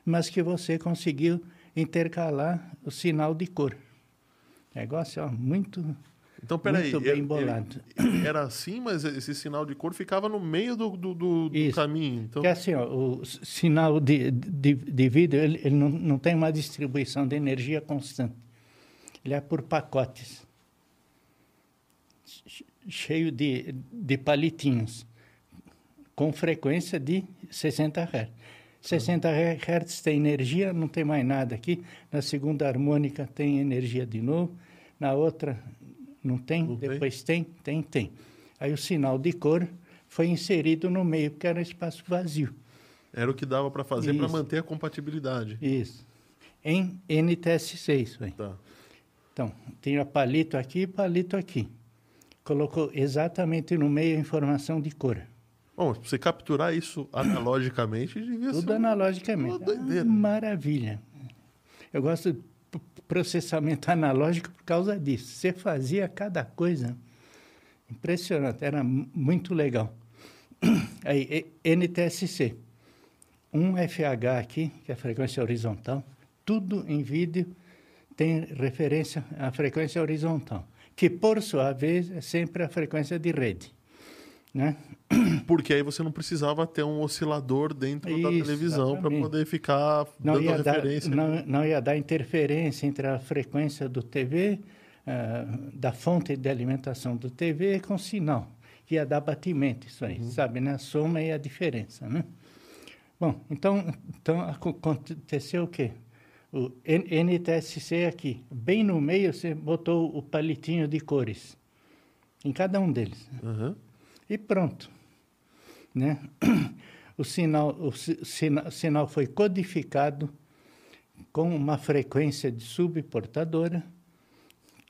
mas que você conseguiu intercalar o sinal de cor. Negócio ó, muito, então, peraí. muito bem bolado. Era assim, mas esse sinal de cor ficava no meio do, do, do- caminho. Então, Porque assim, ó, o sinal de, de, de vídeo, ele, ele não, não tem uma distribuição de energia constante. Ele é por pacotes, che- cheio de, de palitinhos, com frequência de 60 Hz. 60 Hz tem energia, não tem mais nada aqui. Na segunda harmônica tem energia de novo. Na outra não tem, Não tem? depois tem, tem, tem. Aí o sinal de cor foi inserido no meio, porque era espaço vazio. era o que dava para fazer para manter a compatibilidade. Isso. Em NTSC, isso aí. Tá. Então, tinha palito aqui e palito aqui. Colocou exatamente no meio a informação de cor. Bom, você capturar isso analogicamente, devia Tudo ser. um- analogicamente. uma doideira. Ah, maravilha. Eu gosto processamento analógico por causa disso. Você fazia cada coisa impressionante, era mu- muito legal. Aí, NTSC. Um FH aqui, que é a frequência horizontal, tudo em vídeo tem referência à frequência horizontal, que por sua vez é sempre a frequência de rede. Né? Porque aí você não precisava ter um oscilador dentro da Isso, televisão para poder ficar não dando ia, dar, referência. não, não ia dar interferência entre a frequência do TV, ah, da fonte de alimentação do TV com o sinal. Ia dar batimento, isso aí, sabe, né? A soma e a diferença, né? Bom, então, então aco- aconteceu o quê? O NTSC aqui, bem no meio, você botou o palitinho de cores, em cada um deles Aham. E pronto. Né? O, sinal, o si- sina- sinal foi codificado com uma frequência de subportadora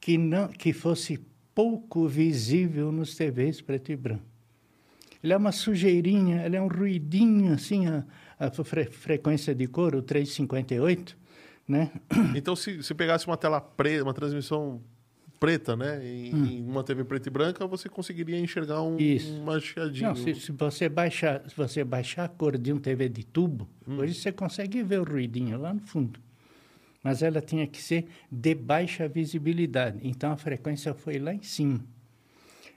que, não, que fosse pouco visível nos TVs preto e branco. Ele é uma sujeirinha, ele é um ruidinho, assim, a, a fre- frequência de cor, o 358, né? Então, se, se pegasse uma tela preta, uma transmissão preta, né, em, em uma TV preta e branca, você conseguiria enxergar um, Hum. Isso. chiadinha. Não, se, se você baixar, se você baixar a cor de um TV de tubo, Hum. hoje você consegue ver o ruidinho lá no fundo. Mas ela tinha que ser de baixa visibilidade. Então a frequência foi lá em cima.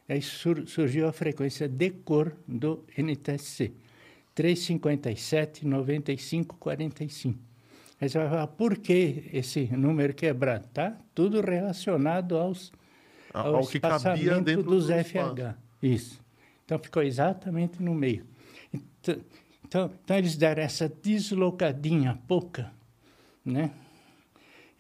Aí sur- surgiu a frequência de cor do NTSC. 357, 95, 45. Aí você vai falar, por que esse número quebrado? Tá tudo relacionado aos, Ao- ao que cabia dentro dos do FH. Isso. Então ficou exatamente no meio. Então, então, então eles deram essa deslocadinha pouca, né?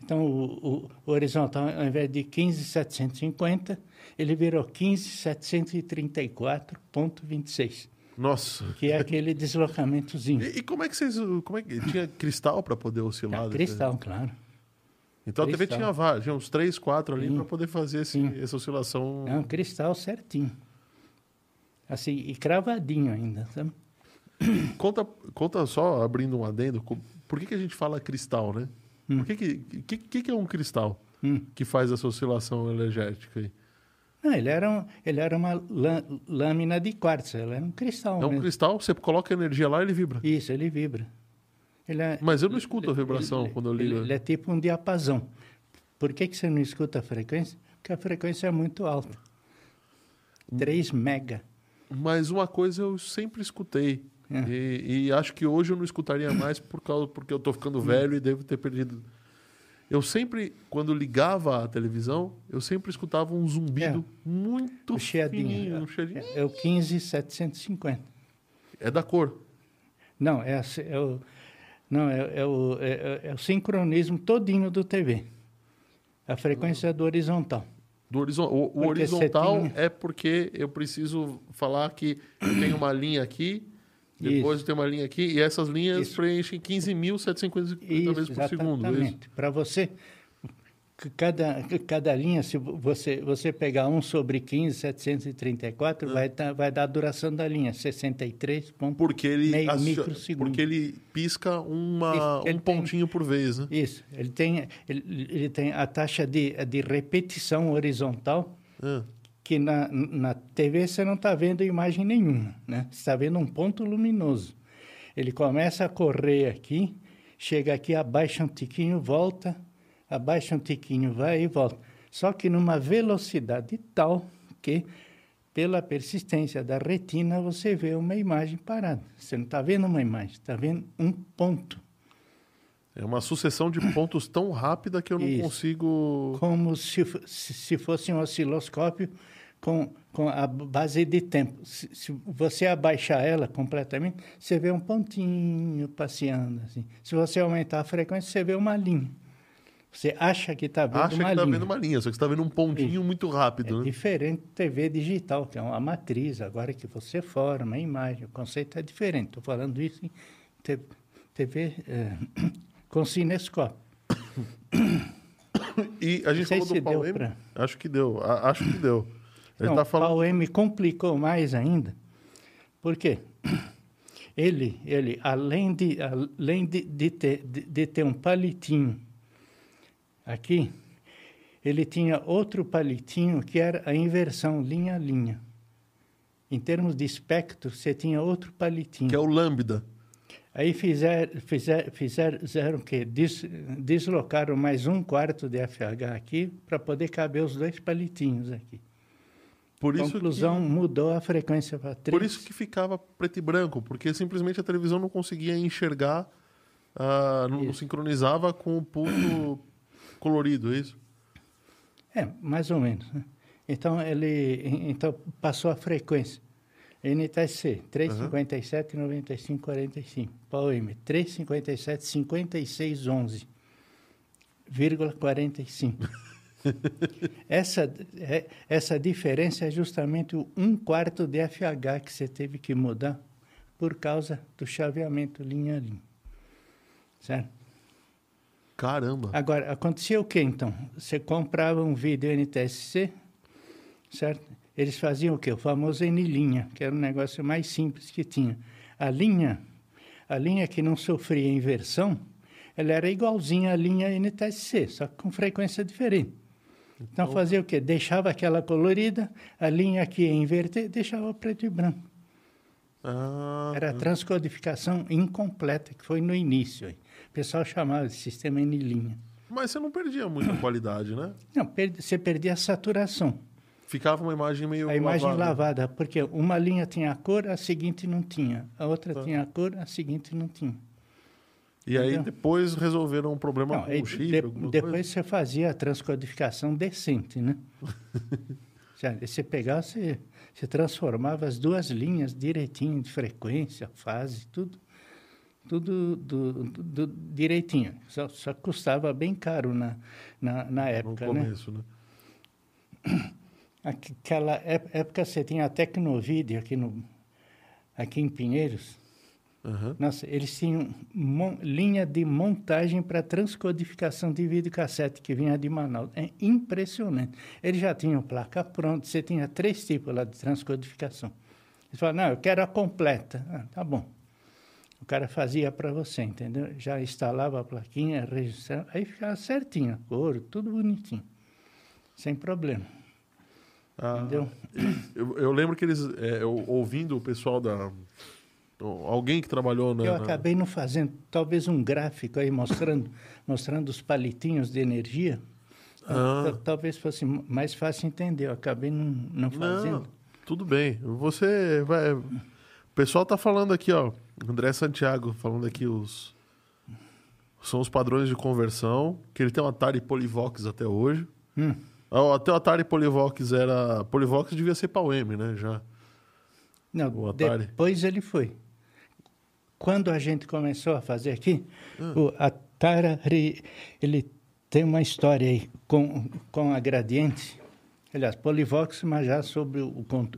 Então o, o, o horizontal, ao invés de 15.750, ele virou 15.734.26, Nossa. que é aquele deslocamentozinho. E, e como é que vocês. Como é que, tinha cristal para poder oscilar? Ah, cristal, claro. Então a TV Cristal. tinha, vários, tinha uns três, quatro ali para poder fazer esse- Sim. essa oscilação. É um cristal certinho. Assim, e cravadinho ainda, sabe? Conta, conta só, abrindo um adendo, por que, que a gente fala cristal, né? Por que, que, que, que, que é um cristal Hum. que faz essa oscilação energética aí? Não, ele era, um, ele era uma lâmina de quartzo, ele era um cristal É um mesmo. cristal, você coloca energia lá e ele vibra. Isso, ele vibra. Ele é, Mas eu não escuto a vibração ele- quando eu ligo. Ele, ele é tipo um diapasão. Por que, que você não escuta a frequência? Porque a frequência é muito alta. 3 mega. Mas uma coisa eu sempre escutei. É. E, e acho que hoje eu não escutaria mais por causa, porque eu tô ficando velho e devo ter perdido. Eu sempre, quando ligava a televisão, eu sempre escutava um zumbido muito O fininho, um chiadinho. É, é o 15750. É da cor. Não, é, a- é o, não é, é o, é, é- é o sincronismo todinho do TV. A frequência é do horizontal. Do horizon... O, o horizontal tinha- é porque eu preciso falar que eu tenho uma linha aqui, depois eu tenho uma linha aqui, e essas linhas Isso. preenchem 15.750 vezes por segundo. é isso? exatamente. Para você, cada, cada linha, se vo- você, você pegar 1 sobre 15, 734, É. vai, dar- vai dar a duração da linha, 63 pontos. Porque ele, Meio microsegundo. porque ele pisca uma, Isso, ele um tem- pontinho por vez, né? Isso, ele tem, ele, ele tem a taxa de, de repetição horizontal, Ah, que na, na TV você não está vendo imagem nenhuma, né? Você está vendo um ponto luminoso. Ele começa a correr aqui, chega aqui, abaixa um tiquinho, volta, abaixa um tiquinho, vai e volta. Só que numa velocidade tal que, pela persistência da retina, você vê uma imagem parada. Você não está vendo uma imagem, está vendo um ponto. É uma sucessão de pontos tão rápida que eu não Isso. consigo. como se, se fosse um osciloscópio com, com a base de tempo. Se, se você abaixar ela completamente, você vê um pontinho passeando. Assim. Se você aumentar a frequência, você vê uma linha. Você acha que está vendo Acha uma que está linha. vendo uma linha, só que está vendo um pontinho muito rápido, É né? diferente da TV digital, que é uma matriz, agora que você forma a imagem, o conceito é diferente. Estou falando isso em te- TV é, com cinescópio. E a gente falou do Pau deu M. pra- Acho que deu. acho que deu. Ele Não, está falando. o M complicou mais ainda. Por quê? Ele, ele além, de, além de, de, ter, de, de ter um palitinho aqui, ele tinha outro palitinho que era a inversão linha a linha. Em termos de espectro, você tinha outro palitinho. Que é o lambda. Aí fizer, fizer, fizeram o quê? Des, deslocaram mais um quarto de FH aqui para poder caber os dois palitinhos aqui. Por isso, Conclusão, que, mudou a frequência para 3. por isso que ficava preto e branco, porque simplesmente a televisão não conseguia enxergar, ah, não, sincronizava com o ponto colorido, é isso? É, mais ou menos. né? Então, ele então, passou a frequência. NTSC, 357, 95, 45. PAUM, 357, 56, 11. Vírgula 45. essa, é, essa diferença é justamente o um quarto de FH que você teve que mudar por causa do chaveamento linha a linha. Certo? Caramba. Agora, acontecia o que então? Você comprava um vídeo NTSC, certo? Eles faziam o quê? O famoso N-linha, que era um negócio mais simples que tinha. A linha, a linha que não sofria inversão, ela era igualzinha à linha NTSC, só que com frequência diferente. Então fazia o quê? Deixava aquela colorida, a linha ia inverter, deixava preto e branco. Ah, Era a transcodificação incompleta, que foi no início. O pessoal chamava de sistema N-linha. mas você não perdia muita qualidade, né? Não, perde- você perdia a saturação. Ficava uma imagem meio A imagem lavada. lavada, porque uma linha tinha a cor, a seguinte não tinha. A outra tinha a cor, a seguinte não tinha. E aí Entendeu? depois resolveram um problema Não, com aí o chip, de- depois coisa? você fazia a transcodificação decente, né? Você pegava, você, você transformava as duas linhas direitinho, de frequência, fase, tudo, tudo do, do- do- direitinho. Só, só custava bem caro na, na, na No época, né? começo, né? Aquela ép- época você tinha a Tecnovídeo aqui, no, aqui em Pinheiros. Aham. Nossa, eles tinham linha de montagem para transcodificação de videocassete que vinha de Manaus. É impressionante. Eles já tinham placa pronta, você tinha três tipos lá de transcodificação. Eles falaram, não, eu quero a completa. Ah, tá bom. O cara fazia para você, entendeu? Já instalava a plaquinha, registrava, aí ficava certinho, a cor, tudo bonitinho. Sem problema. Ah, Entendeu? Eu, eu lembro que eles, é, eu, ouvindo o pessoal da. Alguém que trabalhou na. Eu acabei não fazendo, talvez um gráfico aí mostrando, mostrando os palitinhos de energia. Ah. Tal- Talvez fosse mais fácil entender. Eu acabei não, não fazendo. Tudo bem. Você vai. O pessoal tá falando aqui, ó. André Santiago falando aqui os. São os padrões de conversão. Que ele tem um Atari Polivox até hoje. Hum. Ah, Até o Atari Polivox era. Polivox devia ser pau M, né? Já. Não, O depois ele foi. Quando a gente começou a fazer aqui, Ah. o Atari, ele tem uma história aí com, com a gradiente. Aliás, Polivox, mas já sobre o con-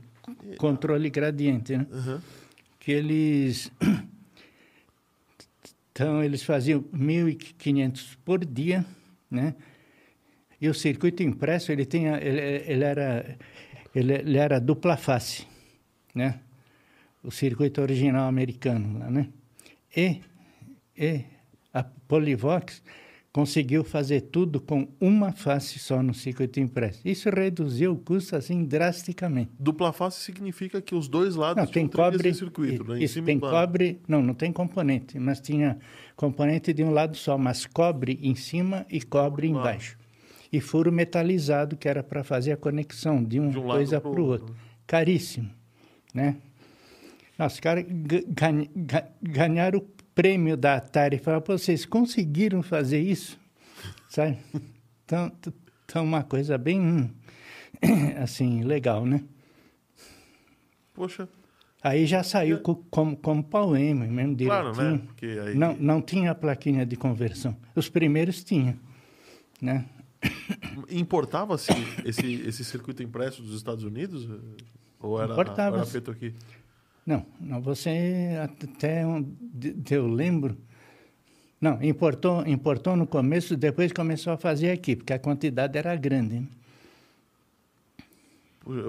controle gradiente, né? Aham. Que eles... Então, eles faziam 1.500 por dia, né? E o circuito impresso, ele, tinha, ele, ele era, ele, ele era dupla face, né? O circuito original americano, lá, né? E, e a Polivox conseguiu fazer tudo com uma face só no circuito impresso. Isso reduziu o custo, assim, drasticamente. Dupla face significa que os dois lados Não, tem cobre. circuito, né? Isso, tem cobre. Não, não tem componente, mas tinha componente de um lado só, mas cobre em cima e cobre Claro. embaixo. E furo metalizado, que era para fazer a conexão de uma De um coisa para o outro, outro. Caríssimo, né? Os caras ga- ganha- ga- ganharam o prêmio da Atari. Falaram, "Pô, vocês conseguiram fazer isso? Sabe? Então, então uma coisa bem, assim, legal, né? Poxa, Aí já saiu co- como, como M, mesmo claro, direitinho. né? Porque aí. Não, não tinha plaquinha de conversão. Os primeiros tinham, né? Importava-se esse, esse circuito impresso dos Estados Unidos? Ou era, Importava-se. era feito aqui? Não, não você até eu lembro. Não, importou, importou no começo, depois começou a fazer aqui, porque a quantidade era grande. né?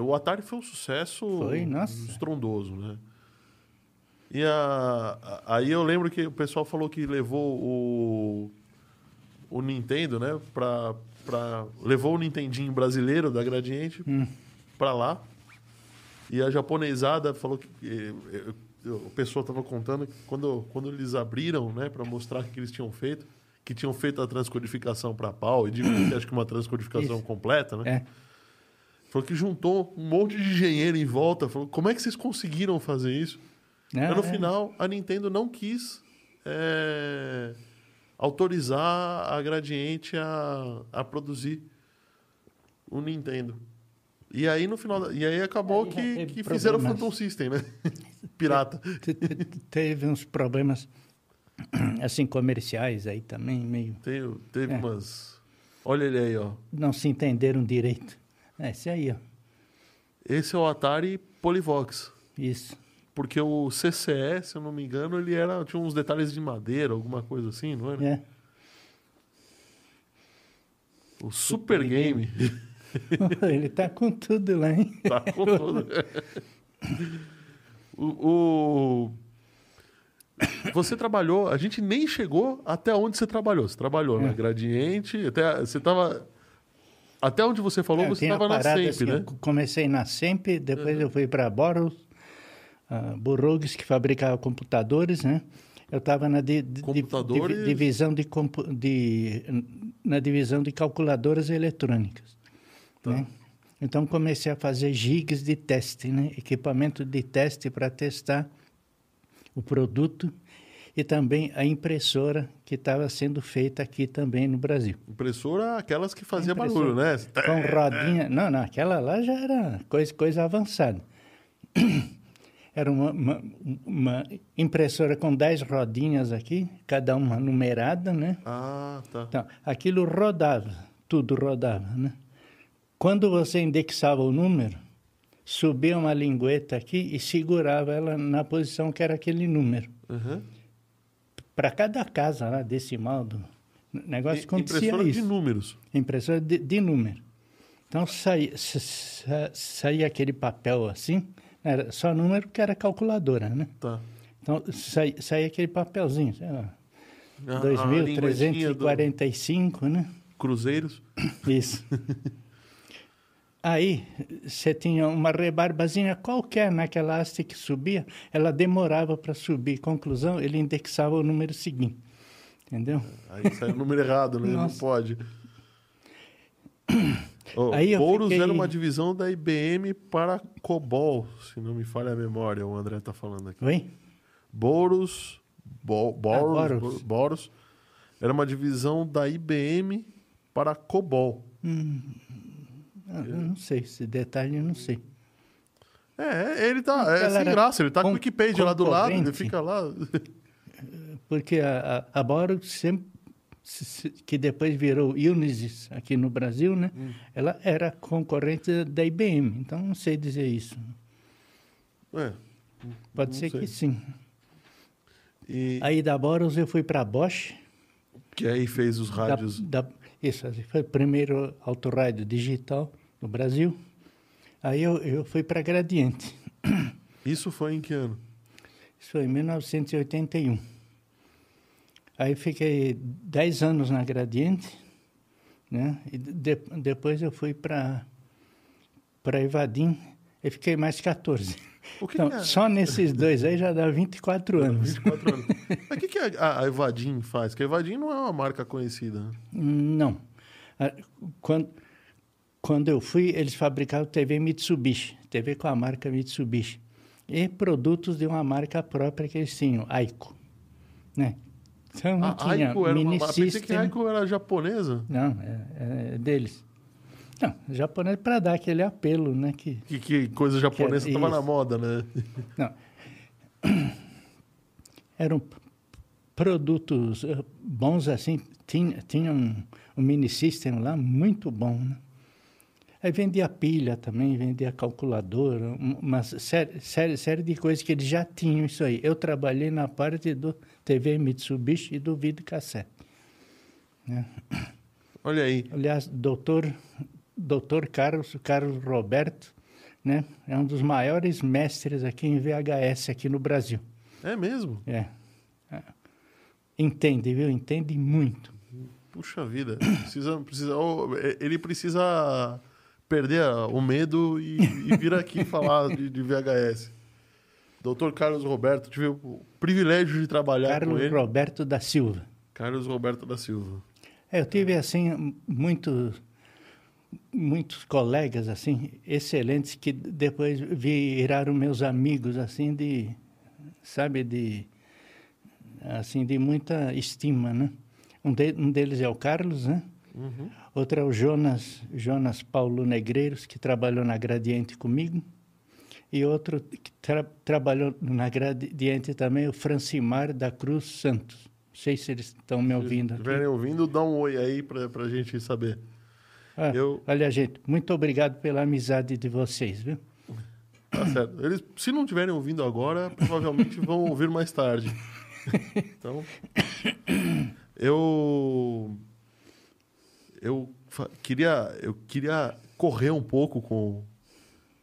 O Atari foi um sucesso Foi, nossa. estrondoso, né? E a, a- aí eu lembro que o pessoal falou que levou o, o Nintendo, né? Pra, pra, levou o Nintendinho brasileiro da Gradiente Hum. pra lá. E a japonesada falou que. eh, O pessoal estava contando que quando, quando eles abriram, né, para mostrar o que eles tinham feito, que tinham feito a transcodificação para pau, e que acho que uma transcodificação Isso. completa, né? É, Falou que juntou um monte de engenheiro em volta. Falou, como é que vocês conseguiram fazer isso? né? Mas no É. final, a Nintendo não quis é, autorizar a Gradiente a, a produzir o Nintendo. E aí, no final... E aí acabou Aí que, que fizeram o. Phantom System, né? Pirata. Te- te- Teve uns problemas, assim, comerciais aí também, meio... Teve, teve É. umas... Olha ele aí, ó. Não se entenderam direito. É, esse aí, ó. Esse é o Atari Polivox. Isso. Porque o CCE, se eu não me engano, ele era, tinha uns detalhes de madeira, alguma coisa assim, não era? É. O Super Game. Ele tá com tudo lá, hein? tá com tudo. o, o- Você trabalhou, a gente nem chegou até onde você trabalhou. Você trabalhou na É. Gradiente, até, você tava... Até onde você falou, É, você tinha estava na Semp, assim, né? eu comecei na Semp, depois eu fui para Boros, uh, Burroughs, que fabricava computadores, né? Eu estava na di- di- Computadores? divisão de, de- na divisão de calculadoras eletrônicas. Tá. né? Então comecei a fazer gigas de teste, né? Equipamento de teste para testar o produto e também a impressora que estava sendo feita aqui também no Brasil. Impressora, aquelas que fazia Impressora. barulho, né? Com rodinha. Não, não, aquela lá já era coisa, coisa avançada. Era uma, uma, uma impressora com 10 rodinhas aqui, cada uma numerada, né? Ah, tá. Então, aquilo rodava, tudo rodava, né? Quando você indexava o número, subia uma lingueta aqui e segurava ela na posição que era aquele número. Uhum. Para cada casa lá, decimal do negócio, acontecia Impressora isso. de números. Impressora de, de número. Então saía, sa- sa- saía aquele papel assim, era só número que era calculadora, né? Tá. Então saía, saía aquele papelzinho, sei lá, A- a linguetinha do 2.345, né? Cruzeiros. Isso. Aí você tinha uma rebarbazinha qualquer naquela haste que subia, ela demorava para subir. Conclusão, ele indexava o número seguinte. Entendeu? Aí sai o número errado, né? Não pode. Oh, Aí fiquei- era uma divisão da IBM para COBOL, se não me falha a memória, o André tá falando aqui. Oi? Bouros, Bo, Boros, Ah, Boros. Boros, era uma divisão da IBM para COBOL. Ah, eu não sei, esse detalhe eu não sei. É, ele tá, é sem graça, ele tá com o Wikipedia lá do lado, ele fica lá. Porque a, a, a Boro sempre, se- se- que depois virou Unisys aqui no Brasil, né? Hum. Ela era concorrente da IBM, então não sei dizer isso. É, Pode ser sei. que sim. e Aí da Boros eu fui para Bosch. que aí fez os da- rádios. da- isso, assim, foi o primeiro autorrádio digital no Brasil. Aí eu, eu fui para Gradiente. Isso foi em que ano? Isso foi em 1981. Aí fiquei 10 anos na Gradiente, né? E de- depois eu fui para para Evadim e fiquei mais 14. O que, Então, que é? só nesses dois aí já dá 24 anos. 24 anos. Mas o que, que a, a Evadim faz? Porque a Evadim não é uma marca conhecida. né? Não. Ah, Quando, quando eu fui, eles fabricavam TV Mitsubishi, TV com a marca Mitsubishi. E produtos de uma marca própria que eles tinham, Aiko. Né? Então A tinha Aiko era uma. Pensei que Aiko era japonesa. Não, é, é deles. Não, japonês para dar aquele apelo, né? Que, Que, que coisa japonesa estava na isso. moda, né? não. Eram produtos eh, bons assim, tinha, tinha um, um mini system lá muito bom, né? Aí vendia pilha também, vendia calculadora, um- uma série, série, série de coisas que eles já tinham isso aí. Eu trabalhei na parte do TV Mitsubishi e do videocassete. Né? Olha aí. Aliás, doutor, doutor Carlos, Carlos Roberto, né, é um dos maiores mestres aqui em VHS aqui no Brasil. É mesmo? É. Entende, viu? Entende muito. Puxa vida. Precisa, precisa, é- ele precisa perder o medo e, e vir aqui falar de, de VHS. Doutor Carlos Roberto, tive o privilégio de trabalhar com Carlos ele. Roberto da Silva. Carlos Roberto da Silva. É, eu tive assim muitos muitos colegas assim excelentes que depois viraram meus amigos assim de sabe de assim de muita estima, né? Um, de- um deles é o Carlos, né? Uhum. Outro é o Jonas Jonas Paulo Negreiros que trabalhou na Gradiente comigo e outro que tra- trabalhou na Gradiente também o Francimar da Cruz Santos. Não sei se eles estão me ouvindo Se estiverem ouvindo, dá um oi aí pra, pra gente saber. Ah, Eu- Olha, gente, muito obrigado pela amizade de vocês, viu? Tá certo. Eles, se não estiverem ouvindo agora, provavelmente vão ouvir mais tarde. Então, eu eu queria eu queria correr um pouco com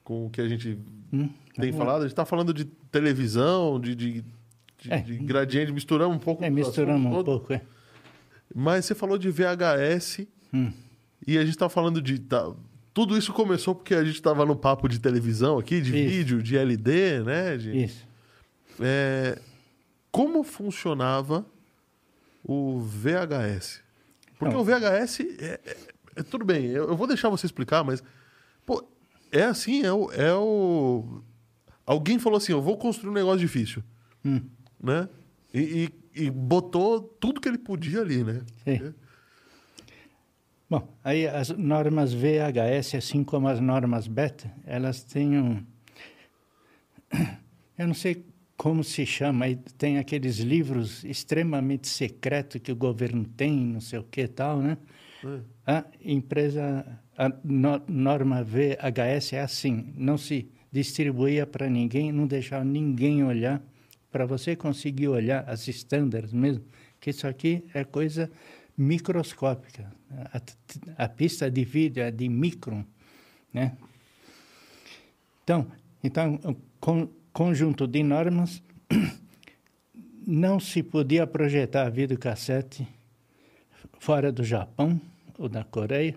com o que a gente Hum, tem falado. A gente está falando de televisão, de, de, de, É. de gradiente, misturamos um pouco. É, misturamos um pouco, é. Mas você falou de VHS Hum. e a gente está falando de. tá, tudo isso começou porque a gente estava no papo de televisão aqui, de Isso. vídeo, de LD, né? de- Isso. É, como funcionava o VHS? Porque Não. o VHS é, é- é- tudo bem, eu, eu vou deixar você explicar, mas pô, é assim, é o, é o- alguém falou assim, eu vou construir um negócio difícil, Hum. né? E, e- e botou tudo que ele podia ali, né? Sim. Bom, aí as normas VHS, assim como as normas beta, elas têm um... Eu não sei como se chama, tem aqueles livros extremamente secretos que o governo tem, não sei o que tal, né? É. A empresa, a no- norma VHS é assim, não se distribuía para ninguém, não deixava ninguém olhar, para você conseguir olhar as estándares mesmo, que isso aqui é coisa microscópica. A, a pista de vídeo é de micron, né? Então, então con- conjunto de normas não se podia projetar videocassete fora do Japão ou da Coreia,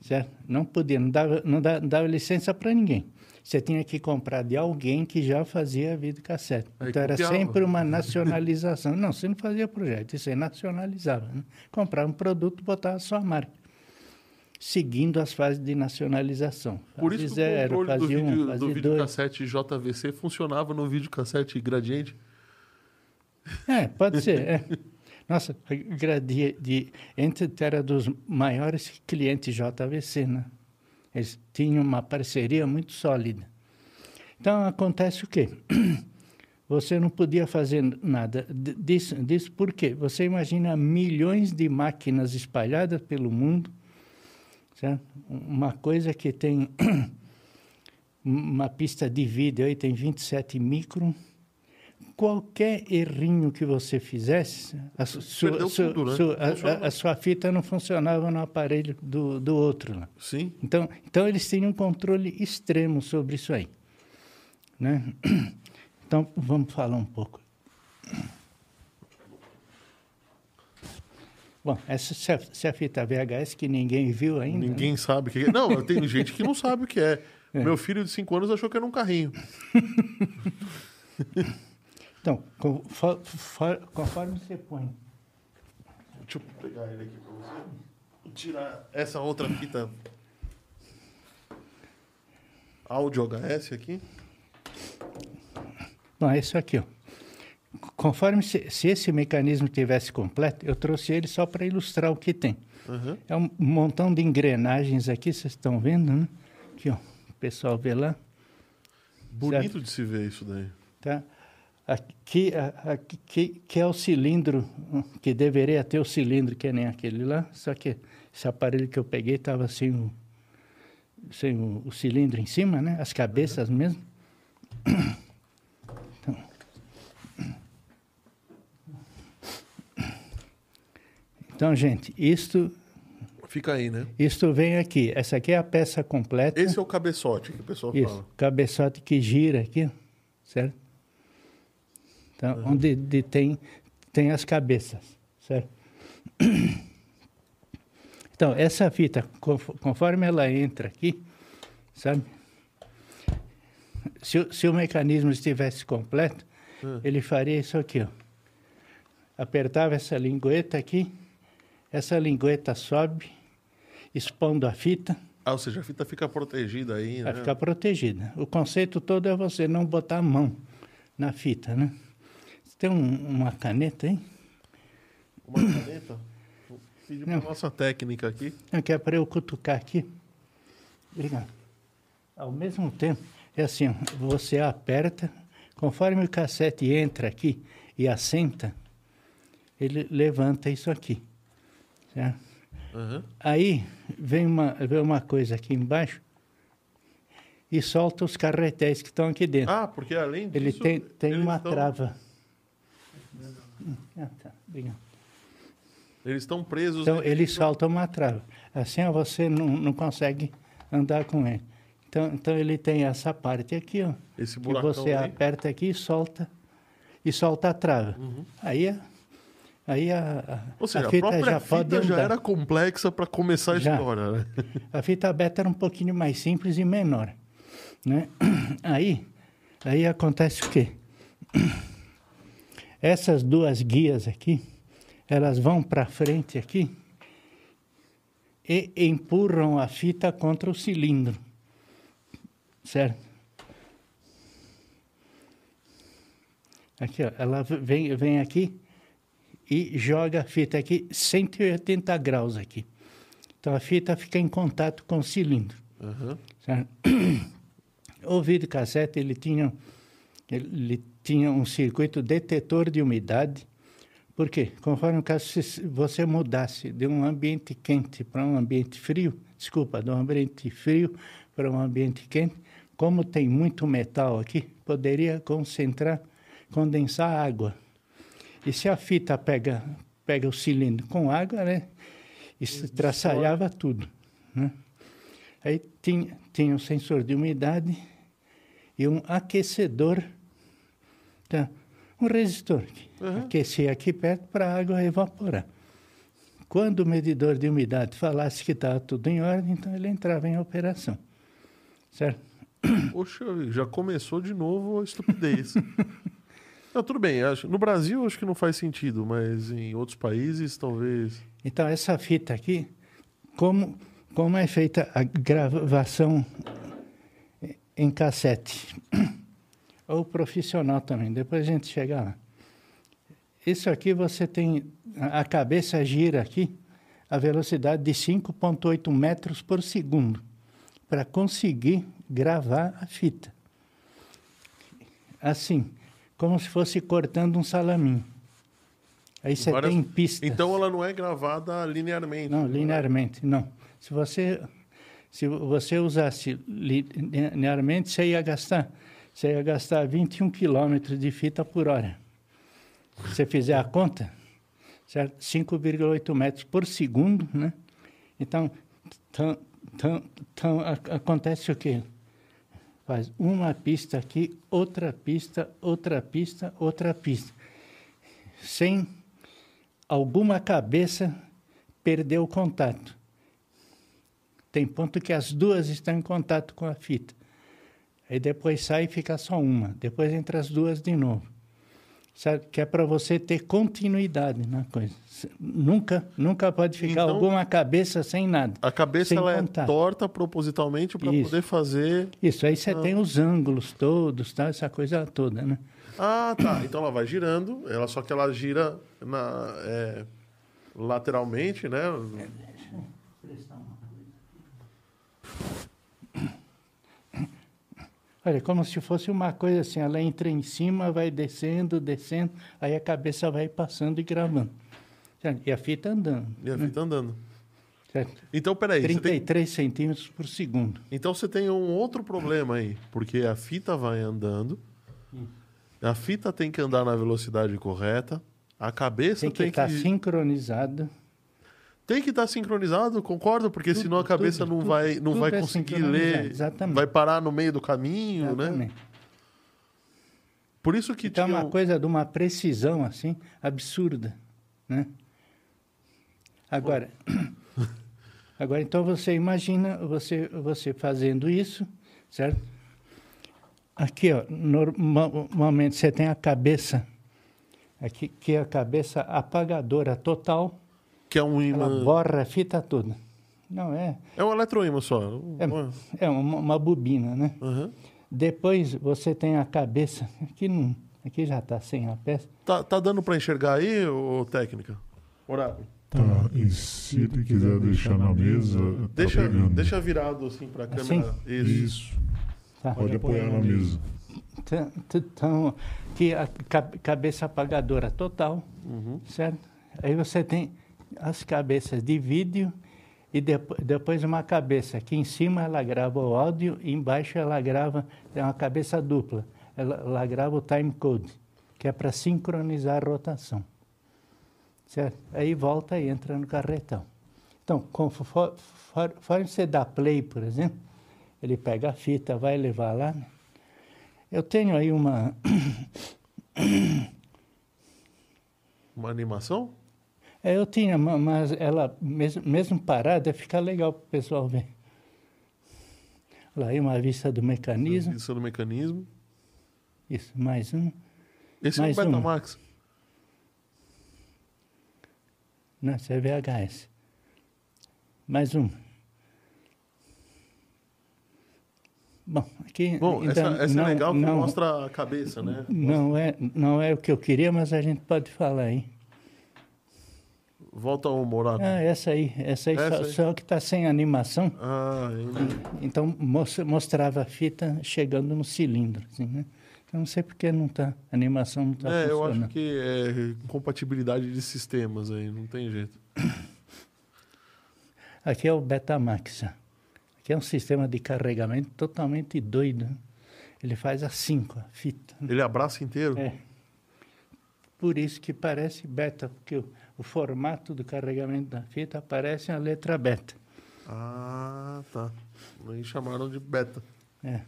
certo? Não podia, não dava, não dava, não dava licença para ninguém. Você tinha que comprar de alguém que já fazia videocassete. Aí Então era copiava. sempre uma nacionalização. Não, você não fazia projeto, aí nacionalizava. Né? Comprava um produto, botava a sua marca. Seguindo as fases de nacionalização. Por Fase isso que zero, o controle do, um, vídeo, do videocassete JVC funcionava no videocassete gradiente. É, pode ser. é. Nossa, a Gradi- de, entre era dos maiores clientes JVC, né? Eles tinham uma parceria muito sólida. Então, acontece o quê? Você não podia fazer nada disso, disso por quê? Você imagina milhões de máquinas espalhadas pelo mundo, certo? Uma coisa que tem uma pista de vídeo aí tem 27 micron, qualquer errinho que você fizesse, a, su- su- tudo, né? su- a- a- a sua fita não funcionava no aparelho do, do outro lá. Sim. Então, então eles tinham um controle extremo sobre isso aí, né? Então vamos falar um pouco. Bom, essa se a, se a fita VHS que ninguém viu ainda. né? Ninguém sabe o que é. Não, tem gente que não sabe o que é. Meu filho de 5 anos achou que era um carrinho. Então, confo- fo- conforme você põe Deixa eu pegar ele aqui pra você. Tirar essa outra fita áudio HS aqui. Bom, é isso aqui, ó. Conforme se, se esse mecanismo tivesse completo, eu trouxe ele só para ilustrar o que tem. Aham. É um montão de engrenagens aqui, vocês estão vendo, né? Aqui, ó. O pessoal vê lá, Bonito de se ver isso daí. tá? Aqui, aqui que, que é o cilindro, que deveria ter o cilindro, que é nem aquele lá, só que esse aparelho que eu peguei estava sem, o, sem o, o cilindro em cima, né? As cabeças mesmo. Então, gente, isto, Fica aí, né? isto vem aqui. Essa aqui é a peça completa. Esse é o cabeçote que o pessoal Isso, fala. cabeçote que gira aqui, certo? Então, onde de- tem, tem as cabeças, certo? Então, essa fita, confo- conforme ela entra aqui, sabe? Se, o- se o mecanismo estivesse completo, Hum. ele faria isso aqui, ó. Apertava essa lingueta aqui, essa lingueta sobe, expondo a fita, Ah, ou seja, a fita fica protegida aí, Vai né? ficar protegida. O conceito todo é você não botar a mão na fita, né? Você tem um- uma caneta aí? Uma caneta. Vou pedir Não. nossa técnica aqui. Não, que é para eu cutucar aqui. Obrigado. Ao mesmo tempo, é assim, você aperta, conforme o cassete entra aqui e assenta, ele levanta isso aqui. Certo? Aham. Aí vem uma, vem uma coisa aqui embaixo e solta os carretéis que estão aqui dentro. Ah, porque além disso... Ele tem, tem uma tão- trava. Ah, tá. Obrigado. Eles estão presos... Então, ele solta uma trava. Assim, ó, você não, não consegue andar com ele. Então, então, ele tem essa parte aqui, ó. Esse Que buracão você aí. aperta aqui e solta, e solta a trava. Uhum. Aí, a, aí a, a, Ou seja, a a, fita própria já fita já era complexa para começar a Já. história, né? A fita beta era um pouquinho mais simples e menor, né? Aí, aí acontece o quê? Essas duas guias aqui, elas vão para frente aqui e empurram a fita contra o cilindro, certo? Aqui, ó, ela vem, vem aqui e joga a fita aqui 180 graus aqui. Então a fita fica em contato com o cilindro. Certo? O videocassete ele tinha, ele tinha um circuito detetor de umidade. Por quê? Conforme o caso, se você mudasse de um ambiente quente para um ambiente frio, desculpa, de um ambiente frio para um ambiente quente, como tem muito metal aqui, poderia concentrar, condensar água. E se a fita pega, pega o cilindro com água, né? Isso traçalhava tudo. Né? Aí tinha, tinha um sensor de umidade e um aquecedor, tá? um resistor Uhum. aquecia aqui perto para a água evaporar. Quando o medidor de umidade falasse que estava tudo em ordem, então ele entrava em operação. Certo? Poxa, já começou de novo a estupidez. Não, tudo bem. acho- no Brasil acho que não faz sentido, mas em outros países talvez. Então, essa fita aqui, como como é feita a gravação em cassete. Ou profissional também, depois a gente chega lá. Isso aqui você tem, a cabeça gira aqui a velocidade de 5,8 metros por segundo para conseguir gravar a fita. Assim, como se fosse cortando um salaminho. Aí você Várias- tem pista. Então ela não é gravada linearmente. Não, linearmente, não. Se você, se você usasse li- linearmente, você ia gastar, você ia gastar 21 quilômetros de fita por hora. Se você fizer a conta, certo? 5,8 metros por segundo, né? Então, tão, tão, tão, acontece o quê? Faz uma pista aqui, outra pista, outra pista, outra pista. Sem alguma cabeça perdeu o contato. Tem ponto que as duas estão em contato com a fita. Aí depois sai e fica só uma. Depois entra as duas de novo. Sabe? Que é para você ter continuidade na coisa. Nunca, nunca pode ficar Então- alguma cabeça sem nada. A cabeça ela é torta propositalmente para poder fazer. Isso, aí você tem os ângulos todos, tá? essa coisa toda, né? Ah, tá. Então ela vai girando, ela só que ela gira na, é, lateralmente, né? Olha, como se fosse uma coisa assim, ela entra em cima, vai descendo, descendo, aí a cabeça vai passando e gravando. Certo? E a fita andando. E a fita andando. Certo? Então, peraí. Você tem, 33 centímetros por segundo. então você tem um outro problema aí, porque a fita vai andando, a fita tem que andar na velocidade correta, a cabeça Tem que tem estar que sincronizado. Tem que estar sincronizado, concordo, porque Tudo, senão a cabeça tudo, não tudo, vai não vai é conseguir sincronizado, ler, exatamente. vai parar no meio do caminho, né? Exatamente. Por isso que Então é tinha uma um- coisa de uma precisão assim absurda, né? Agora, agora então você imagina você você fazendo isso, certo? Aqui, ó, normalmente você tem a cabeça aqui que é a cabeça apagadora total, que é um ela imã, borra a fita toda. Não é, é um eletroímã só. um- é, é uma, uma bobina, né? Aham. Depois você tem a cabeça aqui não, aqui já está sem a peça. Tá, tá dando para enxergar aí, ô técnica? Oráculo. Tá, e se ele quiser deixar na mesa, tá Deixa, pegando. deixa virado assim para a câmera. Isso. Isso. Tá? Pode apoiar na mesa. Então, que a ca- cabeça apagadora total, Uhum. certo? Aí você tem as cabeças de vídeo e depo- depois uma cabeça. Aqui em cima ela grava o áudio e embaixo ela grava, é uma cabeça dupla. Ela, ela grava o time code, que é para sincronizar a rotação. Certo? Aí volta e entra no carretão. Então, conforme você dá play, por exemplo, ele pega a fita, vai levar lá. Eu tenho aí uma. Uma animação? É, eu tinha, ma- mas ela, mesmo, mesmo parada, fica legal para o pessoal ver. Lá aí uma vista do mecanismo. Isso do mecanismo. Isso, mais um. Esse Mais é o uma. Betamax. Não, isso é VHS. Mais um. Bom, aqui. Bom, então, essa, essa não, é legal que não, mostra a cabeça, né? Não é, não é o que eu queria, mas a gente pode falar aí. Volta ao Morato. Ah, essa aí. Essa aí, Essa só, aí. só que está sem animação. Ah. Então mos- mostrava a fita chegando no cilindro, assim, né? Eu não sei porque não tá, a animação não está É, eu funcionando. acho que é compatibilidade de sistemas aí, não tem jeito. Aqui é o Betamax. Aqui é um sistema de carregamento totalmente doido. né? Ele faz assim com a fita. né? Ele abraça inteiro? É. Por isso que parece beta, porque o, o formato do carregamento da fita parece a letra beta. Ah, tá. Aí chamaram de beta. É.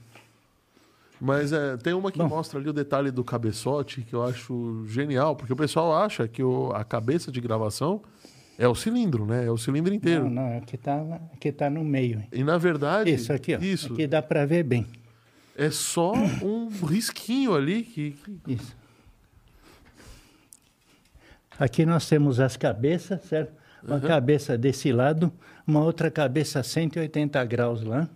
Mas é, tem uma que Bom. mostra ali o detalhe do cabeçote que eu acho genial, porque o pessoal acha que o- a cabeça de gravação é o cilindro, né? É o cilindro inteiro. Não, não, é o que está que tá no meio. hein? E na verdade, Isso aqui, ó. isso Aqui dá para ver bem. é só um risquinho ali que, que- Isso. Aqui nós temos as cabeças, certo? Uma cabeça desse lado, uma outra cabeça a 180 graus lá.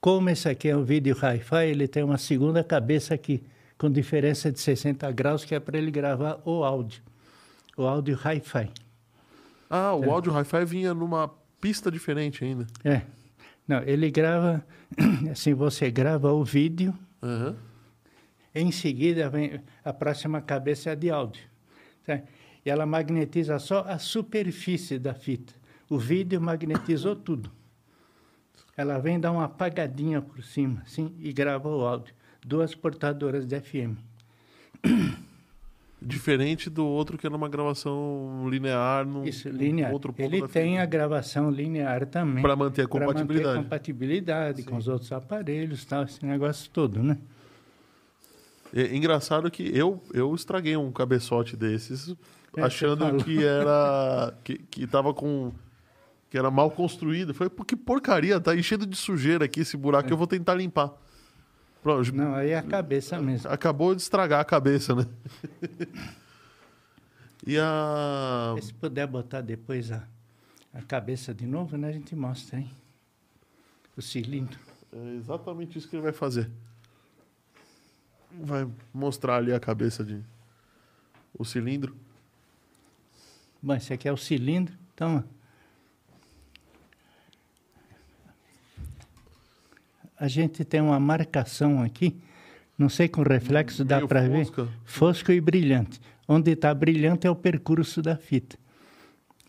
Como esse aqui é um vídeo hi-fi, ele tem uma segunda cabeça aqui, com diferença de 60 graus, que é para ele gravar o áudio. O áudio hi-fi. Ah, o áudio hi-fi vinha numa pista diferente ainda. É. Não, ele grava, assim, você grava o vídeo, Aham. em seguida vem a próxima cabeça é de áudio. tá? E ela magnetiza só a superfície da fita. O vídeo magnetizou tudo. Ela vem dar uma apagadinha por cima, assim, e grava o áudio. Duas portadoras de FM. Diferente do outro que era uma gravação linear num, Isso, linear. outro ponto Ele tem fita. a gravação linear também. Pra manter a pra manter compatibilidade. compatibilidade com os outros aparelhos, tal, esse negócio todo, né? É engraçado que eu, eu estraguei um cabeçote desses, É, achando que era. que, que tava com. que era mal construído. Foi, que porcaria, tá enchendo de sujeira aqui esse buraco, eu vou tentar limpar. Pronto, Não, aí é a cabeça mesmo. acabou de estragar a cabeça, né? e a. Se puder botar depois a, a cabeça de novo, né? A gente mostra, hein? O cilindro. É exatamente isso que ele vai fazer. Vai mostrar ali a cabeça de. o cilindro. Bom, esse aqui é o cilindro. Então, a gente tem uma marcação aqui. Não sei com reflexo dá para ver. Fosco e brilhante. Onde está brilhante é o percurso da fita.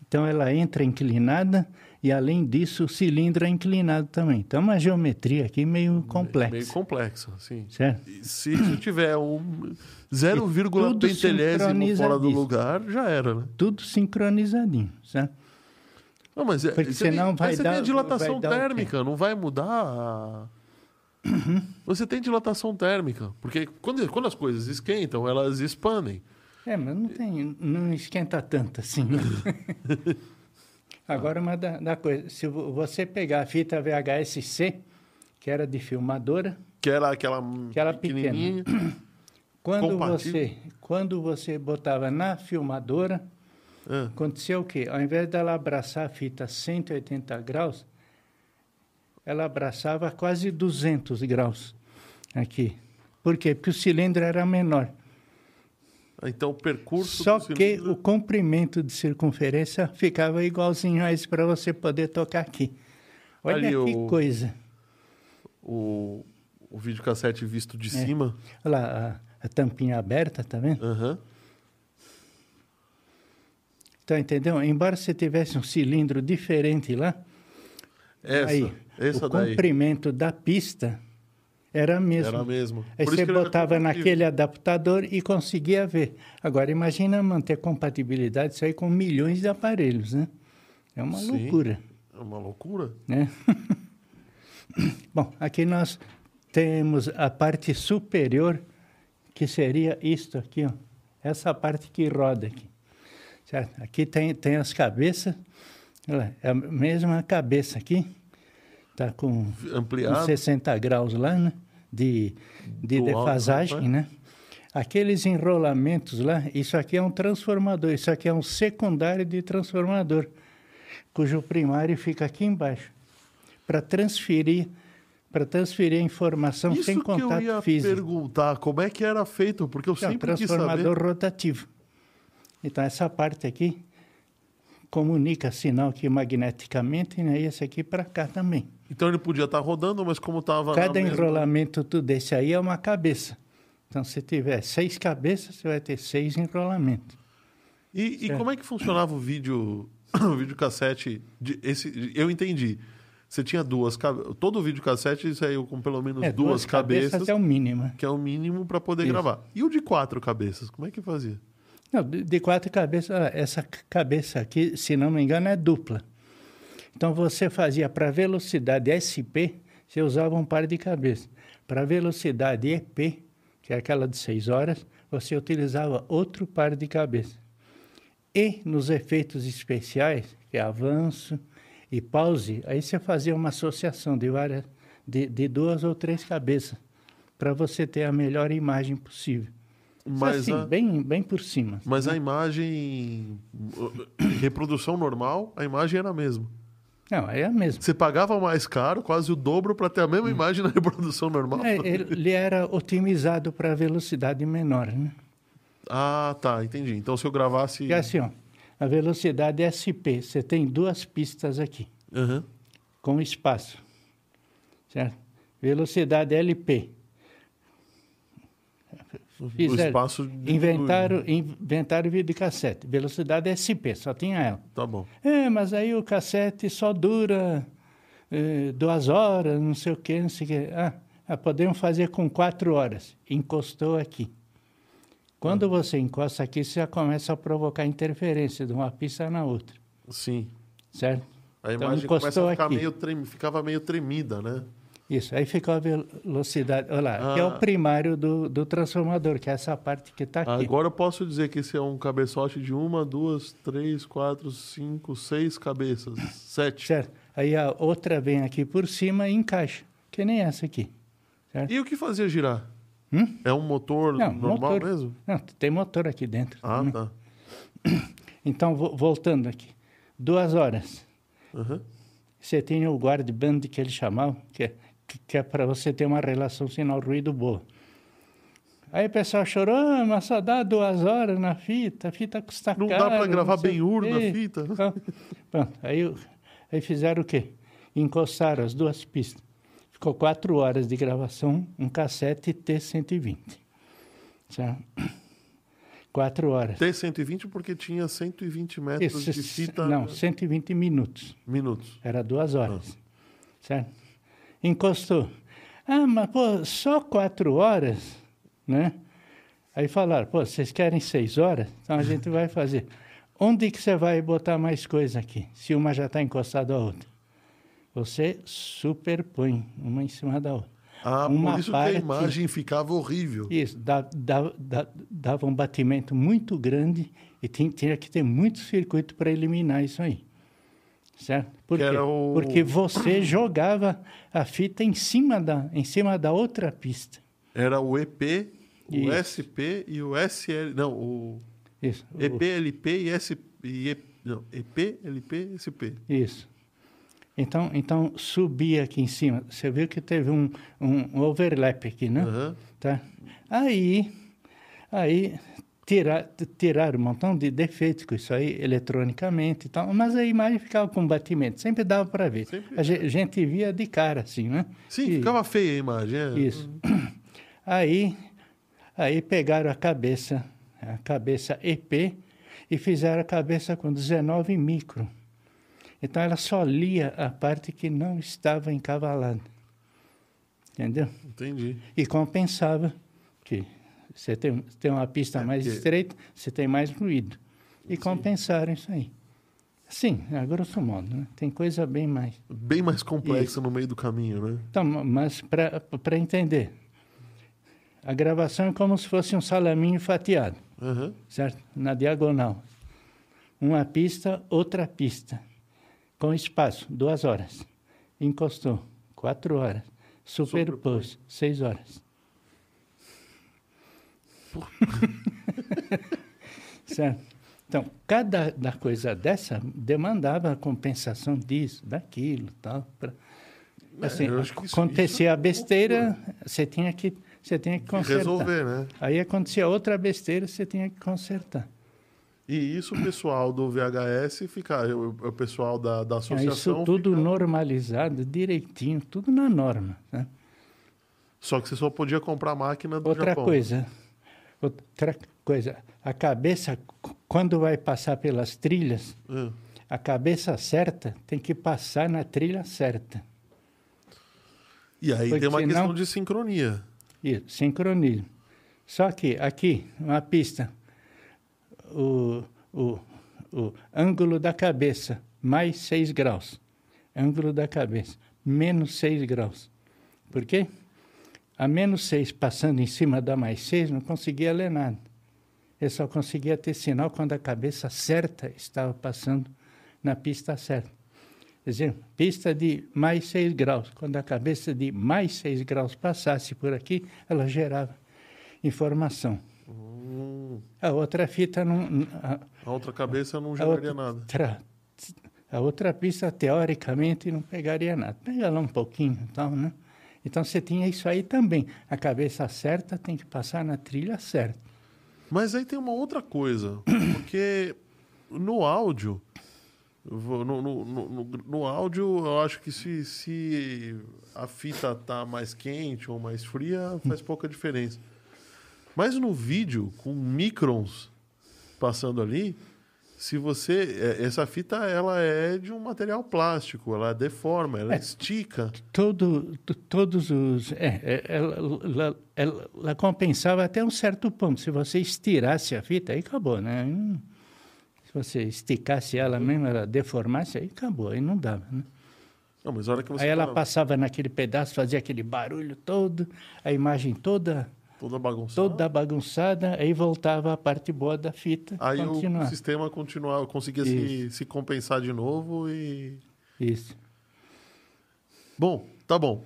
Então ela entra inclinada e além disso o cilindro é inclinado também. Então é uma geometria aqui meio complexa. Meio complexa, sim. Certo? E Se tiver um 0, tudo pentelésimo fora do lugar, já era, né? Tudo sincronizadinho, certo? Não, mas é, Porque você senão tem, vai você dar- tem a dilatação térmica, não vai mudar. a- Você tem dilatação térmica, porque quando, quando as coisas esquentam, elas expandem. É, mas não tem, não esquenta tanto assim. Agora uma da, da coisa, se vo- você pegar a fita VHS-C, que era de filmadora, Que era aquela, Aquela pequenininha. quando você, quando você botava na filmadora, aconteceu o quê? Ao invés dela abraçar a fita a 180 graus, ela abraçava quase 200 graus aqui. Por quê? Porque o cilindro era menor. Então o percurso Só que o comprimento de circunferência ficava igualzinho a esse para você poder tocar aqui. Olha Ali que o- coisa. o, o videocassete visto de É. cima. Olha lá, a, a tampinha aberta, tá vendo? Aham. Então, entendeu? Embora você tivesse um cilindro diferente lá, Essa, aí, essa o daí. comprimento da pista era mesmo. Era mesmo. Aí Por você botava naquele adaptador e conseguia ver. Agora, imagina manter compatibilidade isso aí com milhões de aparelhos, né? É uma Sim. loucura, É uma loucura. né? Bom, aqui nós temos a parte superior, que seria isto aqui, ó. Essa parte que roda aqui. Certo? Aqui tem, tem as cabeças. É a mesma cabeça aqui. Está com Ampliado. 60 graus lá, né? De, de Do defasagem, alto, né? Aqueles enrolamentos lá, isso aqui é um transformador, isso aqui é um secundário de transformador, cujo primário fica aqui embaixo, para transferir, para transferir a informação Isso sem que eu contato ia físico. perguntar, como é que era feito? Porque eu É um sempre quis transformador saber. rotativo. Então, essa parte aqui comunica sinal aqui magneticamente, né? E esse aqui para cá também. Então ele podia estar rodando, mas como estava Cada enrolamento tudo desse aí é uma cabeça. Então, se tiver seis cabeças, você vai ter seis enrolamentos. E, e como é que funcionava o vídeo, o videocassete? De, esse, eu entendi. Você tinha duas cabeças. Todo videocassete saiu com pelo menos É, duas, cabeças, é o mínimo. que é o mínimo para poder Isso. gravar. E o de quatro cabeças, como é que fazia? Não, de quatro cabeças, ah, essa cabeça aqui, se não me engano, é dupla. Então você fazia para velocidade SP, você usava um par de cabeças. Para velocidade EP, que é aquela de 6 horas, você utilizava outro par de cabeças. E nos efeitos especiais, que é avanço e pause, aí você fazia uma associação de várias, de, de duas ou três cabeças, para você ter a melhor imagem possível. Mas, assim, a, bem, bem por cima. mas a imagem. Reprodução normal, a imagem era a mesma. Não, é a mesma. Você pagava mais caro, quase o dobro, para ter a mesma imagem na reprodução normal? É, ele era otimizado para velocidade menor, né? Ah, tá, entendi. Então se eu gravasse. Porque assim, ó, a velocidade SP, você tem duas pistas aqui, Aham. com espaço, certo? Velocidade LP. O Fizeram- espaço. diminui. Inventaram, inventaram cassete. Velocidade SP, só tinha ela. Tá bom. É, mas aí o cassete só dura eh, duas horas, não sei o quê, não sei o quê. Ah, ah, podemos fazer com quatro horas. Encostou aqui. Quando Ah. você encosta aqui, você já começa a provocar interferência de uma pista na outra, Sim. certo? A Então, imagem começa a ficar aqui. meio trem... ficava meio tremida, né? Isso, aí ficou a velocidade. Olha lá, aqui é Ah. o primário do, do transformador, que é essa parte que está aqui. Agora eu posso dizer que esse é um cabeçote de uma, duas, três, quatro, cinco, seis cabeças. Sete. Certo? Aí a outra vem aqui por cima e encaixa, que nem essa aqui. Certo? E o que fazia girar? Hum? É um motor Não, normal motor. mesmo? Não, tem motor aqui dentro. Ah, também. tá. Então, vo- voltando aqui. Duas horas. Aham. Você tem o guard-band que eles chamavam, que é, que- é para você ter uma relação sinal-ruído boa. Aí o pessoal chorou, ah, mas só dá duas horas na fita, a fita custa Não dá caro. gravar não sei bem o ur na quê." fita? Então, pronto, aí, aí fizeram o quê? Encostaram as duas pistas. Ficou quatro horas de gravação, um cassete T120. Certo? Quatro horas. T120 porque tinha 120 metros Isso, de fita. Não, 120 minutos. Minutos. Era duas horas. Certo? Encostou. Ah, mas pô, só quatro horas, né? Aí falaram, pô, vocês querem seis horas? Então a gente vai fazer. Onde que você vai botar mais coisa aqui? Se uma já está encostada à outra. Você superpõe uma em cima da outra. Ah, Uma por isso que a parte- imagem ficava horrível. Isso, dá, dá, dá- dava um batimento muito grande e tinha, tinha que ter muito circuito para eliminar isso aí. Certo? Por o- Porque você jogava a fita em cima da, em cima da outra pista. Era o EP, o Isso. SP e o SL. Não, o Isso. EP, LP e SP. E, não, EP, LP SP. Isso. Então, então subia aqui em cima. Você viu que teve um, um overlap aqui, né? Aham. Tá? Aí, aí tira, tiraram um montão de defeitos com isso aí, eletronicamente e tal, mas a imagem ficava com batimento, sempre dava para ver. Sempre- A ge- gente via de cara, assim, né? Sim, E- ficava feia a imagem. é. Isso. Aí, aí pegaram a cabeça, a cabeça EP, e fizeram a cabeça com 19 micro. Então ela só lia a parte que não estava encavalada. Entendeu? Entendi. E compensava que você tem, tem uma pista É, mais porque- estreita, você tem mais ruído. E compensaram isso aí. Sim, a grosso modo, né? tem coisa bem mais. Bem mais complexa no meio do caminho, né? Então, mas para entender, a gravação é como se fosse um salaminho fatiado, Aham. certo? Na diagonal. Uma pista, outra pista. Com espaço, duas horas. Encostou, quatro horas. Superpôs, seis horas. certo? Então, cada da coisa dessa demandava compensação disso, daquilo, tal. Pra, assim, É, que isso- acontecia isso é a besteira, você tinha que você tinha que consertar. Resolver, né? Aí acontecia outra besteira, você tinha que consertar. E isso o pessoal do VHS fica, o, o pessoal da, da associação. Isso tudo fica- normalizado, direitinho, tudo na norma. Né? Só que você só podia comprar máquina do Outra Japão. coisa, outra coisa, a cabeça, quando vai passar pelas trilhas, É. a cabeça certa tem que passar na trilha certa. E aí Porque tem uma questão senão- de sincronia. Isso, sincronismo. Só que aqui, uma pista, o, o, o ângulo da cabeça, mais 6 graus. Ângulo da cabeça, menos 6 graus. Por quê? A menos 6 passando em cima da mais 6 não conseguia ler nada. Ele só conseguia ter sinal quando a cabeça certa estava passando na pista certa. Quer dizer, pista de mais 6 graus. Quando a cabeça de mais 6 graus passasse por aqui, ela gerava informação. Hum, A outra fita não. A, a outra cabeça não a jogaria outra, nada. tra- a outra pista, teoricamente, não pegaria nada. Pega lá um pouquinho e tal, né? Então você tinha isso aí também. A cabeça certa tem que passar na trilha certa. Mas aí tem uma outra coisa, porque no áudio, no, no, no- no áudio, eu acho que se, se a fita tá mais quente ou mais fria, faz pouca diferença. Mas no vídeo, com microns passando ali, se você. é, Essa fita ela é de um material plástico, ela deforma, ela É. estica. Todo, todos os. É, é, ela, ela- ela- compensava até um certo ponto. Se você estirasse a fita, aí acabou, né? Se você esticasse ela mesmo, ela deformasse, aí acabou, aí não dava, né? Não, mas a hora que você Aí ela passava naquele pedaço, fazia aquele barulho todo, a imagem toda, toda bagunçada. toda bagunçada, aí voltava a parte boa da fita. Aí o continuar. sistema continuava, conseguia se, se compensar de novo e. Isso. Bom, tá bom.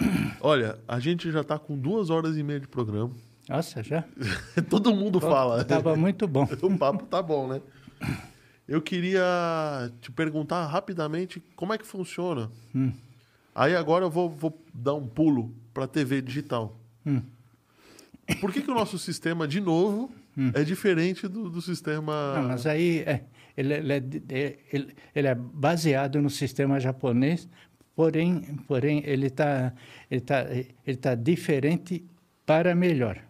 Olha, a gente já tá com duas horas e meia de programa. Nossa, já? Todo mundo fala. Tava muito bom. O papo tá bom, né? Eu queria te perguntar rapidamente como é que funciona. Hum. Aí agora eu vou, vou dar um pulo para TV digital. Hum. Por que, que o nosso sistema, de novo, é diferente do, do sistema. Não, mas aí é, ele, ele é, ele, ele é baseado no sistema japonês, porém, porém ele está ele tá, ele tá diferente para melhor.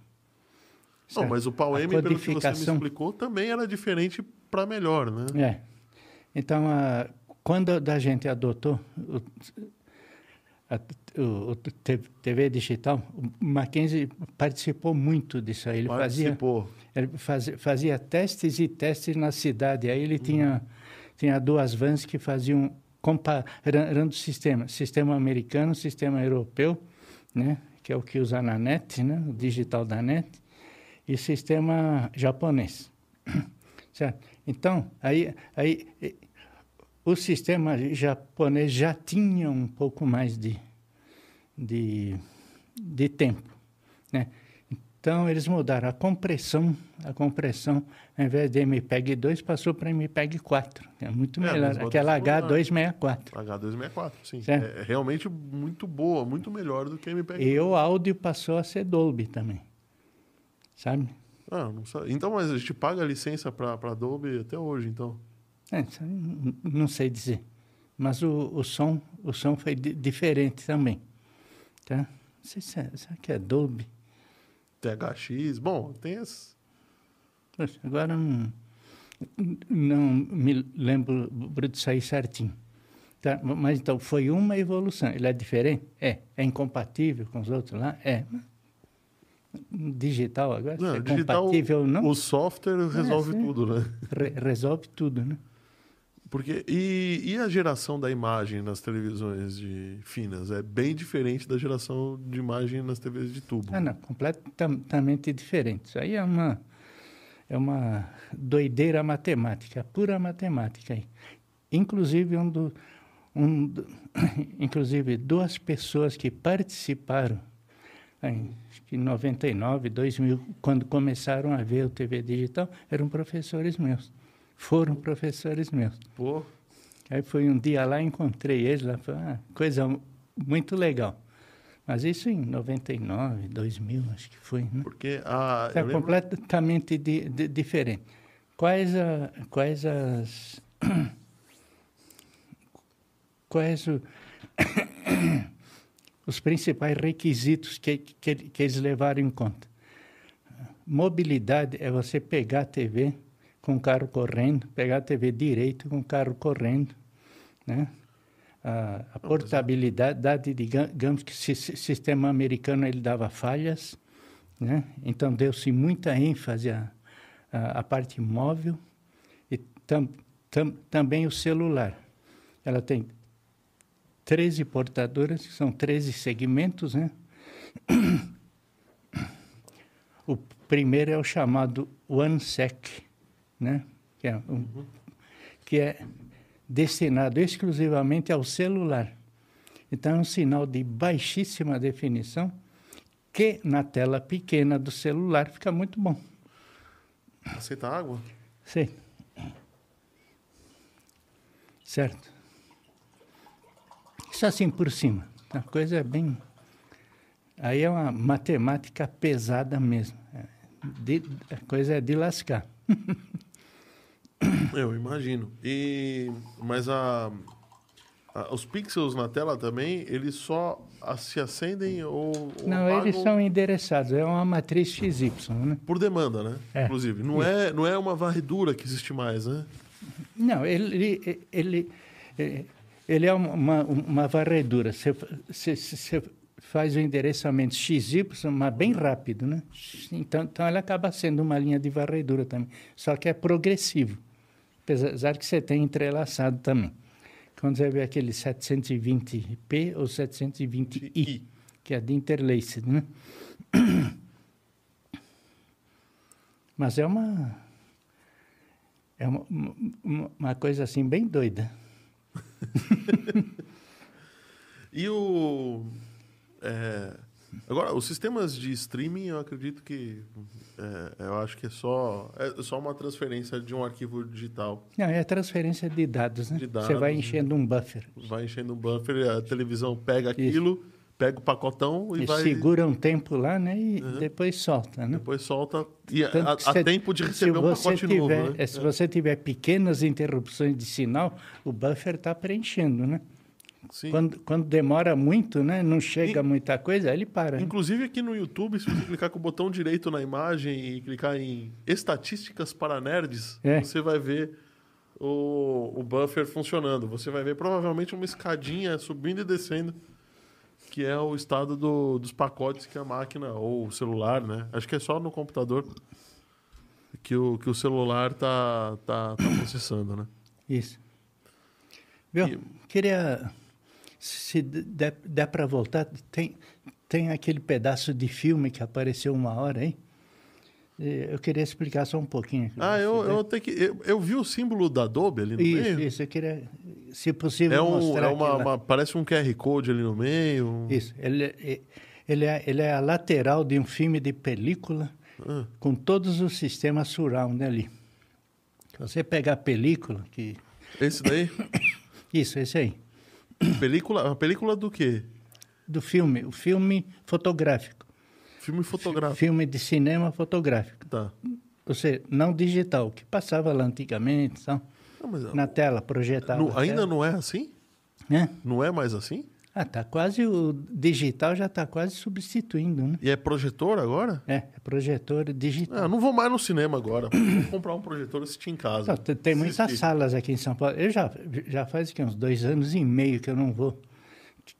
Não, mas o Pau M, pelo que você me explicou, também era diferente para melhor, né? É. Então, a, quando a gente adotou o, a, o, TV digital, o Mackenzie participou muito disso aí. Ele fazia, Participou. ele fazia, fazia testes e testes na cidade. Aí ele tinha, tinha duas vans que faziam comparando sistemas. Sistema americano, sistema europeu, né? que é o que usa na net, né? o digital da net, e sistema japonês. Certo? Então, aí, aí o sistema japonês já tinha um pouco mais de, de, de tempo, né? Então, eles mudaram a compressão, a compressão, ao invés de MPEG 2, passou para MPEG 4, que é muito É, melhor, aquela bota- H264. H264, sim. Certo. É realmente muito boa, muito melhor do que MPEG. E o áudio passou a ser Dolby também, sabe? Ah, não sabe. Então, mas a gente paga a licença para Adobe até hoje, então. É, não sei dizer. Mas o, o som, o som foi di- diferente também. Tá? Não sei se é, será que é Dolby. THX, bom, tem as. Poxa, agora não, não me lembro disso aí certinho. Tá? Mas então, foi uma evolução. Ele é diferente? É. É incompatível com os outros lá? É. Digital agora, Não, é digital, compatível não, O software resolve sim. tudo, né? re- resolve tudo, né? Porque, e, e a geração da imagem nas televisões de finas? É bem diferente da geração de imagem nas TVs de tubo. Ah, não, completamente diferente. Isso aí é uma, é uma doideira matemática, pura matemática. Inclusive, um do, um, do- inclusive duas pessoas que participaram em acho que 99, 2000, quando começaram a ver o TV digital, eram professores meus. Foram professores meus. Pô, Aí foi um dia lá, encontrei eles lá, foi uma coisa muito legal. Mas isso em 99, 2000, acho que foi, né? porque a. É eu lembro- completamente di- di- diferente. Quais, a, quais as... Quais o, os principais requisitos que, que, que eles levaram em conta? Mobilidade é você pegar a TV com o carro correndo, pegar a TV direito com o carro correndo, né? A, a portabilidade, diga- digamos que o sistema americano ele dava falhas, né? Então deu-se muita ênfase à, à, à parte móvel e tam, tam, também o celular. Ela tem 13 portadoras, que são 13 segmentos, né? O primeiro é o chamado OneSec, né? Que é, um, que é destinado exclusivamente ao celular. Então, é um sinal de baixíssima definição que na tela pequena do celular fica muito bom. Aceita água? Sim. Certo. Isso assim por cima. A coisa é bem. Aí é uma matemática pesada mesmo. É de, a coisa é de lascar. Eu imagino. E mas a, a, os pixels na tela também, eles só a, se acendem ou, ou Não, apagam eles são endereçados. É uma matriz XY, né? por demanda, né? É. Inclusive, não é não é uma varredura que existe mais, né? Não, ele, ele, ele é uma, uma varredura. Você, você, você faz o endereçamento XY, mas bem rápido, né? Então, então ele acaba sendo uma linha de varredura também. Só que é progressivo. Apesar que você tem entrelaçado também. Quando você vê aquele 720p ou 720i, que é de interlaced, né? Mas é uma é uma, uma, coisa assim bem doida. E o. é, agora, os sistemas de streaming, eu acredito que. é, eu acho que é só, é só uma transferência de um arquivo digital. Não, é transferência de dados, né? De Você vai dados, enchendo um buffer. Vai enchendo um buffer, a televisão pega aquilo, pega o pacotão e, E vai. segura um tempo lá, né? E depois solta, né? Depois solta. E Tanto que há você- tempo de receber um pacote tiver, novo. Né? é, Se você tiver pequenas interrupções de sinal, o buffer está preenchendo, né? Sim. Quando, quando demora muito, né? Não chega In- muita coisa, aí ele para. né? Inclusive aqui no YouTube, se você clicar com o botão direito na imagem e clicar em Estatísticas para Nerds, É. você vai ver o, o buffer funcionando. Você vai ver provavelmente uma escadinha subindo e descendo, que é o estado do- dos pacotes que a máquina ou o celular, né? Acho que é só no computador que o, que o celular tá, tá, tá processando, né? Isso. Viu? E- Queria, se der, der para voltar, tem, tem aquele pedaço de filme que apareceu uma hora. Eh, Eu queria explicar só um pouquinho. Ah, eu, der. eu, tenho que, eu, eu vi o símbolo da Adobe ali no Isso, meio. isso, eu queria, se possível, É um, mostrar é uma, uma- parece um QR Code ali no meio. Isso, ele, ele, é, ele é a lateral de um filme de película Ah. com todos os sistemas surround ali. Se você pegar a película, que Esse daí? isso, esse aí, película, a película do quê? do filme, o filme fotográfico, Filme fotográfico. filme de cinema fotográfico. Tá. Ou seja, não digital, que passava lá antigamente, então, Não, mas, na tela, projetava. não- a ainda tela, não é assim? né? Não é mais assim? Ah, tá quase, o digital já está quase substituindo, né? E é projetor agora? É, é projetor digital. Ah, não vou mais no cinema agora. Vou comprar um projetor e assistir em casa. Não, tem tem muitas Assistir. salas aqui em São Paulo. Eu já, já faz que, uns dois anos e meio que eu não vou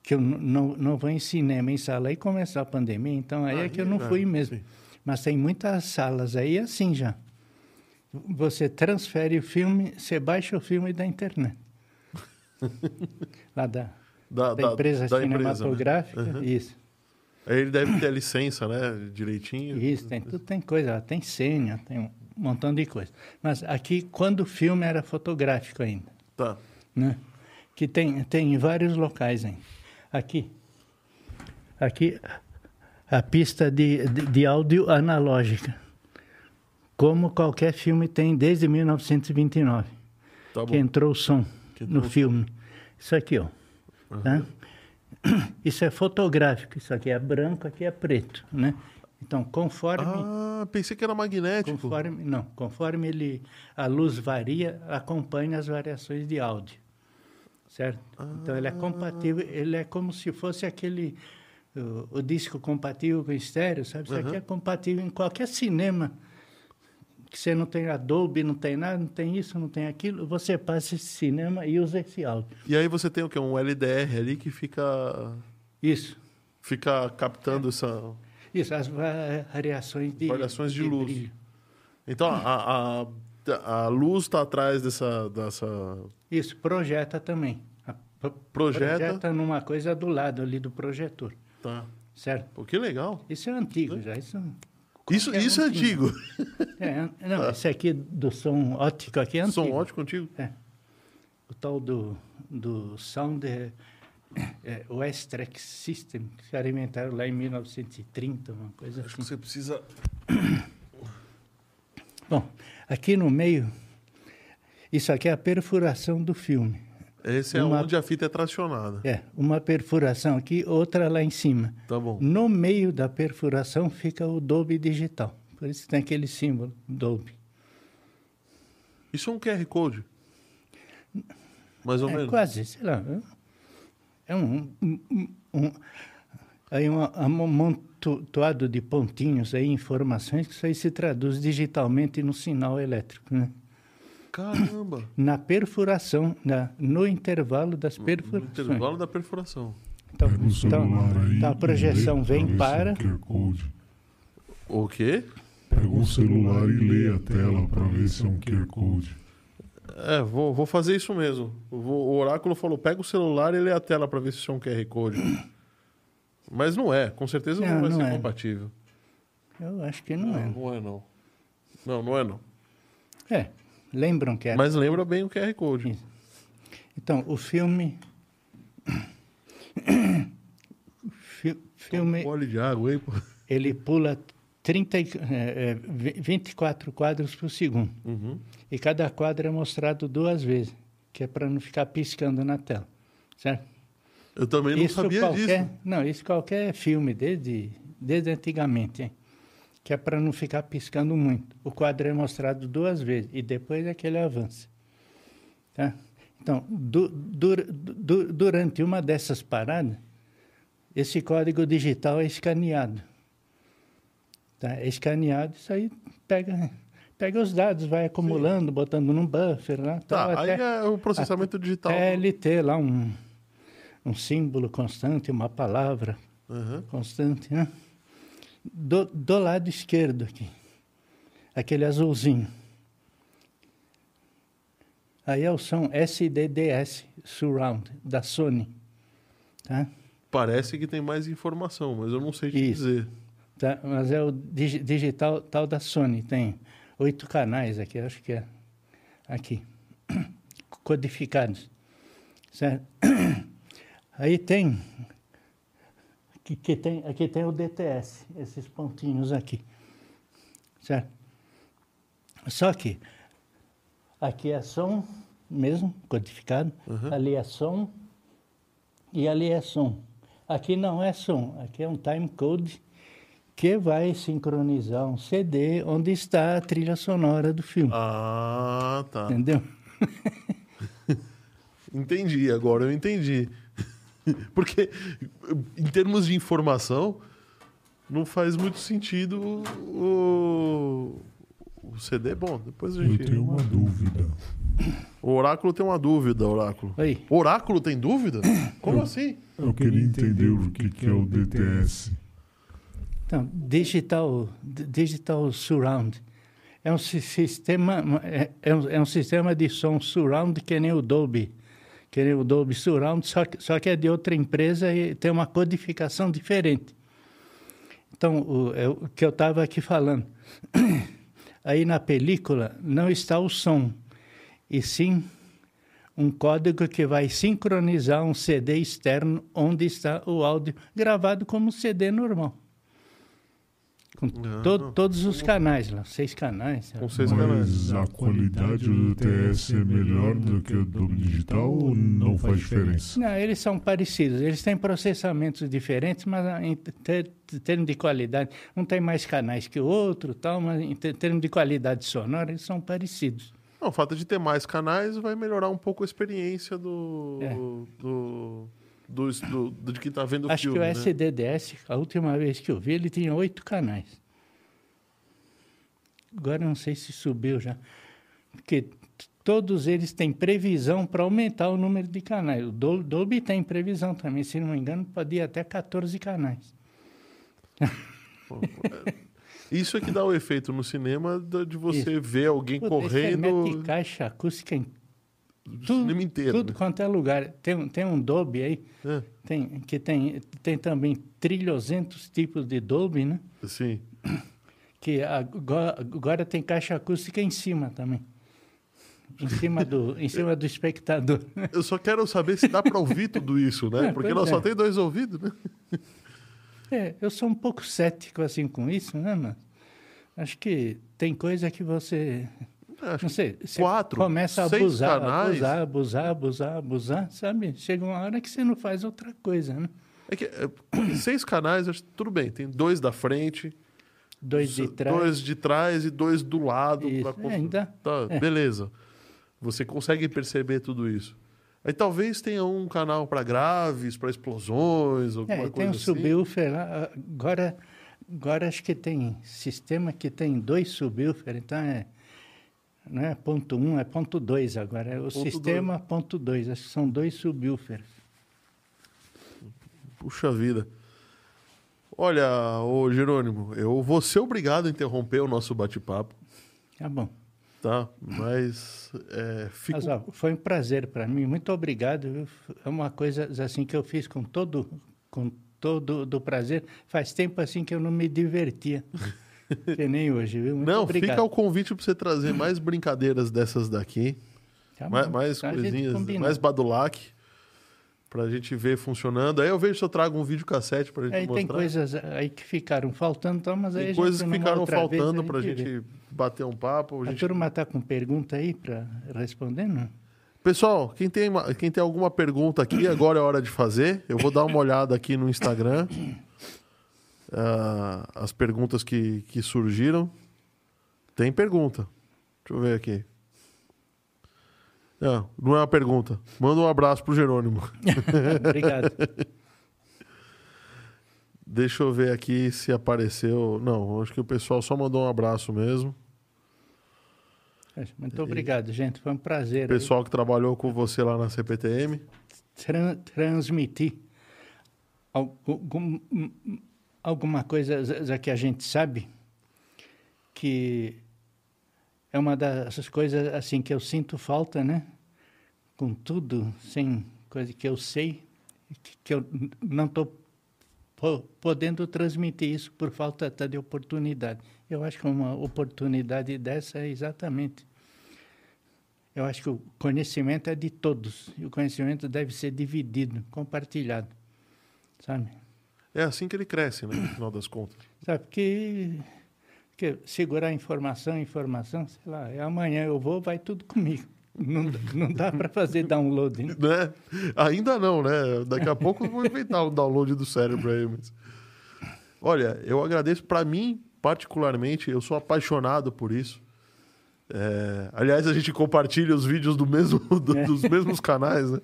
que eu não, não vou em cinema, em sala. Aí começou a pandemia, então aí Ah, é que eu não é, fui mesmo. sim. Mas tem muitas salas aí assim já. Você transfere o filme, você baixa o filme da internet. Lá da, Da, da empresa da empresa, né? cinematográfica. Uhum. Isso. Aí ele deve ter a licença, né? Direitinho. Isso, tem, tudo tem coisa, tem senha, tem um montão de coisa. Mas aqui, quando o filme era fotográfico ainda, Tá. né? Que tem, tem em vários locais ainda. Aqui, aqui a pista de, de, de áudio analógica, como qualquer filme tem desde 1929, Tá que entrou o som Que no filme. Isso aqui, ó. Tá? Isso é fotográfico, isso aqui é branco, aqui é preto, né? Então, conforme Ah, pensei que era magnético. Conforme, não, conforme ele, a luz varia, acompanha as variações de áudio, certo? Então ele é compatível, ele é como se fosse aquele o, o disco compatível com estéreo, sabe? Isso aqui é compatível em qualquer cinema que você não tem Adobe, não tem nada, não tem isso, não tem aquilo, você passa esse cinema e usa esse áudio. E aí você tem o quê? Um LDR ali que fica, Isso, fica captando essa... isso, as variações de Variações de luz. brilho. Então, a, a, a luz está atrás dessa, dessa... Isso, projeta também. A- pro- Projeta. Projeta numa coisa do lado ali do projetor, Tá. certo? Pô, que legal. Isso é antigo já, isso... Isso, qualquer isso é antigo. É, não, esse aqui do som óptico aqui é antigo. Som ótimo contigo? É. O tal do, do sound é é, o S-Track System, que se inventaram lá em 1930, uma coisa Acho que assim. você precisa. Bom, aqui no meio, isso aqui é a perfuração do filme. Esse é Uma- onde a fita é tracionada. É, uma perfuração aqui, outra lá em cima. Tá bom. No meio da perfuração fica o Dolby Digital. Por isso tem aquele símbolo, Dolby. Isso é um QR Code? Mais ou É menos? quase, sei lá. É um, um, um- um- aí um amontoado de pontinhos aí, informações que isso aí se traduz digitalmente no sinal elétrico, né? Caramba! Na perfuração, na, no intervalo das No perfurações. intervalo da perfuração. Então, então, então a projeção lê vem, para, um. O quê? Pega o celular e lê a tela para ver se é um QR Code. É, vou, vou fazer isso mesmo. Vou- o oráculo falou: pega o celular e lê a tela para ver se isso é um QR Code. Mas não é, com certeza não, Não, vai não ser é. compatível. eu acho que não é. Não é, não. Não, não é, não. É, lembram que era. Mas lembra bem o QR Code. Isso. Então, o filme. fi- filme, Olha de água aí, pô. ele pula 30, e- é, é, vi- 24 quadros por segundo. Uhum. E cada quadro é mostrado duas vezes, que é para não ficar piscando na tela. Certo? Eu também não sabia qualquer, disso. Não, isso qualquer filme, desde, desde antigamente, hein? Que é para não ficar piscando muito. O quadro é mostrado duas vezes e depois é que ele avança. Tá? Então, du- dur- du- durante uma dessas paradas, esse código digital é escaneado. Tá? É escaneado, isso aí pega, pega os dados, vai acumulando, botando num buffer lá. Tá, tal, aí até- é o processamento digital. até ele ter lá um, um símbolo constante, uma palavra Uhum. constante, né? Do, do lado esquerdo aqui, aquele azulzinho. Aí é o som SDDS Surround, da Sony. Tá? Parece que tem mais informação, mas eu não sei te Isso. dizer. Tá? Mas é o digi- digital tal da Sony. Tem oito canais aqui, acho que é aqui, codificados. Certo? Aí tem, que, que tem, aqui tem o DTS, esses pontinhos aqui. Certo? Só que aqui é som mesmo, codificado, Uhum. ali é som e ali é som. Aqui não é som, aqui é um time code que vai sincronizar um CD onde está a trilha sonora do filme. Ah, tá. Entendeu? Entendi, agora eu entendi. Porque, em termos de informação, não faz muito sentido o, o CD. Bom, depois a Eu gente. tenho uma dúvida. O Oráculo tem uma dúvida, Oráculo. Oi. O Oráculo tem dúvida? Como assim? Eu queria entender o que, que é o DTS. Então, digital, digital surround é um si- sistema é, é um, é um sistema de som surround que nem o Dolby, que o Dolby Surround, só que, só que é de outra empresa e tem uma codificação diferente. Então, o, é o que eu estava aqui falando, aí na película não está o som, e sim um código que vai sincronizar um CD externo onde está o áudio gravado como CD normal. Com to- todos os canais lá, seis canais. Com seis canais. Mas a qualidade do DTS é melhor do que o do digital ou não faz diferença? Não, eles são parecidos. Eles têm processamentos diferentes, mas ah, em ter- termos de qualidade, um tem mais canais que o outro, tal, mas em ter- termos de qualidade sonora, eles são parecidos. Não, o fato de ter mais canais vai melhorar um pouco a experiência do. É. do, do, do- do- de quem tá vendo o Acho filme. que o né? SDDS, a última vez que eu vi, ele tinha oito canais. Agora não sei se subiu já. Porque todos eles têm previsão para aumentar o número de canais. O Dol- Dolby tem previsão também, se não me engano, pode ir até 14 canais. Isso é que dá o efeito no cinema de você Isso. ver alguém é correndo mete caixa acústica em tudo, cinema inteiro. tudo né? quanto é lugar. Tem, um- tem um Dolby aí, É, tem, que tem, tem também trilhozentos tipos de Dolby, né? sim. Que agora, agora tem caixa acústica em cima também. em cima do, em cima do espectador. Eu só quero saber se dá para ouvir tudo isso, né? É, Porque nós só é. tem dois ouvidos, né? É, eu sou um pouco cético assim com isso, né, mas acho que tem coisa que você não sei, quatro, começa a seis abusar, canais. abusar, abusar, abusar, abusar, sabe? Chega uma hora que você não faz outra coisa, né? É que é, seis canais, acho tudo bem. Tem dois da frente, Dois de trás. dois de trás e dois do lado. Pra é, ainda- Tá, é. Beleza. Você consegue perceber tudo isso. Aí talvez tenha um canal para graves, para explosões, alguma É, coisa tem um assim. subwoofer lá. Agora, agora acho que tem sistema que tem dois subwoofer, então é. Não é ponto um, é ponto dois agora. É o Ponto sistema ponto dois. Acho que são dois subwoofers. Puxa vida. Olha, ô Jerônimo, eu vou ser obrigado a interromper o nosso bate-papo, Tá bom. tá? Mas é, fico... Mas, ó, foi um prazer para mim. Muito obrigado. É uma coisa assim que eu fiz com todo, com todo do prazer. Faz tempo assim que eu não me divertia. que nem hoje, viu? Muito Não, obrigado. fica o convite para você trazer mais brincadeiras dessas daqui. Tá mais, bom. mais a gente coisinhas, mais badulac, pra gente ver funcionando. Aí eu vejo se eu trago um vídeo cassete pra gente Aí mostrar. tem coisas aí que ficaram faltando, então, mas aí Tem a coisas gente, que ficaram faltando a pra vê. gente bater um papo. a A gente- turma está com pergunta aí para responder, não? Pessoal, quem tem, quem tem alguma pergunta aqui, agora é hora de fazer. Eu vou dar uma olhada aqui no Instagram. Ah, as perguntas que, que surgiram. Tem pergunta. Deixa eu ver aqui. Não, não é uma pergunta. Manda um abraço pro Jerônimo. Obrigado. Deixa eu ver aqui se apareceu. Não, acho que o pessoal só mandou um abraço mesmo. Muito obrigado, gente. Foi um prazer O aí pessoal que trabalhou com você lá na CPTM. tran- transmitir algum, alguma coisa que a gente sabe que é uma dessas coisas assim que eu sinto falta, né? Com tudo, sem coisa que eu sei, que, eu não estou podendo transmitir isso por falta até de oportunidade. Eu acho que uma oportunidade dessa é exatamente. Eu acho que o conhecimento é de todos e o conhecimento deve ser dividido, compartilhado, sabe? É assim que ele cresce, né? No final das contas. Sabe, porque, porque segurar informação, informação, sei lá, é amanhã eu vou, vai tudo comigo. Não, dá- não dá para fazer download. né? Né? Ainda não, né? Daqui a pouco eu vou inventar o download do cérebro aí. Mas... Olha, eu agradeço. Para mim, particularmente, eu sou apaixonado por isso. É, Aliás, a gente compartilha os vídeos do mesmo, do- É. dos mesmos canais, né?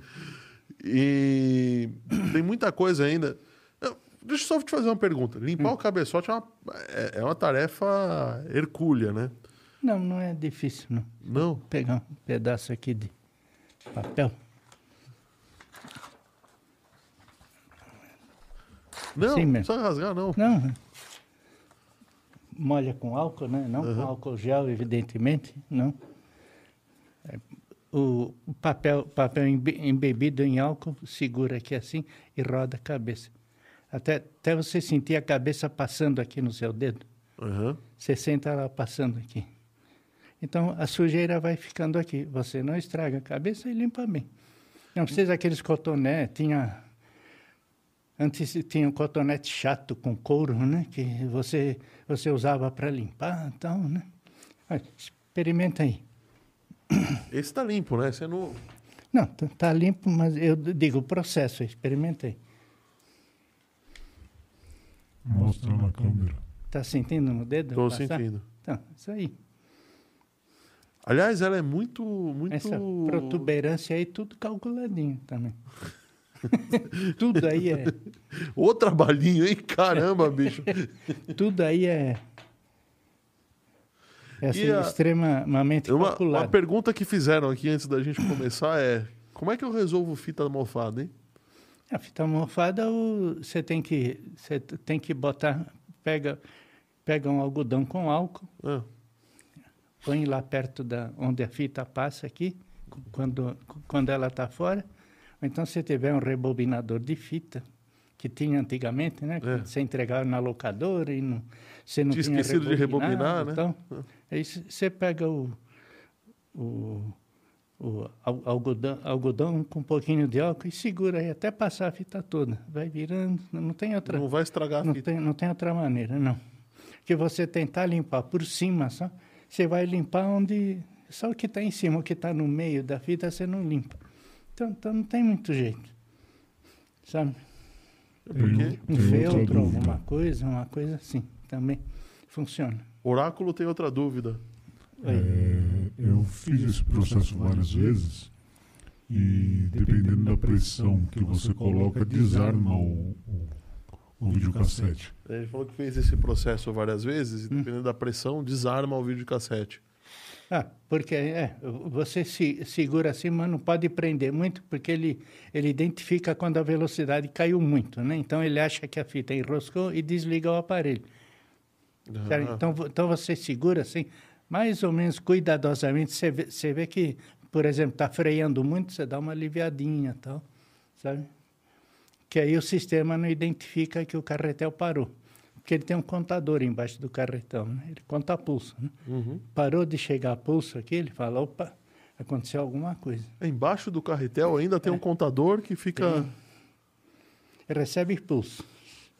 E tem muita coisa ainda. Deixa eu só te fazer uma pergunta. Limpar o cabeçote é uma, é- é uma tarefa hercúlea, né? Não, não é difícil, não. Não? Vou pegar um pedaço aqui de papel. Não, Sim não mesmo. precisa rasgar, não. Não. Molha com álcool, né? Não com álcool gel, evidentemente, não. É, O papel, papel embe- embebido em álcool segura aqui assim e roda a cabeça. Até, até você sentir a cabeça passando aqui no seu dedo. Aham. Você senta ela passando aqui. Então a sujeira vai ficando aqui. Você não estraga a cabeça e limpa bem. Não precisa aqueles cotonetes. Tinha. Antes tinha um cotonete chato com couro, né? Que você, você usava para limpar e tal, né? Experimenta aí. Esse tá limpo, né? É novo. Não, tá tá limpo, mas eu digo o processo, experimenta aí. Mostra na câmera. Tá sentindo no dedo? Tô passar? sentindo. Então, isso aí. Aliás, ela é muito, muito... Essa protuberância aí, tudo calculadinho também. tudo aí é. Ô trabalhinho, hein? Caramba, bicho. Tudo aí é. É assim, a- extremamente Uma, calculado. uma pergunta que fizeram aqui antes da gente começar é... Como é que eu resolvo fita mofada, hein? A fita almofada, o- você tem que você tem que botar, pega pega um algodão com álcool, Ah, põe lá perto da onde a fita passa aqui, quando quando ela está fora. Ou então se tiver um rebobinador de fita que tinha antigamente, né? É. você entregava na locadora e não, você não Tinha tinha esquecido de rebobinar, né? Então, aí c- você pega o, o o al- algodão, algodão com um pouquinho de álcool e segura aí até passar a fita toda. Vai virando, não tem outra, Não vai estragar a não fita. tem, não tem outra maneira, não. Que você tentar limpar por cima só, você vai limpar onde só o que está em cima, o que está no meio da fita você não limpa. Então, então não tem muito jeito, sabe? É Porque Um feltro, alguma coisa, uma coisa assim, também funciona. Oráculo tem outra dúvida. É, eu fiz esse processo várias vezes e dependendo da pressão que você coloca, desarma o, o, o videocassete. Ele falou que fez esse processo várias vezes Hum. e, dependendo da pressão, desarma o videocassete. Ah, porque é, você se segura assim, mas não pode prender muito, porque ele, ele identifica quando a velocidade caiu muito, né? Então ele acha que a fita enroscou e desliga o aparelho. Ah, Então, então você segura assim, mais ou menos cuidadosamente, você vê, você vê que, por exemplo, está freando muito, você dá uma aliviadinha e tal, sabe? Que aí o sistema não identifica que o carretel parou. Porque ele tem um contador embaixo do carretão, né? ele conta pulso. Né? uhum. Parou de chegar pulso aqui, ele fala, opa, aconteceu alguma coisa. Embaixo do carretel ainda tem um contador que fica. É. Tem. Recebe pulso.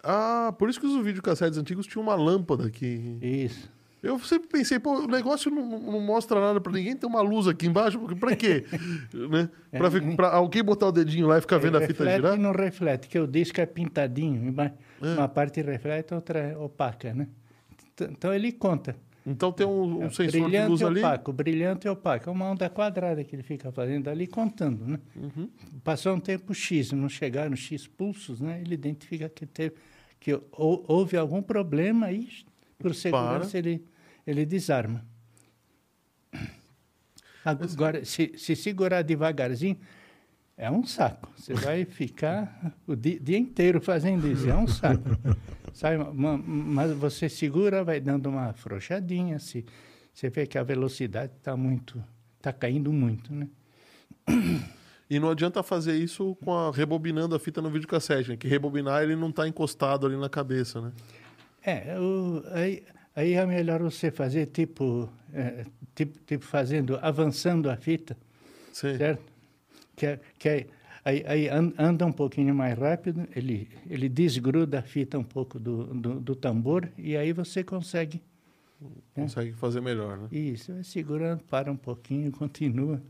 Ah, por isso que os videocassetes antigos tinham uma lâmpada aqui. Isso. Eu sempre pensei, pô, o negócio não, não mostra nada pra ninguém, tem uma luz aqui embaixo, porque pra quê? né? fi- pra alguém botar o dedinho lá e ficar vendo a fita reflete girar? não reflete, que o disco é pintadinho. emba- É. Uma parte reflete, outra é opaca, né? Então ele conta. Então tem um, um sensor de brilhante luz ali. opaco, brilhante e opaco. É uma onda quadrada que ele fica fazendo ali, contando, né? Uhum. Passou um tempo X, não chegaram X pulsos, né? Ele identifica que teve, que hou- houve algum problema e, por segurança, ele, ele desarma. Agora, se, se segurar devagarzinho, é um saco. Você vai ficar o di- dia inteiro fazendo isso, é um saco. Sabe, mas você segura, vai dando uma afrouxadinha, se você vê que a velocidade está muito, está caindo muito, né? E não adianta fazer isso com a, rebobinando a fita no videocassete, né? Que rebobinar ele não tá encostado ali na cabeça, né? É, o, aí, aí é melhor você fazer tipo, é, tipo, tipo fazendo, avançando a fita, Sim. certo? Que, é- que é- aí, aí an- anda um pouquinho mais rápido, ele, ele desgruda a fita um pouco do, do, do tambor e aí você consegue. Consegue fazer melhor, né? Isso, vai segurando, para um pouquinho, continua.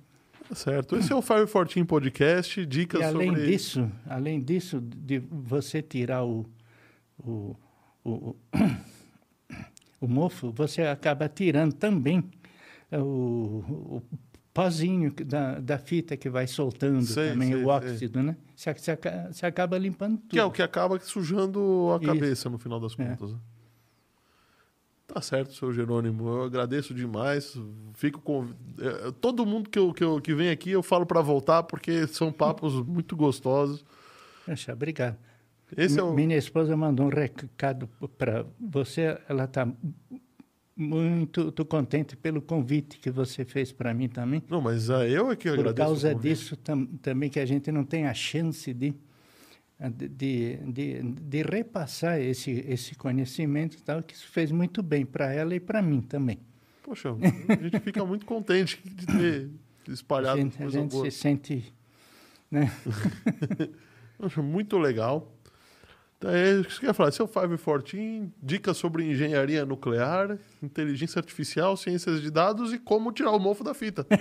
Tá certo. Esse é o Fire Fortin Podcast, dicas E além sobre... disso, além disso, de você tirar o, o, o, o mofo, você acaba tirando também o, o pozinho da, da fita que vai soltando Sei, também, sei, o sei. óxido, né? Você, você, você acaba limpando tudo. Que é o que acaba sujando a Isso. cabeça no final das É. contas. né? Tá certo, seu Jerônimo. Eu agradeço demais. Fico com. eh, Todo mundo que, eu, que, eu, que vem aqui eu falo para voltar porque são papos muito gostosos. Poxa, obrigado. Esse é o. Mi- Minha esposa mandou um recado para você. Ela está muito, muito contente pelo convite que você fez para mim também. Não, mas ah, eu é que Por agradeço. o causa disso tam, também que a gente não tem a chance de, de, de, de repassar esse, esse conhecimento tal, que isso fez muito bem para ela e para mim também. Poxa, a gente fica muito contente de ter A espalhado gente, a coisa gente boa. se sente... Né? Poxa, muito legal. Então, é isso que eu ia falar. Esse é o 514, dicas sobre engenharia nuclear, inteligência artificial, ciências de dados e como tirar o mofo da fita.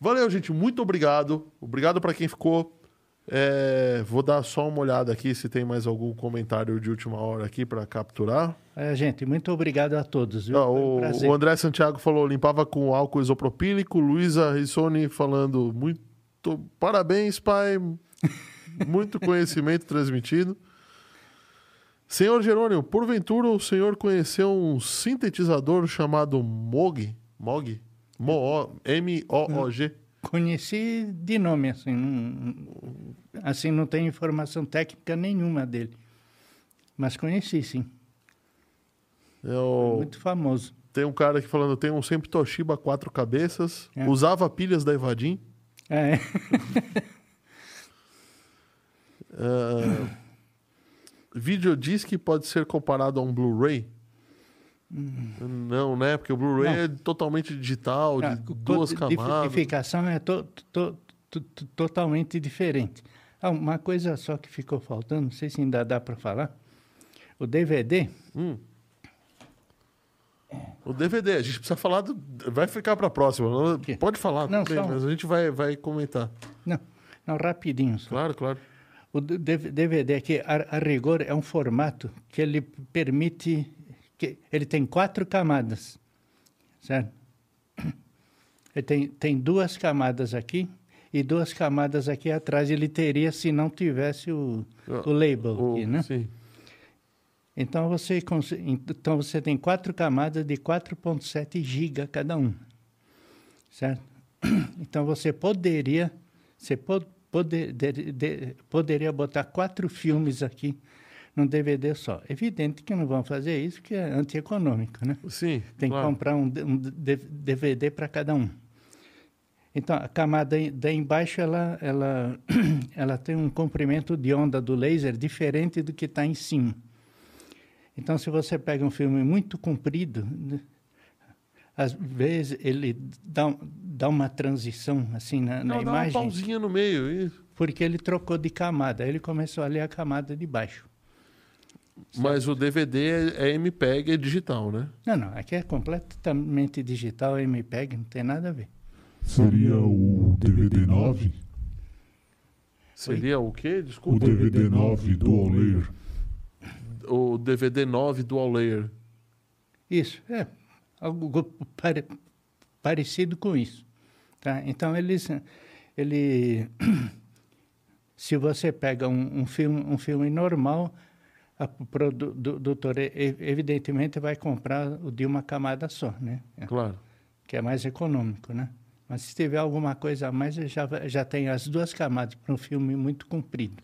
Valeu, gente. Muito obrigado. Obrigado para quem ficou. É, vou dar só uma olhada aqui se tem mais algum comentário de última hora aqui para capturar. É, gente, muito obrigado a todos. Ah, um o, prazer. o André Santiago falou, limpava com álcool isopropílico. Luísa Rissoni falando, muito parabéns, pai. Muito conhecimento transmitido. Senhor Jerônimo, porventura o senhor conheceu um sintetizador chamado Moog? Moog? Mo M-O-O-G? Conheci de nome, assim, não, assim, não tenho informação técnica nenhuma dele. Mas conheci, sim. É o- Muito famoso. Tem um cara aqui falando, tem um sempre Toshiba quatro cabeças, É. usava pilhas da Evadim. É. Uh, videodisc pode ser comparado a um Blu-ray? Não, né? Porque o Blu-ray é totalmente digital, Ah, de duas camadas. Codificação é to- to- to- to- totalmente diferente. Ah, uma coisa só que ficou faltando, não sei se ainda dá para falar. O DVD, Hum. O DVD, a gente precisa falar do. Vai ficar para a próxima. Pode falar, Não, bem, só mas a gente vai, vai comentar. não, não rapidinho. Só. Claro, claro. O DVD aqui, a, a rigor, é um formato que ele permite... que Ele tem quatro camadas, certo? Ele tem, tem duas camadas aqui e duas camadas aqui atrás. Ele teria se não tivesse o, o label O- aqui, né? Sim. Então você, então você tem quatro camadas de 4,7 GB cada um, certo? Então você poderia, você po- poder, de- de- poderia botar quatro filmes aqui num DVD só. Evidente que não vão fazer isso, porque é antieconômico, né? Sim. Tem claro. que comprar um, um DVD para cada um. Então, a camada daí embaixo, ela, ela, ela tem um comprimento de onda do laser diferente do que está em cima. Então, se você pega um filme muito comprido, né, às vezes ele dá, dá uma transição assim na, na Não, dá uma imagem, pausinha no meio. Isso. porque ele trocou de camada. Aí ele começou a ler a camada de baixo. Mas o DVD é, é MPEG, é digital, né? Não, não, aqui é completamente digital, MPEG, não tem nada a ver. Seria o DVD 9? Seria o quê? O Desculpa. DVD 9 Dual Layer. O DVD 9 Dual Layer. Isso, é algo pare- parecido com isso. Tá? Então, eles, ele, se você pega um, um filme, um filme normal, a produ- do- doutor e- evidentemente vai comprar o de uma camada só, né? Claro. que é mais econômico, né? Mas se tiver alguma coisa a mais, já, já tem as duas camadas para um filme muito comprido.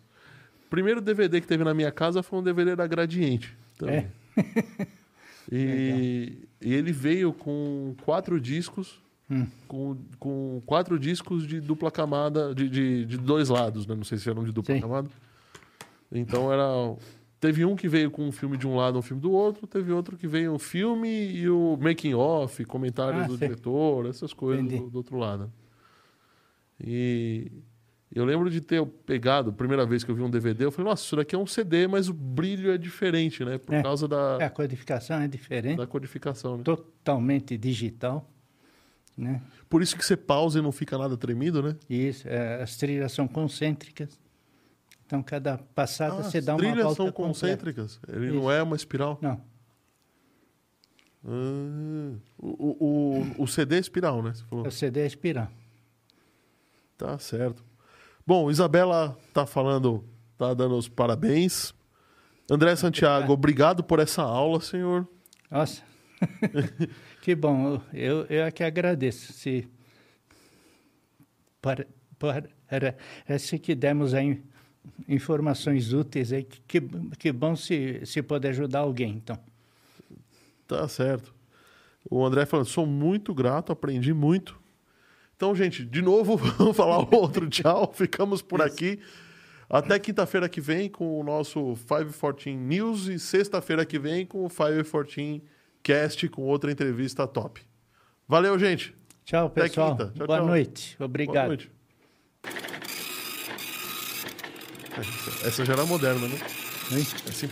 O primeiro DVD que teve na minha casa foi um DVD da Gradiente. também. É? E, e ele veio com quatro discos, Hum. com, com quatro discos de dupla camada, de, de, de dois lados, né? Não sei se eram de dupla Sim. camada. Então era. Teve um que veio com um filme de um lado, um filme do outro, teve outro que veio o filme e o making off, comentários Ah, do sei. diretor, essas coisas do, do outro lado. E eu lembro de ter pegado, a primeira vez que eu vi um DVD, eu falei, nossa, isso daqui é um CD, mas o brilho é diferente, né? Por É. causa da, A codificação é diferente, da codificação, né? totalmente digital, né? Por isso que você pausa e não fica nada tremido, né? Isso, é, as trilhas são concêntricas. Então, cada passada Ah, você as dá uma trilhas volta são completa. concêntricas. Ele Isso. não é uma espiral. Não, Ah, o, o, o, o CD é espiral, né? Você falou. o CD é espiral. Tá certo. Bom, Isabela tá falando, tá dando os parabéns. André Santiago, obrigado por essa aula, senhor. Nossa, que bom. Eu, eu é que agradeço. Se para, para, parece que demos aí informações úteis aí. Que, que bom se, se poder ajudar alguém, então. Tá certo. O André falando, sou muito grato, aprendi muito. Então, gente, de novo, vamos falar outro tchau. Ficamos por aqui. Até quinta-feira que vem com o nosso 514 News e sexta-feira que vem com o 514 Cast com outra entrevista top. Valeu, gente. Tchau, pessoal. Tchau, Boa tchau. noite. Boa Obrigado. noite. Essa já era moderna, né? É assim.